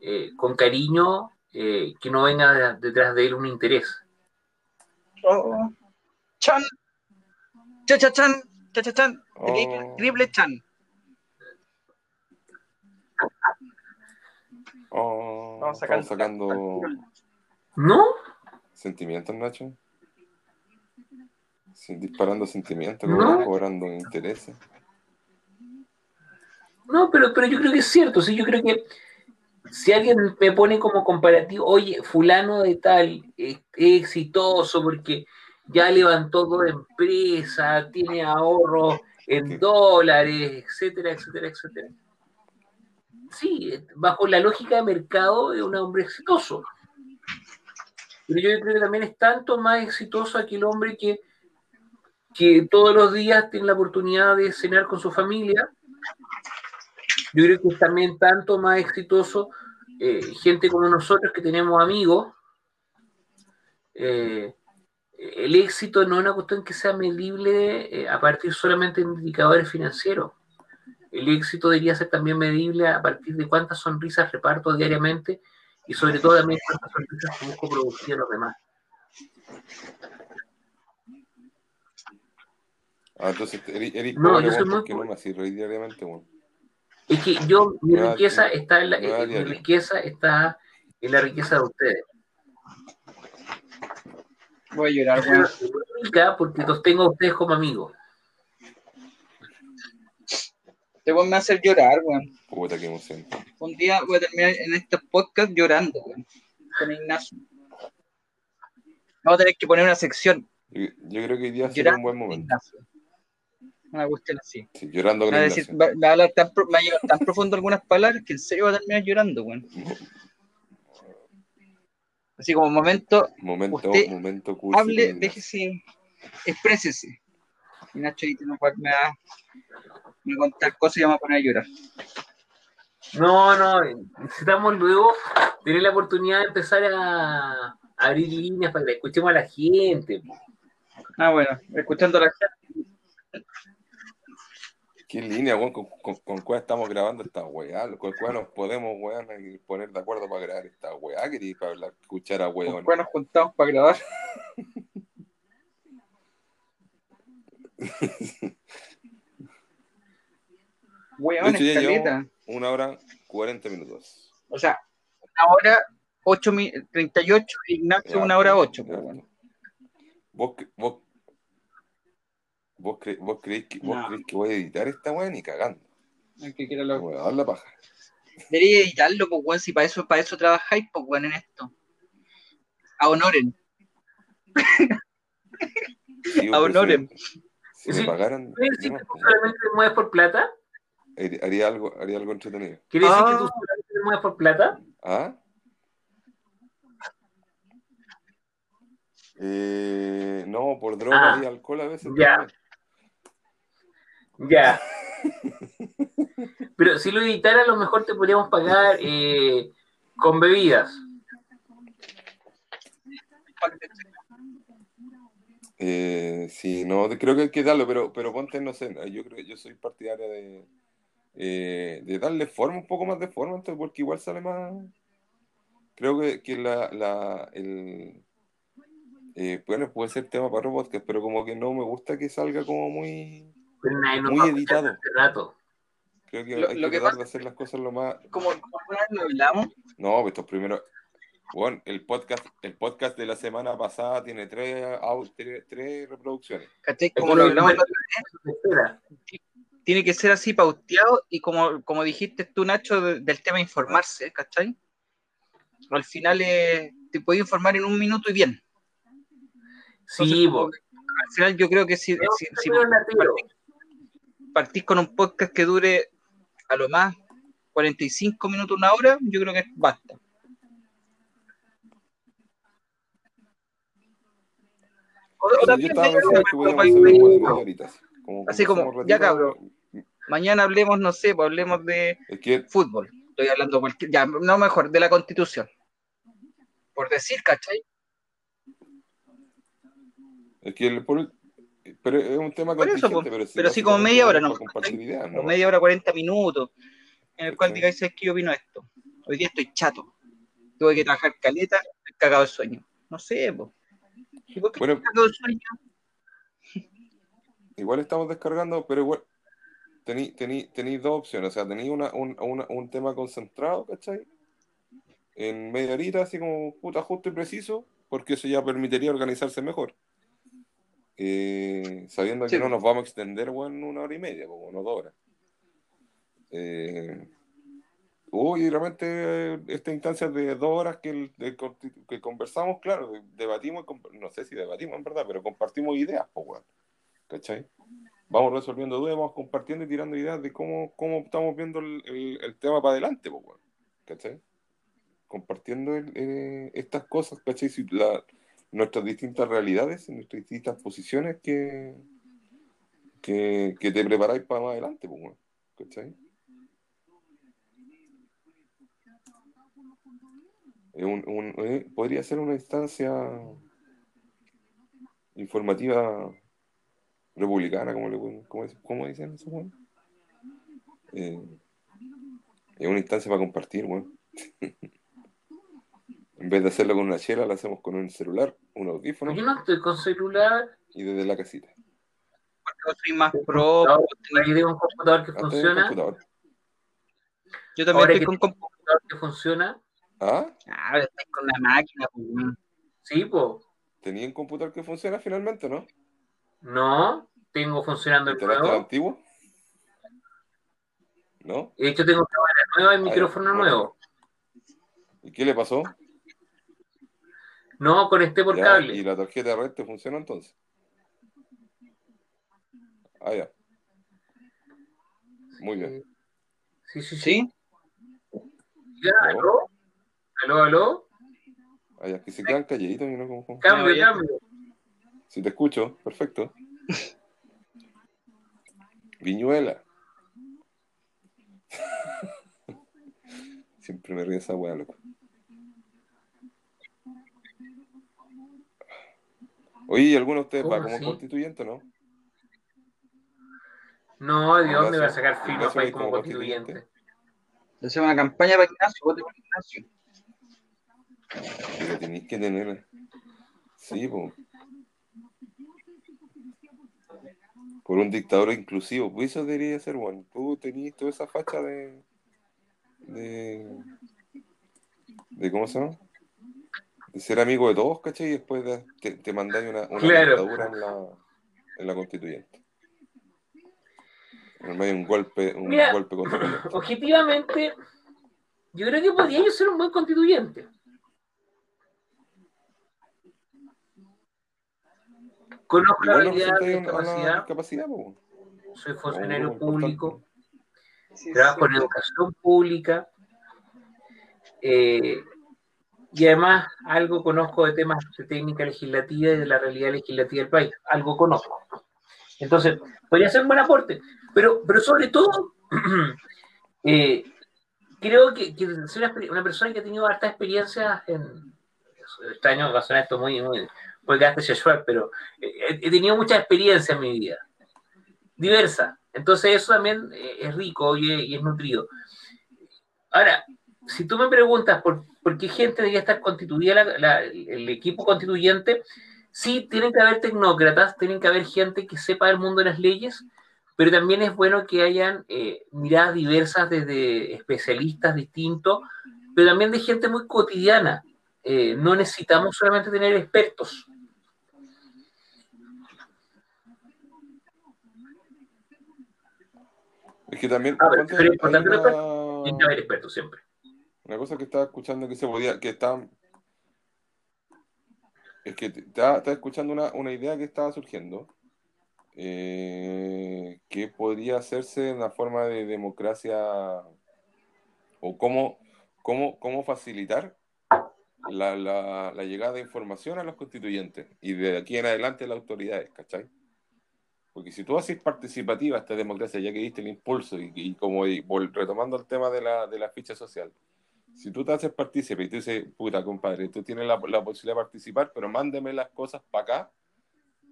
eh, con cariño, eh, que no venga de- detrás de él un interés. Oh. Chan. Cha cha chan. Cha cha chan. Oh. Triple, chan. Oh, Vamos a sacar- estamos sacando ¿No? sentimientos, Nacho. Sí, disparando sentimientos, No. cobrando intereses. No, pero, pero yo creo que es cierto. Sí, yo creo que si alguien me pone como comparativo, oye, fulano de tal es, es exitoso porque ya levantó dos empresas, tiene ahorros en Sí. dólares, etcétera, etcétera, etcétera. sí, bajo la lógica de mercado es un hombre exitoso. Pero yo creo que también es tanto más exitoso aquel hombre que, que todos los días tiene la oportunidad de cenar con su familia. Yo creo que es también tanto más exitoso eh, gente como nosotros que tenemos amigos. Eh, el éxito no es una cuestión que sea medible eh, a partir solamente de indicadores financieros. El éxito debería ser también medible a partir de cuántas sonrisas reparto diariamente y sobre todo también cuántas sonrisas busco producir a los demás. Ah, entonces eres, eres No, pobre, yo soy muy no así diariamente, weón. Es que yo, mi riqueza está en la, eh, mi riqueza está en la riqueza de ustedes. Voy a llorar, porque los tengo a ustedes como amigos. Este weón me va a hacer llorar, weón. Puta, qué emoción. Un día voy a terminar en estos podcasts llorando, weón. Con Ignacio. Vamos a tener que poner una sección. Yo, yo creo que hoy día será un buen momento. Ignacio. Una cuestión así. Sí, llorando con va a, decir, va, va a hablar tan, me tan profundo algunas palabras que en serio va a terminar llorando, weón. Así como momento, Momento, Usted momento cursi con hable, déjese, exprésese. Y Nacho ahí me va, me va a contar cosas y vamos a poner a llorar. No, no, necesitamos luego tener la oportunidad de empezar a abrir líneas para que escuchemos a la gente. Ah, bueno, escuchando a la gente. ¿Qué línea, weón? ¿Con, con, con cuál estamos grabando esta weá? ¿Con cuál nos podemos, weón, y poner de acuerdo para grabar esta weá? Quería para hablar, escuchar a ¿Con weón. cuál nos juntamos para grabar? Weón, escaleta. Una hora, 40 minutos. O sea, una hora 8 mi- 38, Ignacio, Ya, una hora pues, 8. ya. ¿Vos, cre- vos, vos, cre- vos creéis que, vos No. creéis que voy a editar esta weá ni cagando? que quiera lo- voy a dar la paja. Debería editarlo, pues, weón, si para eso, para eso trabajáis, pues, weón, en esto. A honoren. Sí, A pues, honorem. Si, Sí. me pagaran, ¿Quiere decir no, que tú solamente te mueves por plata? haría- haría algo, haría algo entretenido. ¿Quiere decir Ah. que tú solamente te mueves por plata? ¿Ah? Eh, no, por droga Ah, y alcohol a veces. ya. también. Ya. Pero si lo editara, a lo mejor te podríamos pagar eh, con bebidas. Eh, sí, no, creo que hay que darlo, pero, pero ponte, no sé, yo creo yo soy partidario de, eh, de darle forma, un poco más de forma, entonces, porque igual sale más. Creo que, que la, la, el, eh, bueno, puede ser tema para otro podcast, pero como que no me gusta que salga como muy, nos muy editado. hace rato. Creo que Lo- hay lo que que tratar pasa- de hacer las cosas lo más. Como, como lo hablamos, No, pues estos primeros. Bueno, el podcast, el podcast de la semana pasada tiene tres, tres, tres reproducciones. ¿cachai? Como lo hablamos, tiene que ser así pauteado y como, como dijiste tú, Nacho, de- del tema informarse, ¿cachai? Al final eh, te puedes informar en un minuto y bien. Entonces, Sí, como al final yo creo que si, partís con un podcast que dure a lo más 45 minutos, una hora, yo creo que basta. O- o Sí, yo también estaba media pensando hora, que como podíamos para ir hacerlo como de leyendo. Así. Como ya, cabrón. Mañana hablemos, no sé, pues hablemos de Es que, fútbol. Estoy hablando cualquier, ya, no mejor, de la constitución. Por decir, ¿cachai? es que el- por- pero es un tema Por eso, contingente, po. pero, sí, Pero sí como media hora, ¿no? media hora, 40 minutos. En el cual digáis, ¿sabes qué yo opino esto? Hoy día estoy chato. Tuve que trabajar caleta, estoy cagado de sueño. No sé, po. ¿Y por qué Bueno. sueño? Igual estamos descargando, pero igual tenéis tení, tení dos opciones. O sea, tenéis una, un, una- un tema concentrado, ¿cachai? En media horita, así como puta, justo y preciso, porque eso ya permitiría organizarse mejor. Eh, sabiendo que no nos vamos a extender, bueno, una hora y media, como no dos horas. Eh, uy, realmente esta instancia de dos horas que, el- de que conversamos, claro, debatimos, no sé si debatimos en verdad, pero compartimos ideas, pues, weón. ¿Cachai? vamos resolviendo dudas, vamos compartiendo y tirando ideas de cómo, cómo estamos viendo el, el- el tema para adelante, pues, weón. ¿cachai? Compartiendo eh, estas cosas, ¿cachai? Si la- nuestras distintas realidades, nuestras distintas posiciones que, que, que te preparáis para más adelante, pues, weón. ¿cachai? Un- un- eh, podría ser una instancia informativa republicana, como, le, como, como dicen esos weones. Eh, es una instancia para compartir, weón. en vez de hacerlo con una chela, la hacemos con un celular, un audífono Yo no estoy con celular. y desde la casita. Porque yo soy más pro. Aquí tengo un computador que del funciona. computador. Yo también Ahora estoy con tengo un compu- computador que funciona. Ah, Ah, estoy con una máquina. pues. Sí, pues. tenía un computador que funciona finalmente, ¿no? No, tengo funcionando el ¿Instalaste el nuevo. antiguo? ¿No? De hecho, tengo cámara nueva y Ah, micrófono nuevo. ¿Y qué le pasó? No, conecté por Ya, cable. ¿Y la tarjeta de red te funciona entonces? Ah, ya. Muy bien. Sí, sí, sí. ¿Sí? Ya, aló. Aló, aló. Ah, ya. Que se quedan calladitos y no como... Cambio, cambio. Si te escucho, perfecto. Viñuela. Siempre me ríe esa weá, loco. Oye, ¿y alguno de ustedes va ¿Cómo como así? constituyente, no? No, ¿de dónde va a sacar Ignacio para ir es como como constituyente? constituyente. Hacemos una campaña para Ignacio. Vote por Ignacio. Pero tenéis que tener. Sí, po. Por un dictador inclusivo. Pues eso debería ser, bueno. Tú tenías toda esa facha de. de. de ¿cómo se llama? De ser amigo de todos, ¿cachai? Y después de- te, te mandáis una, una Claro. dictadura en la, en la constituyente. En medio un golpe, un Mira. golpe constituyente. Objetivamente, yo creo que podría yo ser un buen constituyente. Conozco la habilidad, una capacidad, discapacidad, po. soy funcionario público, Sí, trabajo sí. en educación pública eh, y además algo conozco de temas de técnica legislativa y de la realidad legislativa del país, algo conozco. Entonces, podría ser un buen aporte, pero, pero sobre todo, eh, creo que, que soy una, una persona que ha tenido hartas experiencias en... Extraño que va a sonar esto muy, muy, muy quedaste sexual, pero he, he tenido mucha experiencia en mi vida, diversa. Entonces eso también eh, es rico y es, y es nutrido. Ahora, si tú me preguntas por, por qué gente debería estar constituida el equipo constituyente, sí, tienen que haber tecnócratas, tienen que haber gente que sepa del mundo de las leyes, pero también es bueno que hayan eh, miradas diversas desde especialistas distintos, pero también de gente muy cotidiana. Eh, no necesitamos solamente tener expertos. Es que también. Ah, pero pero importante la una- Tiene que haber expertos siempre. Una cosa que estaba escuchando que se podía, que está, es que estaba, estaba escuchando una, una idea que estaba surgiendo, eh, que podría hacerse en una forma de democracia o cómo, cómo, cómo facilitar la, la, la llegada de información a los constituyentes y de aquí en adelante las autoridades, ¿cachai? Porque si tú haces participativa esta democracia, ya que diste el impulso y, y como y retomando el tema de la, de la ficha social, si tú te haces partícipe y tú dices, puta, compadre, tú tienes la, la posibilidad de participar, pero mándeme las cosas para acá,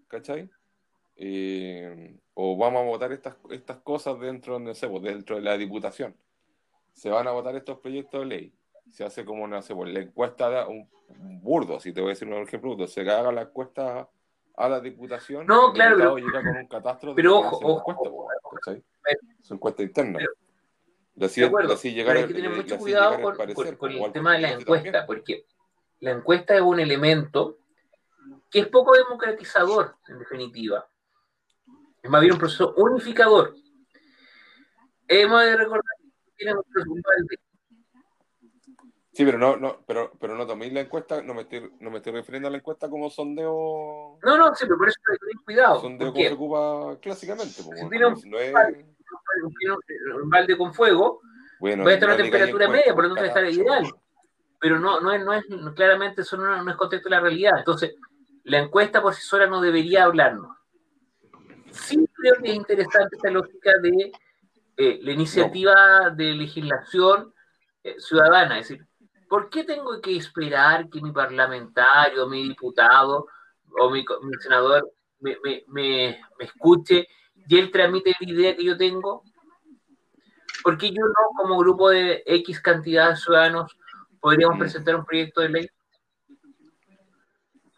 ¿cachai? Eh, o vamos a votar estas, estas cosas dentro, no sé, pues, dentro de la diputación. Se van a votar estos proyectos de ley. Se hace como, sé, pues, la encuesta, de un, un burdo, si te voy a decir un ejemplo, burdo, se haga la encuesta a la diputación. No, claro, pero- llega con un catastro pero ojo, ojo, encuesta, ojo, pero- Es encuesta interna. pero- Le así, De acuerdo, le así llegar pero hay que tener mucho así cuidado con, el parecer, con- con como el al tema de la encuesta, también. porque la encuesta es un elemento que es poco democratizador, en definitiva. Es más bien un proceso unificador. Hemos de recordar que tiene un Sí, pero no, no, pero, pero no toméis la encuesta, no me, estoy, no me estoy refiriendo a la encuesta como sondeo. No, no, sí, pero por eso hay que tener cuidado. Sondeo como porque se ocupa clásicamente. pues, Si un- no es- un balde con fuego, bueno, puede estar a no una temperatura media, por lo tanto está carajo. ideal. pero no, no es, no es claramente eso no, no es contexto de la realidad. Entonces, la encuesta por sí sola no debería hablarnos. Sí creo que es interesante esta lógica de eh, la iniciativa de legislación eh, ciudadana, es decir, ¿por qué tengo que esperar que mi parlamentario, mi diputado o mi, senador me, me- me- me escuche y él tramite la idea que yo tengo? ¿Por qué yo no, como grupo de X cantidad de ciudadanos, podríamos presentar un proyecto de ley?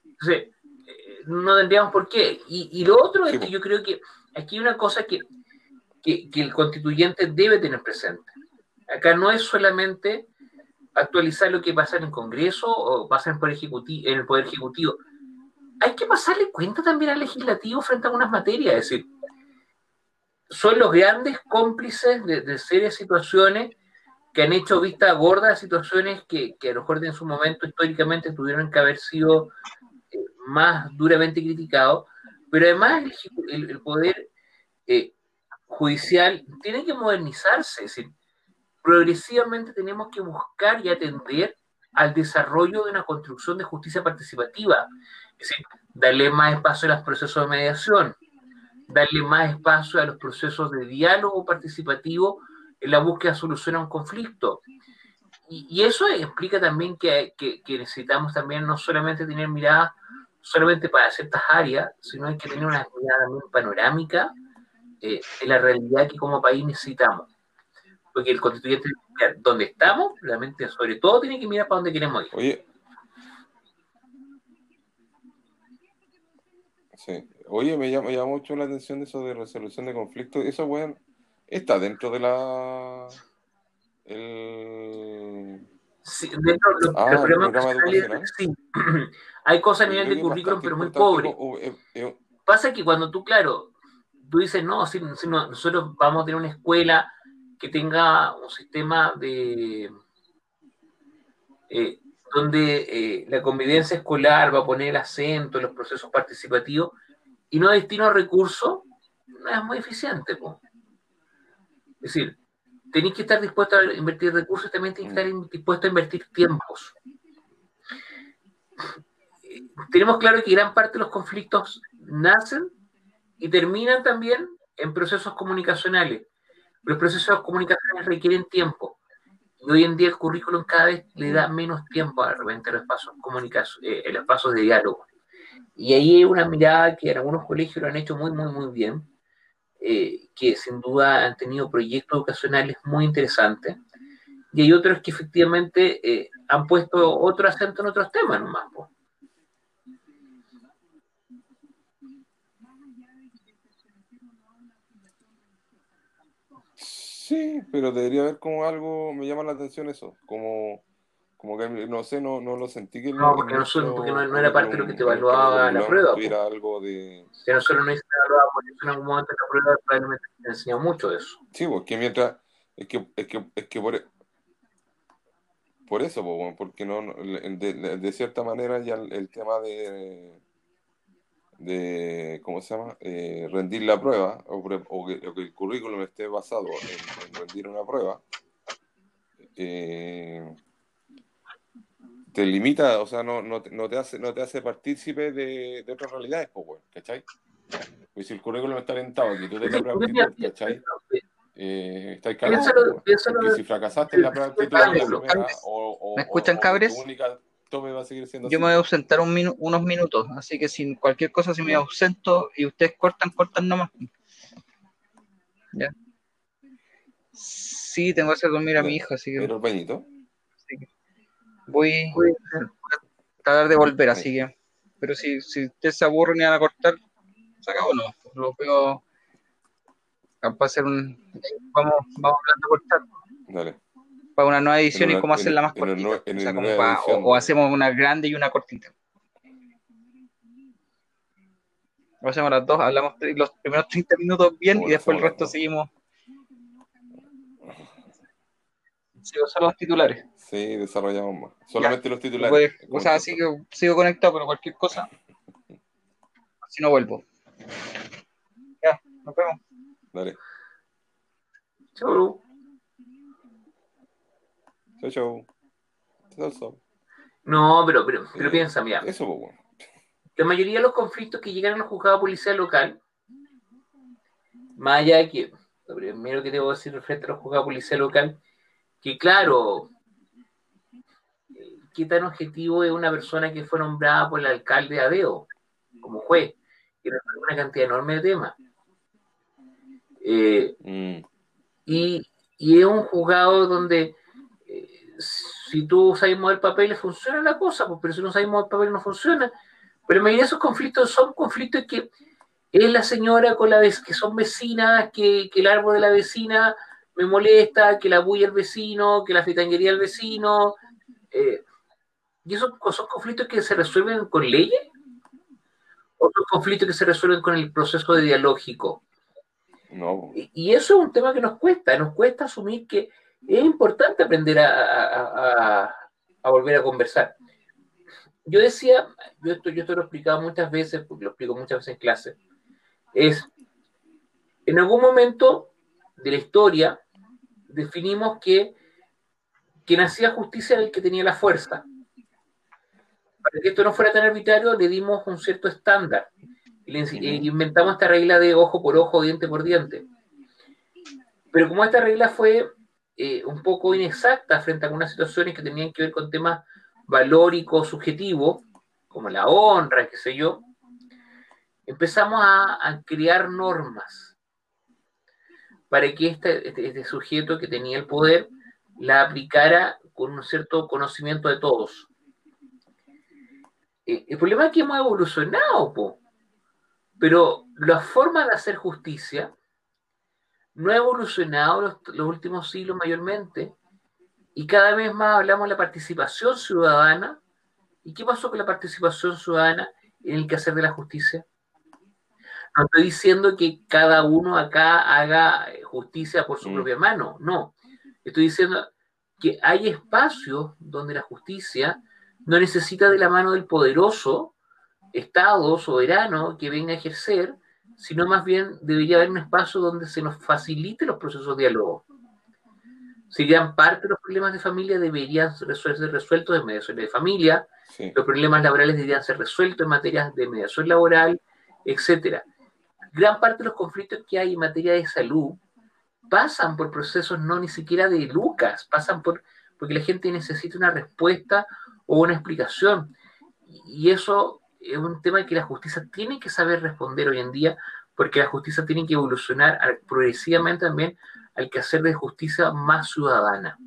Entonces, eh, no tendríamos por qué. Y, y lo otro es que yo creo que aquí hay una cosa que, que, que el constituyente debe tener presente. Acá no es solamente actualizar lo que pasa en el Congreso o pasa en el Poder Ejecutivo. En el poder ejecutivo. Hay que pasarle cuenta también al legislativo frente a algunas materias. Es decir, son los grandes cómplices de, de serias situaciones que han hecho vista gorda a situaciones que, que a lo mejor en su momento históricamente tuvieron que haber sido eh, más duramente criticados, pero además el, el- el poder eh, judicial tiene que modernizarse, es decir, progresivamente tenemos que buscar y atender al desarrollo de una construcción de justicia participativa, es decir, darle más espacio a los procesos de mediación, darle más espacio a los procesos de diálogo participativo en la búsqueda de solución a un conflicto. Y, eso explica también que necesitamos también no solamente tener mirada solamente para ciertas áreas, sino hay que tener una mirada también panorámica eh, de la realidad que como país necesitamos. Porque el constituyente, donde estamos, realmente sobre todo tiene que mirar para dónde queremos ir. Oye. Sí. Oye, me llama, me llama mucho la atención eso de resolución de conflictos. Eso, weón, está dentro de la. El. Sí, dentro de los- Ah, el programa programa sí. Hay cosas a nivel de currículum, pero muy pobre. como, eh, eh, Pasa que cuando tú, claro, tú dices, no, si, si no- nosotros vamos a tener una escuela que tenga un sistema de eh, donde eh, la convivencia escolar va a poner el acento en los procesos participativos y no destino recursos, no es muy eficiente. po. Es decir, tenéis que estar dispuesto a invertir recursos y también tenéis que estar dispuesto a invertir tiempos. Tenemos claro que gran parte de los conflictos nacen y terminan también en procesos comunicacionales. Los procesos comunicacionales requieren tiempo. Y hoy en día el currículum cada vez le da menos tiempo de repente a los comunicación, eh, a los espacios de diálogo. Y ahí hay una mirada que en algunos colegios lo han hecho muy, muy, muy bien, eh, que sin duda han tenido proyectos educacionales muy interesantes. Y hay otros que efectivamente eh, han puesto otro acento en otros temas nomás. Sí, pero debería haber como algo, me llama la atención eso, como, como que no sé, no, no lo sentí que No, porque no porque no- no era parte de lo que te evaluaba la prueba, tuviera algo de... Si nosotros no hicieron evaluado por eso en algún momento en la prueba, probablemente te enseñó mucho de eso. Sí, pues que mientras, es que, es que, es que por, por eso, pues, porque no, de, de- de cierta manera ya el, el tema de, de, ¿cómo se llama? Eh, rendir la prueba, o, pre- o que, o que el currículum esté basado en, en rendir una prueba, eh, te limita, o sea, no, no, te- no te hace, no te hace partícipe de, de otras realidades, pues, bueno, ¿cachai? Pues si el currículum está orientado, que tú te la prueba aptitud, ¿cachai? Eh, estáis cagados, pues, si fracasaste en la prueba aptitud, o, o- ¿Me escuchan, o- o cabres? única tome va a seguir siendo Yo me así. voy a ausentar un minu- unos minutos, así que sin cualquier cosa, si me ausento y ustedes cortan, cortan nomás. ¿Ya? Sí, tengo que hacer dormir a mi hija, así que Pero el bañito. voy Puede a tratar de volver, así que. Pero si, si ustedes se aburren y van a cortar, se acabó, no. Lo veo. Para hacer un. Vamos, vamos hablando de cortar. Dale. Para una nueva edición y cómo hacerla más en cortita. en O sea, como hacemos una grande y una cortita. O hacemos las dos, hablamos los primeros 30 minutos bien y después el resto seguimos. Sigo solo los titulares. Sí, desarrollamos más. Solamente los titulares. O sea, sigo, sigo conectado, pero cualquier cosa. Si no vuelvo. Ya, nos vemos. Dale. Chau. Chau, chau. Chau, chau. No, pero, pero, pero Eh, piensa, mira, Eso, pues, bueno. la mayoría de los conflictos que llegan al juzgado policial local, más allá de que, lo primero que debo decir frente a los juzgados policial local, que claro, eh, qué tan objetivo es una persona que fue nombrada por el alcalde de Adeo como juez, que una cantidad enorme de temas. Eh, Mm, y, y es un juzgado donde si tú sabes mover papeles funciona la cosa, pues, pero si no sabes mover papeles no funciona. Pero de esos conflictos son conflictos que es la señora con la vez que son vecinas, que, que el árbol de la vecina me molesta, que la bulla el vecino, que la fritanguería del vecino. eh, y esos son conflictos que se resuelven con leyes o son conflictos que se resuelven con el proceso de dialógico. no, y eso es un tema que nos cuesta, nos cuesta asumir que es importante aprender a, a- a- volver a conversar. Yo decía, yo esto, yo esto lo he explicado muchas veces, porque lo explico muchas veces en clase, es, en algún momento de la historia definimos que quien hacía justicia era el que tenía la fuerza. Para que esto no fuera tan arbitrario, le dimos un cierto estándar. Y le- inventamos esta regla de ojo por ojo, diente por diente. Pero como esta regla fue eh, un poco inexacta frente a algunas situaciones que tenían que ver con temas valóricos, subjetivos, como la honra, qué sé yo, empezamos a, crear normas para que este, este- este sujeto que tenía el poder la aplicara con un cierto conocimiento de todos. Eh, el problema es que hemos evolucionado, po. pero la forma de hacer justicia no ha evolucionado los, los últimos siglos mayormente y cada vez más hablamos de la participación ciudadana. ¿Y qué pasó con la participación ciudadana en el quehacer de la justicia? No estoy diciendo que cada uno acá haga eh, justicia por su propia mano, no. Estoy diciendo que hay espacios donde la justicia no necesita de la mano del poderoso Estado soberano que venga a ejercer, sino más bien debería haber un espacio donde se nos facilite los procesos de diálogo. Si gran parte de los problemas de familia deberían ser resuel- resueltos en mediación de familia, Sí. los problemas laborales deberían ser resueltos en materias de mediación laboral, etcétera. Gran parte de los conflictos que hay en materia de salud pasan por procesos no ni siquiera de lucas, pasan por porque la gente necesita una respuesta o una explicación. Y eso es un tema que la justicia tiene que saber responder hoy en día, porque la justicia tiene que evolucionar progresivamente también al quehacer de justicia más ciudadana.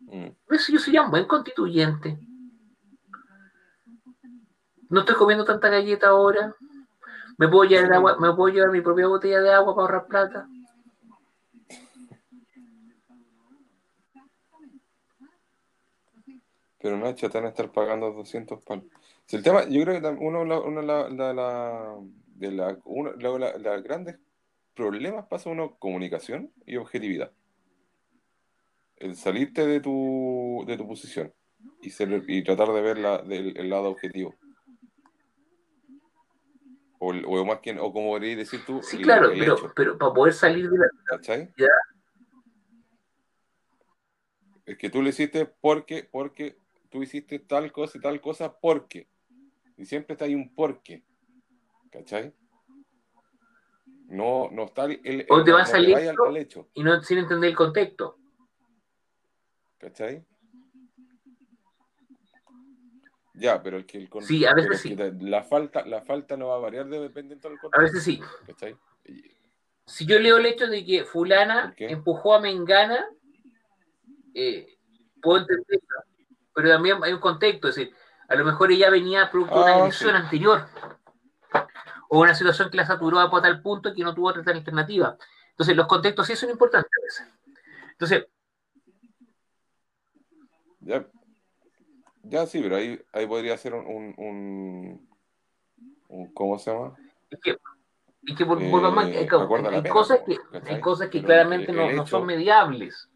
Mm. Eso yo sería un buen constituyente. No estoy comiendo tanta galleta ahora. Me puedo llevar, agua, me puedo llevar mi propia botella de agua para ahorrar plata. Pero Nacho, te van a estar pagando 200 palos. Si el tema, yo creo que uno, uno la, la, la- de la, uno, la, la- los grandes problemas pasa uno comunicación y objetividad. El salirte de tu, de tu posición y, ser- y tratar de ver la, del, el lado objetivo. O, o más que, o como deberías decir tú, Sí, claro, pero, hecho, pero para poder salir de la... ¿cachai? Ya. Es que tú lo hiciste porque, porque tú hiciste tal cosa y tal cosa porque. Y siempre está ahí un porque. ¿Cachai? No, no está el, el- O te no- vas no al vayas hecho. al hecho. y no sin entender el contexto. ¿Cachai? Ya, pero el que el Sí, a veces sí. la falta, la falta no va a variar de- dependiendo del A contexto. veces sí. ¿Cachai? Si yo leo el hecho de que fulana empujó a Mengana, eh, puedo entenderlo. Pero también hay un contexto, es decir, a lo mejor ella venía producto de una Ah, sí. anterior. O una situación que la saturó a tal punto que no tuvo otra alternativa. Entonces, los contextos sí son importantes a veces. Entonces, Ya, ya sí, pero ahí, ahí podría ser un, un, un- un- ¿cómo se llama? es que y que volvamos, Eh, hay, cosas que, hay cosas que claramente no, no son mediables.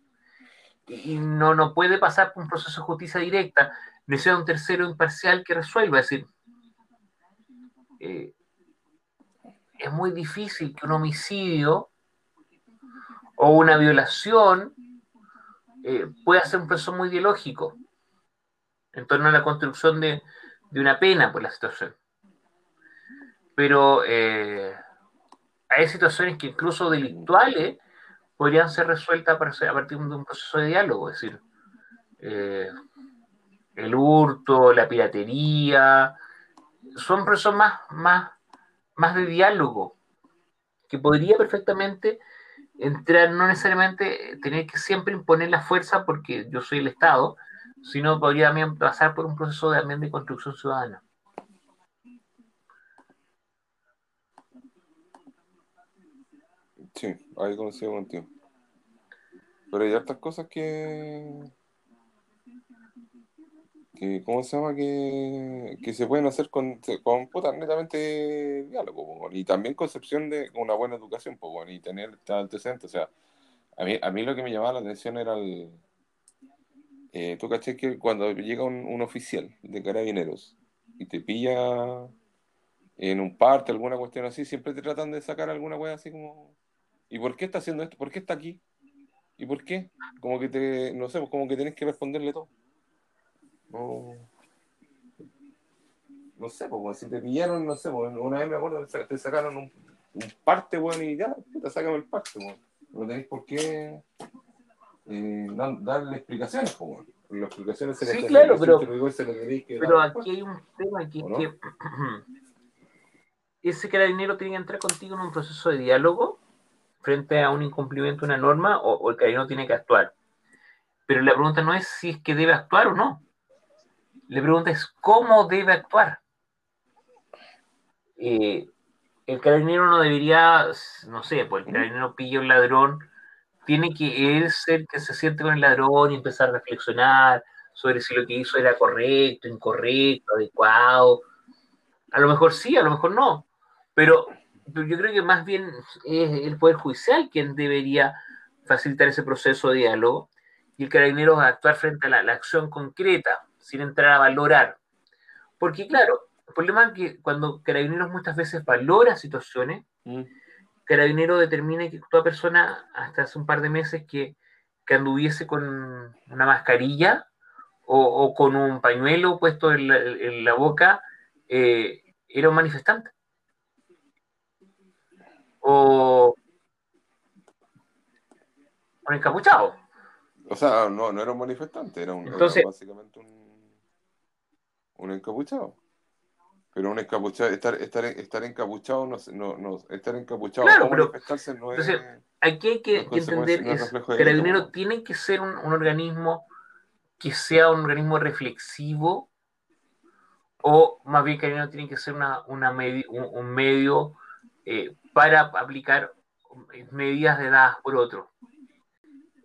Y no, no puede pasar por un proceso de justicia directa. Necesita un tercero imparcial que resuelva. Es decir, eh, es muy difícil que un homicidio o una violación eh, pueda ser un proceso muy ideológico en torno a la construcción de, de una pena por la situación. Pero eh, hay situaciones que incluso delictuales podrían ser resueltas a partir de un proceso de diálogo, es decir, eh, el hurto, la piratería, son procesos más, más, más de diálogo, que podría perfectamente entrar, no necesariamente tener que siempre imponer la fuerza porque yo soy el Estado, sino podría también pasar por un proceso también de construcción ciudadana. Sí, ahí coincido contigo. Pero hay hartas cosas que. que ¿Cómo se llama? Que, que se pueden hacer con, con puta, netamente diálogo, y también concepción de una buena educación, po, y tener este antecedente. O sea, a mí, a mí lo que me llamaba la atención era el. Eh, Tú caché que cuando llega un, un oficial de carabineros y te pilla en un parte, alguna cuestión así, siempre te tratan de sacar alguna wea así como. ¿Y por qué está haciendo esto? ¿Por qué está aquí? ¿Y por qué? Como que te, no sé, pues como que tenés que responderle todo. No, no sé, pues si te pillaron, no sé, pues, una vez me acuerdo te sacaron un, un parte, bueno, y ya, te sacan el parte, bueno. No tenéis por qué eh, dar- darle explicaciones, pues, bueno. Las explicaciones se Sí, claro, pero- se que Pero aquí hay un tema que, ¿O no? que ese carabinero tiene que entrar contigo en un proceso de diálogo frente a un incumplimiento de una norma o, el carabinero tiene que actuar. Pero la pregunta no es si es que debe actuar o no. La pregunta es cómo debe actuar. Eh, el carabinero no debería, no sé, pues el carabinero pilla un ladrón, tiene que él ser que se siente con el ladrón y empezar a reflexionar sobre si lo que hizo era correcto, incorrecto, adecuado. A lo mejor sí, a lo mejor no. Pero yo creo que más bien es el Poder Judicial quien debería facilitar ese proceso de diálogo y el carabinero actuar frente a la, la acción concreta, sin entrar a valorar. Porque claro, el problema es que cuando carabineros muchas veces valora situaciones, Mm. carabinero determina que toda persona, hasta hace un par de meses, que, que anduviese con una mascarilla o, o con un pañuelo puesto en la, en la boca, eh, era un manifestante. O un encapuchado. O sea, no, no era un manifestante, era, un, era básicamente un, un encapuchado. Pero un encapuchado, estar, estar, estar encapuchado, no, no, no, estar encapuchado Claro, pero- manifestarse no es... entonces, Aquí hay que, que es entender, es es, reflejo de Carabinero delito. tiene que ser un, un organismo que sea un organismo reflexivo o más bien Carabinero tiene que ser una, una medi- un, un medio eh, para aplicar medidas dadas por otro.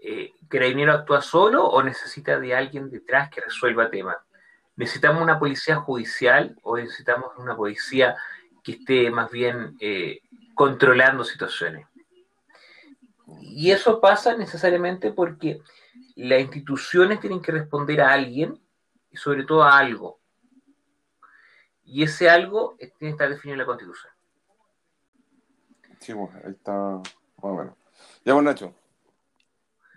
Eh, ¿Carabinero actúa solo o necesita de alguien detrás que resuelva temas? ¿Necesitamos una policía judicial o necesitamos una policía que esté más bien eh, controlando situaciones? Y eso pasa necesariamente porque las instituciones tienen que responder a alguien y sobre todo a algo. Y ese algo tiene que estar definido en la Constitución. Sí, pues, ahí está, más o menos. Ya, pues, Nacho,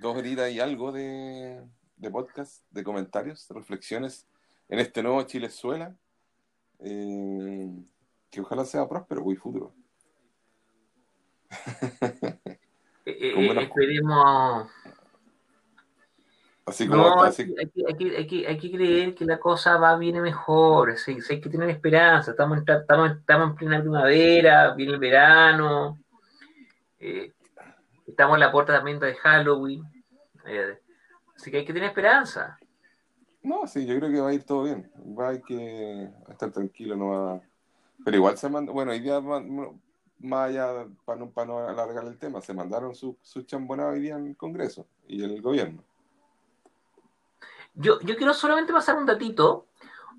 dos horitas y algo de, de podcast, de comentarios, de reflexiones en este nuevo Chilezuela, eh, que ojalá sea próspero y futuro. Eh, eh, buenas- esperemos. Así como No, hay así- que, hay que- hay que- hay que- hay que creer que la cosa va viene mejor. sí, hay que tener esperanza. Estamos en, estamos, estamos en plena primavera, viene el verano. eh, estamos en la puerta también de Halloween. eh, así que hay que tener esperanza. No, sí, yo creo que va a ir todo bien. Va a que estar tranquilo, no va. Pero igual se manda, bueno, hoy día más allá, para no, para no alargar el tema, se mandaron su, su chambonada hoy día en el Congreso y el gobierno. Yo, yo quiero solamente pasar un datito.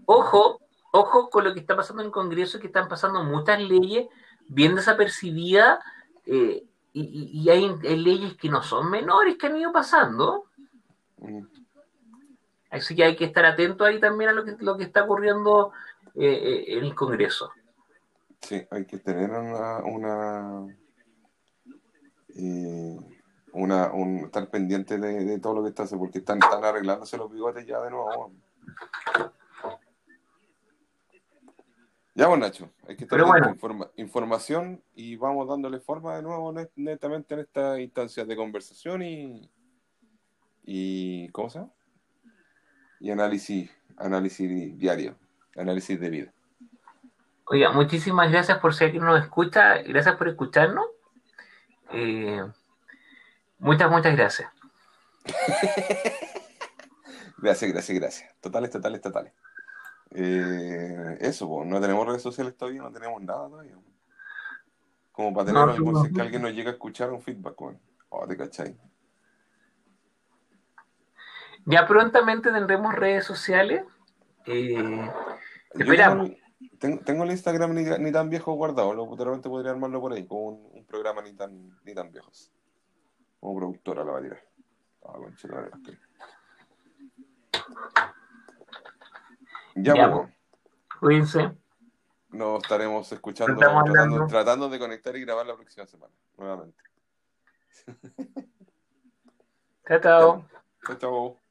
Ojo, ojo con lo que está pasando en el Congreso, que están pasando muchas leyes bien desapercibida eh, y, y- hay leyes que no son menores que han ido pasando. Mm. Así que hay que estar atento ahí también a lo que, lo que está ocurriendo eh, eh, en el Congreso. Sí, hay que tener una, una, eh, una un, estar pendiente de, de todo lo que está haciendo, porque están, están arreglándose los bigotes ya de nuevo. Ya, pues Nacho, hay que estar bueno. Informa- información y vamos dándole forma de nuevo net- netamente en esta instancia de conversación y, y ¿cómo se llama? Y análisis, análisis diario, análisis de vida. Oiga, muchísimas gracias por si alguien nos escucha, gracias por escucharnos. Eh, muchas, muchas gracias. Gracias, gracias, gracias. Totales, totales, totales. Eh, eso, pues, no tenemos redes sociales todavía, no tenemos nada todavía. Como para tener No, algo, no. si que alguien nos llega a escuchar un feedback, weón. Oh, te cachai. Ya prontamente tendremos redes sociales. Eh, Esperamos. tengo, el- tengo, el Instagram ni, ni tan viejo guardado, lo, podría armarlo por ahí, como un, un programa ni tan, ni tan viejos. Como productora la va a tirar. Ah, concha la. Ya, Ya, pues, cuídense. nos estaremos escuchando, tratando, tratando de conectar y grabar la próxima semana, nuevamente. Chao, chao. Chao, chao.